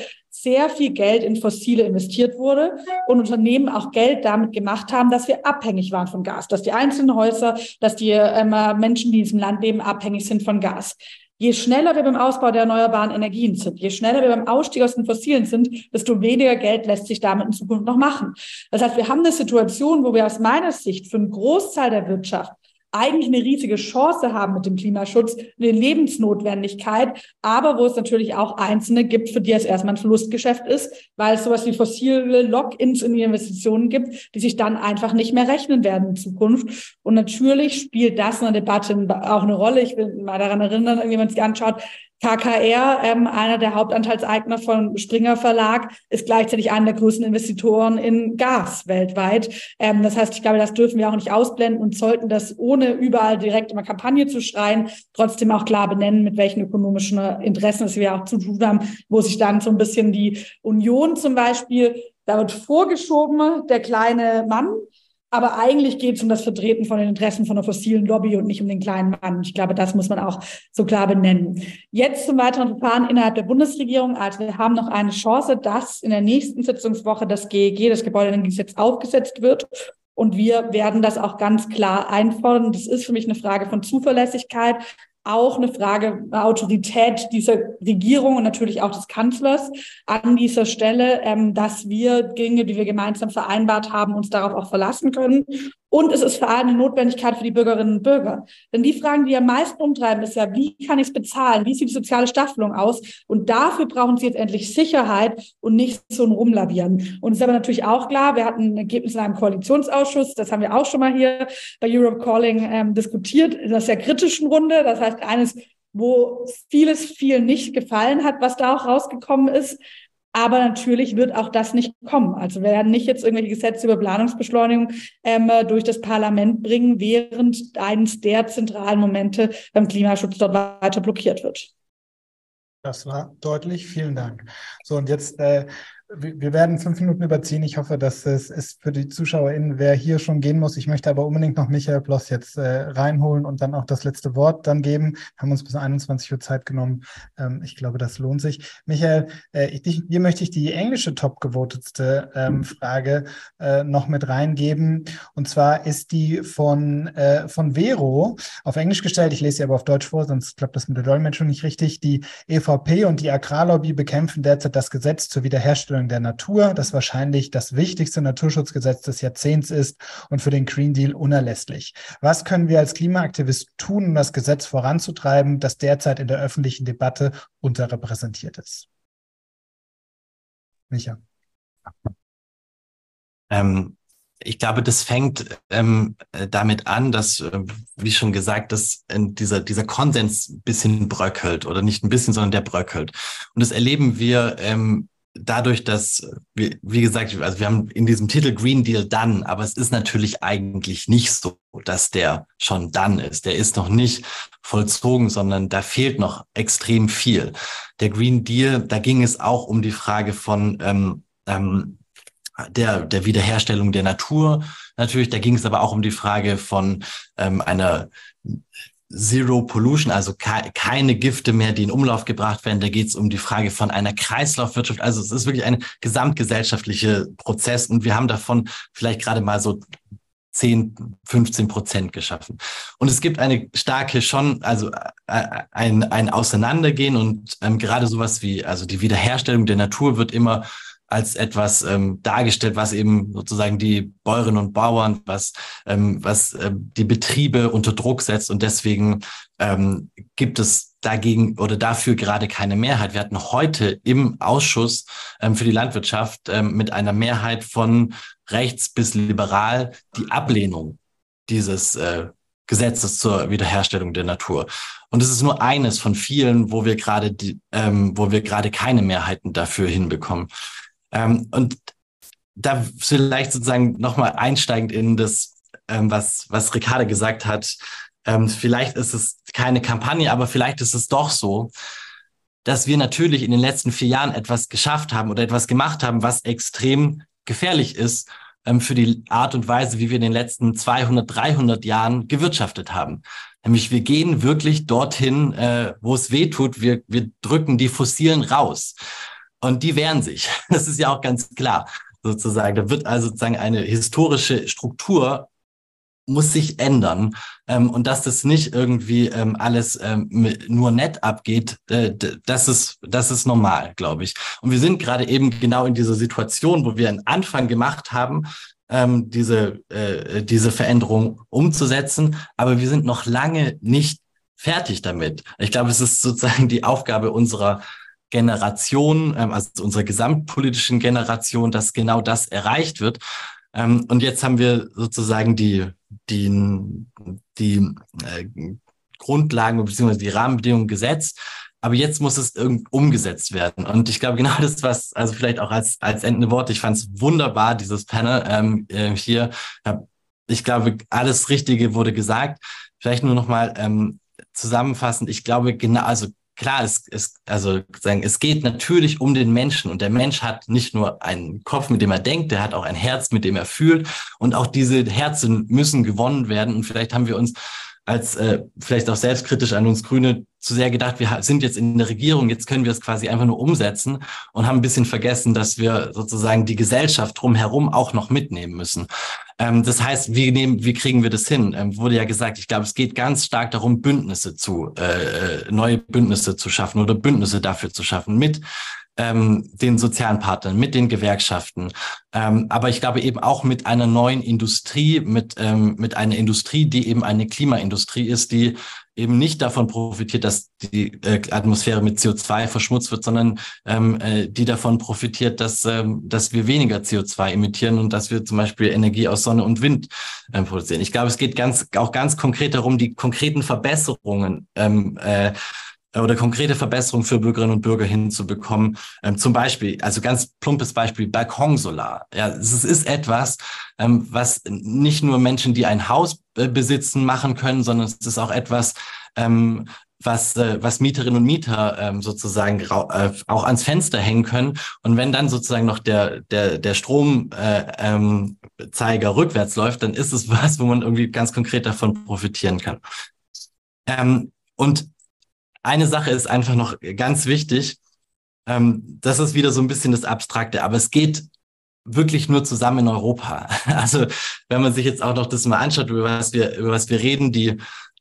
sehr viel Geld in Fossile investiert wurde und Unternehmen auch Geld damit gemacht haben, dass wir abhängig waren von Gas, dass die einzelnen Häuser, dass die ähm, Menschen, die in diesem Land leben, abhängig sind von Gas. Je schneller wir beim Ausbau der erneuerbaren Energien sind, je schneller wir beim Ausstieg aus den Fossilen sind, desto weniger Geld lässt sich damit in Zukunft noch machen. Das heißt, wir haben eine Situation, wo wir aus meiner Sicht für einen Großteil der Wirtschaft eigentlich eine riesige Chance haben mit dem Klimaschutz, eine Lebensnotwendigkeit, aber wo es natürlich auch Einzelne gibt, für die es erstmal ein Verlustgeschäft ist, weil es sowas wie fossile Lock-ins in die Investitionen gibt, die sich dann einfach nicht mehr rechnen werden in Zukunft. Und natürlich spielt das in der Debatte auch eine Rolle. Ich will mal daran erinnern, wenn man sich anschaut, KKR, ähm, einer der Hauptanteilseigner von Springer Verlag, ist gleichzeitig einer der größten Investitoren in Gas weltweit. Ähm, das heißt, ich glaube, das dürfen wir auch nicht ausblenden und sollten das ohne überall direkt immer Kampagne zu schreien, trotzdem auch klar benennen, mit welchen ökonomischen Interessen es wir auch zu tun haben, wo sich dann so ein bisschen die Union zum Beispiel, da wird vorgeschoben, der kleine Mann, aber eigentlich geht es um das Vertreten von den Interessen von der fossilen Lobby und nicht um den kleinen Mann. Ich glaube, das muss man auch so klar benennen. Jetzt zum weiteren Verfahren innerhalb der Bundesregierung. Also wir haben noch eine Chance, dass in der nächsten Sitzungswoche das GEG, das Gebäudeenergiegesetz, aufgesetzt wird. Und wir werden das auch ganz klar einfordern. Das ist für mich eine Frage von Zuverlässigkeit. Auch eine Frage der Autorität dieser Regierung und natürlich auch des Kanzlers an dieser Stelle, ähm, dass wir Dinge, die wir gemeinsam vereinbart haben, uns darauf auch verlassen können. Und es ist vor allem eine Notwendigkeit für die Bürgerinnen und Bürger. Denn die Fragen, die am meisten umtreiben, ist ja, wie kann ich es bezahlen? Wie sieht die soziale Staffelung aus? Und dafür brauchen sie jetzt endlich Sicherheit und nicht so ein Rumlavieren. Und es ist aber natürlich auch klar, wir hatten ein Ergebnis in einem Koalitionsausschuss, das haben wir auch schon mal hier bei Europe Calling ähm, diskutiert, in einer sehr kritischen Runde. Das heißt, eines, wo vieles viel nicht gefallen hat, was da auch rausgekommen ist. Aber natürlich wird auch das nicht kommen. Also wir werden nicht jetzt irgendwelche Gesetze über Planungsbeschleunigung ähm, durch das Parlament bringen, während eines der zentralen Momente beim Klimaschutz dort weiter blockiert wird. Das war deutlich. Vielen Dank. So, und jetzt äh, wir werden fünf Minuten überziehen. Ich hoffe, dass es ist für die ZuschauerInnen, wer hier schon gehen muss. Ich möchte aber unbedingt noch Michael Bloss jetzt äh, reinholen und dann auch das letzte Wort dann geben. Haben uns bis 21 Uhr Zeit genommen. Ähm, ich glaube, das lohnt sich. Michael, äh, ich, dir möchte ich die englische top-gewotetste ähm, Frage äh, noch mit reingeben. Und zwar ist die von, äh, von Vero auf Englisch gestellt. Ich lese sie aber auf Deutsch vor, sonst klappt das mit der Dolmetschung nicht richtig. Die EVP und die Agrarlobby bekämpfen derzeit das Gesetz zur Wiederherstellung Wiederherstellung der Natur, das wahrscheinlich das wichtigste Naturschutzgesetz des Jahrzehnts ist und für den Green Deal unerlässlich. Was können wir als Klimaaktivisten tun, um das Gesetz voranzutreiben, das derzeit in der öffentlichen Debatte unterrepräsentiert ist? Micha. Ähm, ich glaube, das fängt ähm, damit an, dass, äh, wie schon gesagt, dass äh, dieser, dieser Konsens ein bisschen bröckelt oder nicht ein bisschen, sondern der bröckelt. Und das erleben wir ähm, dadurch, dass, wie, wie gesagt, also wir haben in diesem Titel Green Deal done, aber es ist natürlich eigentlich nicht so, dass der schon done ist. Der ist noch nicht vollzogen, sondern da fehlt noch extrem viel. Der Green Deal, da ging es auch um die Frage von ähm, ähm, der, der Wiederherstellung der Natur. Natürlich, da ging es aber auch um die Frage von ähm, einer Zero Pollution, also ke keine Gifte mehr, die in Umlauf gebracht werden. Da geht es um die Frage von einer Kreislaufwirtschaft. Also es ist wirklich ein gesamtgesellschaftlicher Prozess und wir haben davon vielleicht gerade mal so 10, 15 Prozent geschaffen. Und es gibt eine starke schon, also äh, ein, ein Auseinandergehen und ähm, gerade sowas wie, also die Wiederherstellung der Natur wird immer als etwas ähm, dargestellt, was eben sozusagen die Bäuerinnen und Bauern, was, ähm, was ähm, die Betriebe unter Druck setzt. Und deswegen ähm, gibt es dagegen oder dafür gerade keine Mehrheit. Wir hatten heute im Ausschuss ähm, für die Landwirtschaft ähm, mit einer Mehrheit von rechts bis liberal die Ablehnung dieses äh, Gesetzes zur Wiederherstellung der Natur. Und es ist nur eines von vielen, wo wir gerade die, ähm, wo wir gerade keine Mehrheiten dafür hinbekommen. Ähm, und da vielleicht sozusagen nochmal einsteigend in das, ähm, was, was Ricarda gesagt hat, ähm, vielleicht ist es keine Kampagne, aber vielleicht ist es doch so, dass wir natürlich in den letzten vier Jahren etwas geschafft haben oder etwas gemacht haben, was extrem gefährlich ist ähm, für die Art und Weise, wie wir in den letzten 200, 300 Jahren gewirtschaftet haben. Nämlich wir gehen wirklich dorthin, äh, wo es weh tut. Wir, wir drücken die Fossilen raus. Und die wehren sich. Das ist ja auch ganz klar, sozusagen. Da wird also sozusagen eine historische Struktur muss sich ändern. Ähm, und dass das nicht irgendwie ähm, alles ähm, nur nett abgeht, äh, das ist, das ist normal, glaube ich. Und wir sind gerade eben genau in dieser Situation, wo wir einen Anfang gemacht haben, ähm, diese, äh, diese Veränderung umzusetzen. Aber wir sind noch lange nicht fertig damit. Ich glaube, es ist sozusagen die Aufgabe unserer Generation, ähm, also unserer gesamtpolitischen Generation, dass genau das erreicht wird. Ähm, und jetzt haben wir sozusagen die, die, die äh, Grundlagen bzw. die Rahmenbedingungen gesetzt. Aber jetzt muss es irgendwie umgesetzt werden. Und ich glaube, genau das, was, also vielleicht auch als, als endende Worte, ich fand es wunderbar, dieses Panel ähm, äh, hier. Ich glaube, alles Richtige wurde gesagt. Vielleicht nur nochmal ähm, zusammenfassend. Ich glaube, genau, also klar, es, es, also sagen, es geht natürlich um den Menschen und der Mensch hat nicht nur einen Kopf, mit dem er denkt, der hat auch ein Herz, mit dem er fühlt und auch diese Herzen müssen gewonnen werden und vielleicht haben wir uns als äh, vielleicht auch selbstkritisch an uns Grüne zu sehr gedacht, wir sind jetzt in der Regierung, jetzt können wir es quasi einfach nur umsetzen und haben ein bisschen vergessen, dass wir sozusagen die Gesellschaft drumherum auch noch mitnehmen müssen. Ähm, das heißt, wie, nehmen, wie kriegen wir das hin? Ähm, wurde ja gesagt, ich glaube, es geht ganz stark darum, Bündnisse zu, äh, äh neue Bündnisse zu schaffen oder Bündnisse dafür zu schaffen mit ähm, den sozialen Partnern, mit den Gewerkschaften, ähm, aber ich glaube eben auch mit einer neuen Industrie, mit, ähm, mit einer Industrie, die eben eine Klimaindustrie ist, die eben nicht davon profitiert, dass die äh, Atmosphäre mit CO2 verschmutzt wird, sondern ähm, äh, die davon profitiert, dass, ähm, dass wir weniger CO2 emittieren und dass wir zum Beispiel Energie aus Sonne und Wind ähm, produzieren. Ich glaube, es geht ganz, auch ganz konkret darum, die konkreten Verbesserungen ähm, äh, oder konkrete Verbesserungen für Bürgerinnen und Bürger hinzubekommen. Ähm, zum Beispiel, also ganz plumpes Beispiel, Balkonsolar. Ja, es ist etwas, ähm, was nicht nur Menschen, die ein Haus äh, besitzen, machen können, sondern es ist auch etwas, ähm, was, äh, was Mieterinnen und Mieter ähm, sozusagen äh, auch ans Fenster hängen können. Und wenn dann sozusagen noch der, der, der Stromzeiger äh, ähm, rückwärts läuft, dann ist es was, wo man irgendwie ganz konkret davon profitieren kann. Ähm, und eine Sache ist einfach noch ganz wichtig. Ähm, das ist wieder so ein bisschen das Abstrakte, aber es geht wirklich nur zusammen in Europa. Also wenn man sich jetzt auch noch das mal anschaut, über was wir, über was wir reden, die,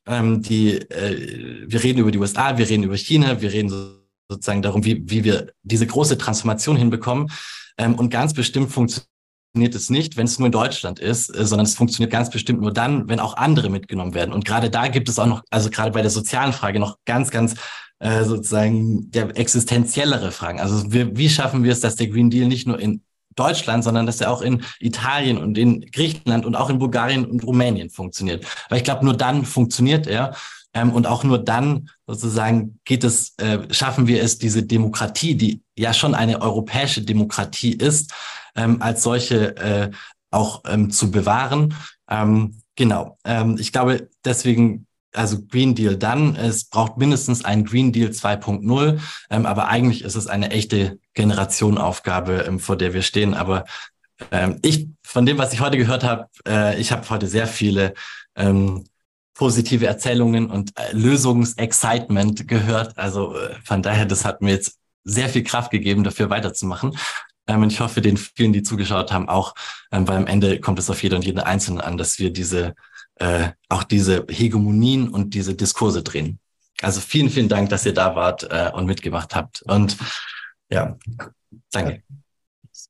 ähm, die, äh, wir reden über die USA, wir reden über China, wir reden so, sozusagen darum, wie, wie wir diese große Transformation hinbekommen. Ähm, und ganz bestimmt funktioniert funktioniert es nicht, wenn es nur in Deutschland ist, äh, sondern es funktioniert ganz bestimmt nur dann, wenn auch andere mitgenommen werden. Und gerade da gibt es auch noch, also gerade bei der sozialen Frage noch ganz, ganz äh, sozusagen der existenziellere Fragen. Also wir, wie schaffen wir es, dass der Green Deal nicht nur in Deutschland, sondern dass er auch in Italien und in Griechenland und auch in Bulgarien und Rumänien funktioniert. Weil ich glaube, nur dann funktioniert er. Ähm, und auch nur dann sozusagen geht es, äh, schaffen wir es, diese Demokratie, die ja schon eine europäische Demokratie ist, ähm, als solche äh, auch ähm, zu bewahren. Ähm, genau. Ähm, ich glaube, deswegen also Green Deal dann. Es braucht mindestens einen Green Deal 2.0, ähm, aber eigentlich ist es eine echte Generationenaufgabe, ähm, vor der wir stehen. Aber ähm, ich, von dem, was ich heute gehört habe, äh, ich habe heute sehr viele ähm, positive Erzählungen und äh, Lösungsexcitement gehört. Also äh, von daher, das hat mir jetzt sehr viel Kraft gegeben, dafür weiterzumachen. Ähm, und ich hoffe, den vielen, die zugeschaut haben, auch, ähm, weil am Ende kommt es auf jeder und jeden Einzelnen an, dass wir diese, äh, auch diese Hegemonien und diese Diskurse drehen. Also vielen, vielen Dank, dass ihr da wart äh, und mitgemacht habt. Und ja, danke.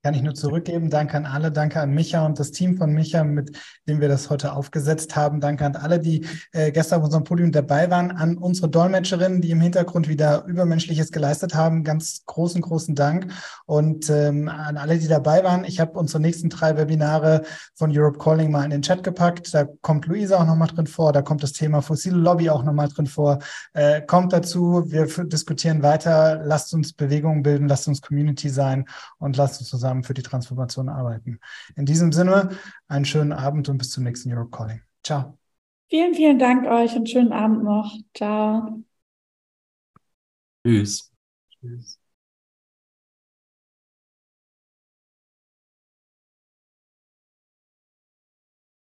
Kann ich nur zurückgeben. Danke an alle. Danke an Micha und das Team von Micha, mit dem wir das heute aufgesetzt haben. Danke an alle, die äh, gestern auf unserem Podium dabei waren. An unsere Dolmetscherinnen, die im Hintergrund wieder Übermenschliches geleistet haben. Ganz großen, großen Dank. Und ähm, an alle, die dabei waren. Ich habe unsere nächsten drei Webinare von Europe Calling mal in den Chat gepackt. Da kommt Luisa auch nochmal drin vor. Da kommt das Thema fossile Lobby auch nochmal drin vor. Äh, kommt dazu. Wir diskutieren weiter. Lasst uns Bewegungen bilden. Lasst uns Community sein und lasst uns zusammen für die Transformation arbeiten. In diesem Sinne, einen schönen Abend und bis zum nächsten Europe Calling. Ciao. Vielen, vielen Dank euch und schönen Abend noch. Ciao. Tschüss. Tschüss.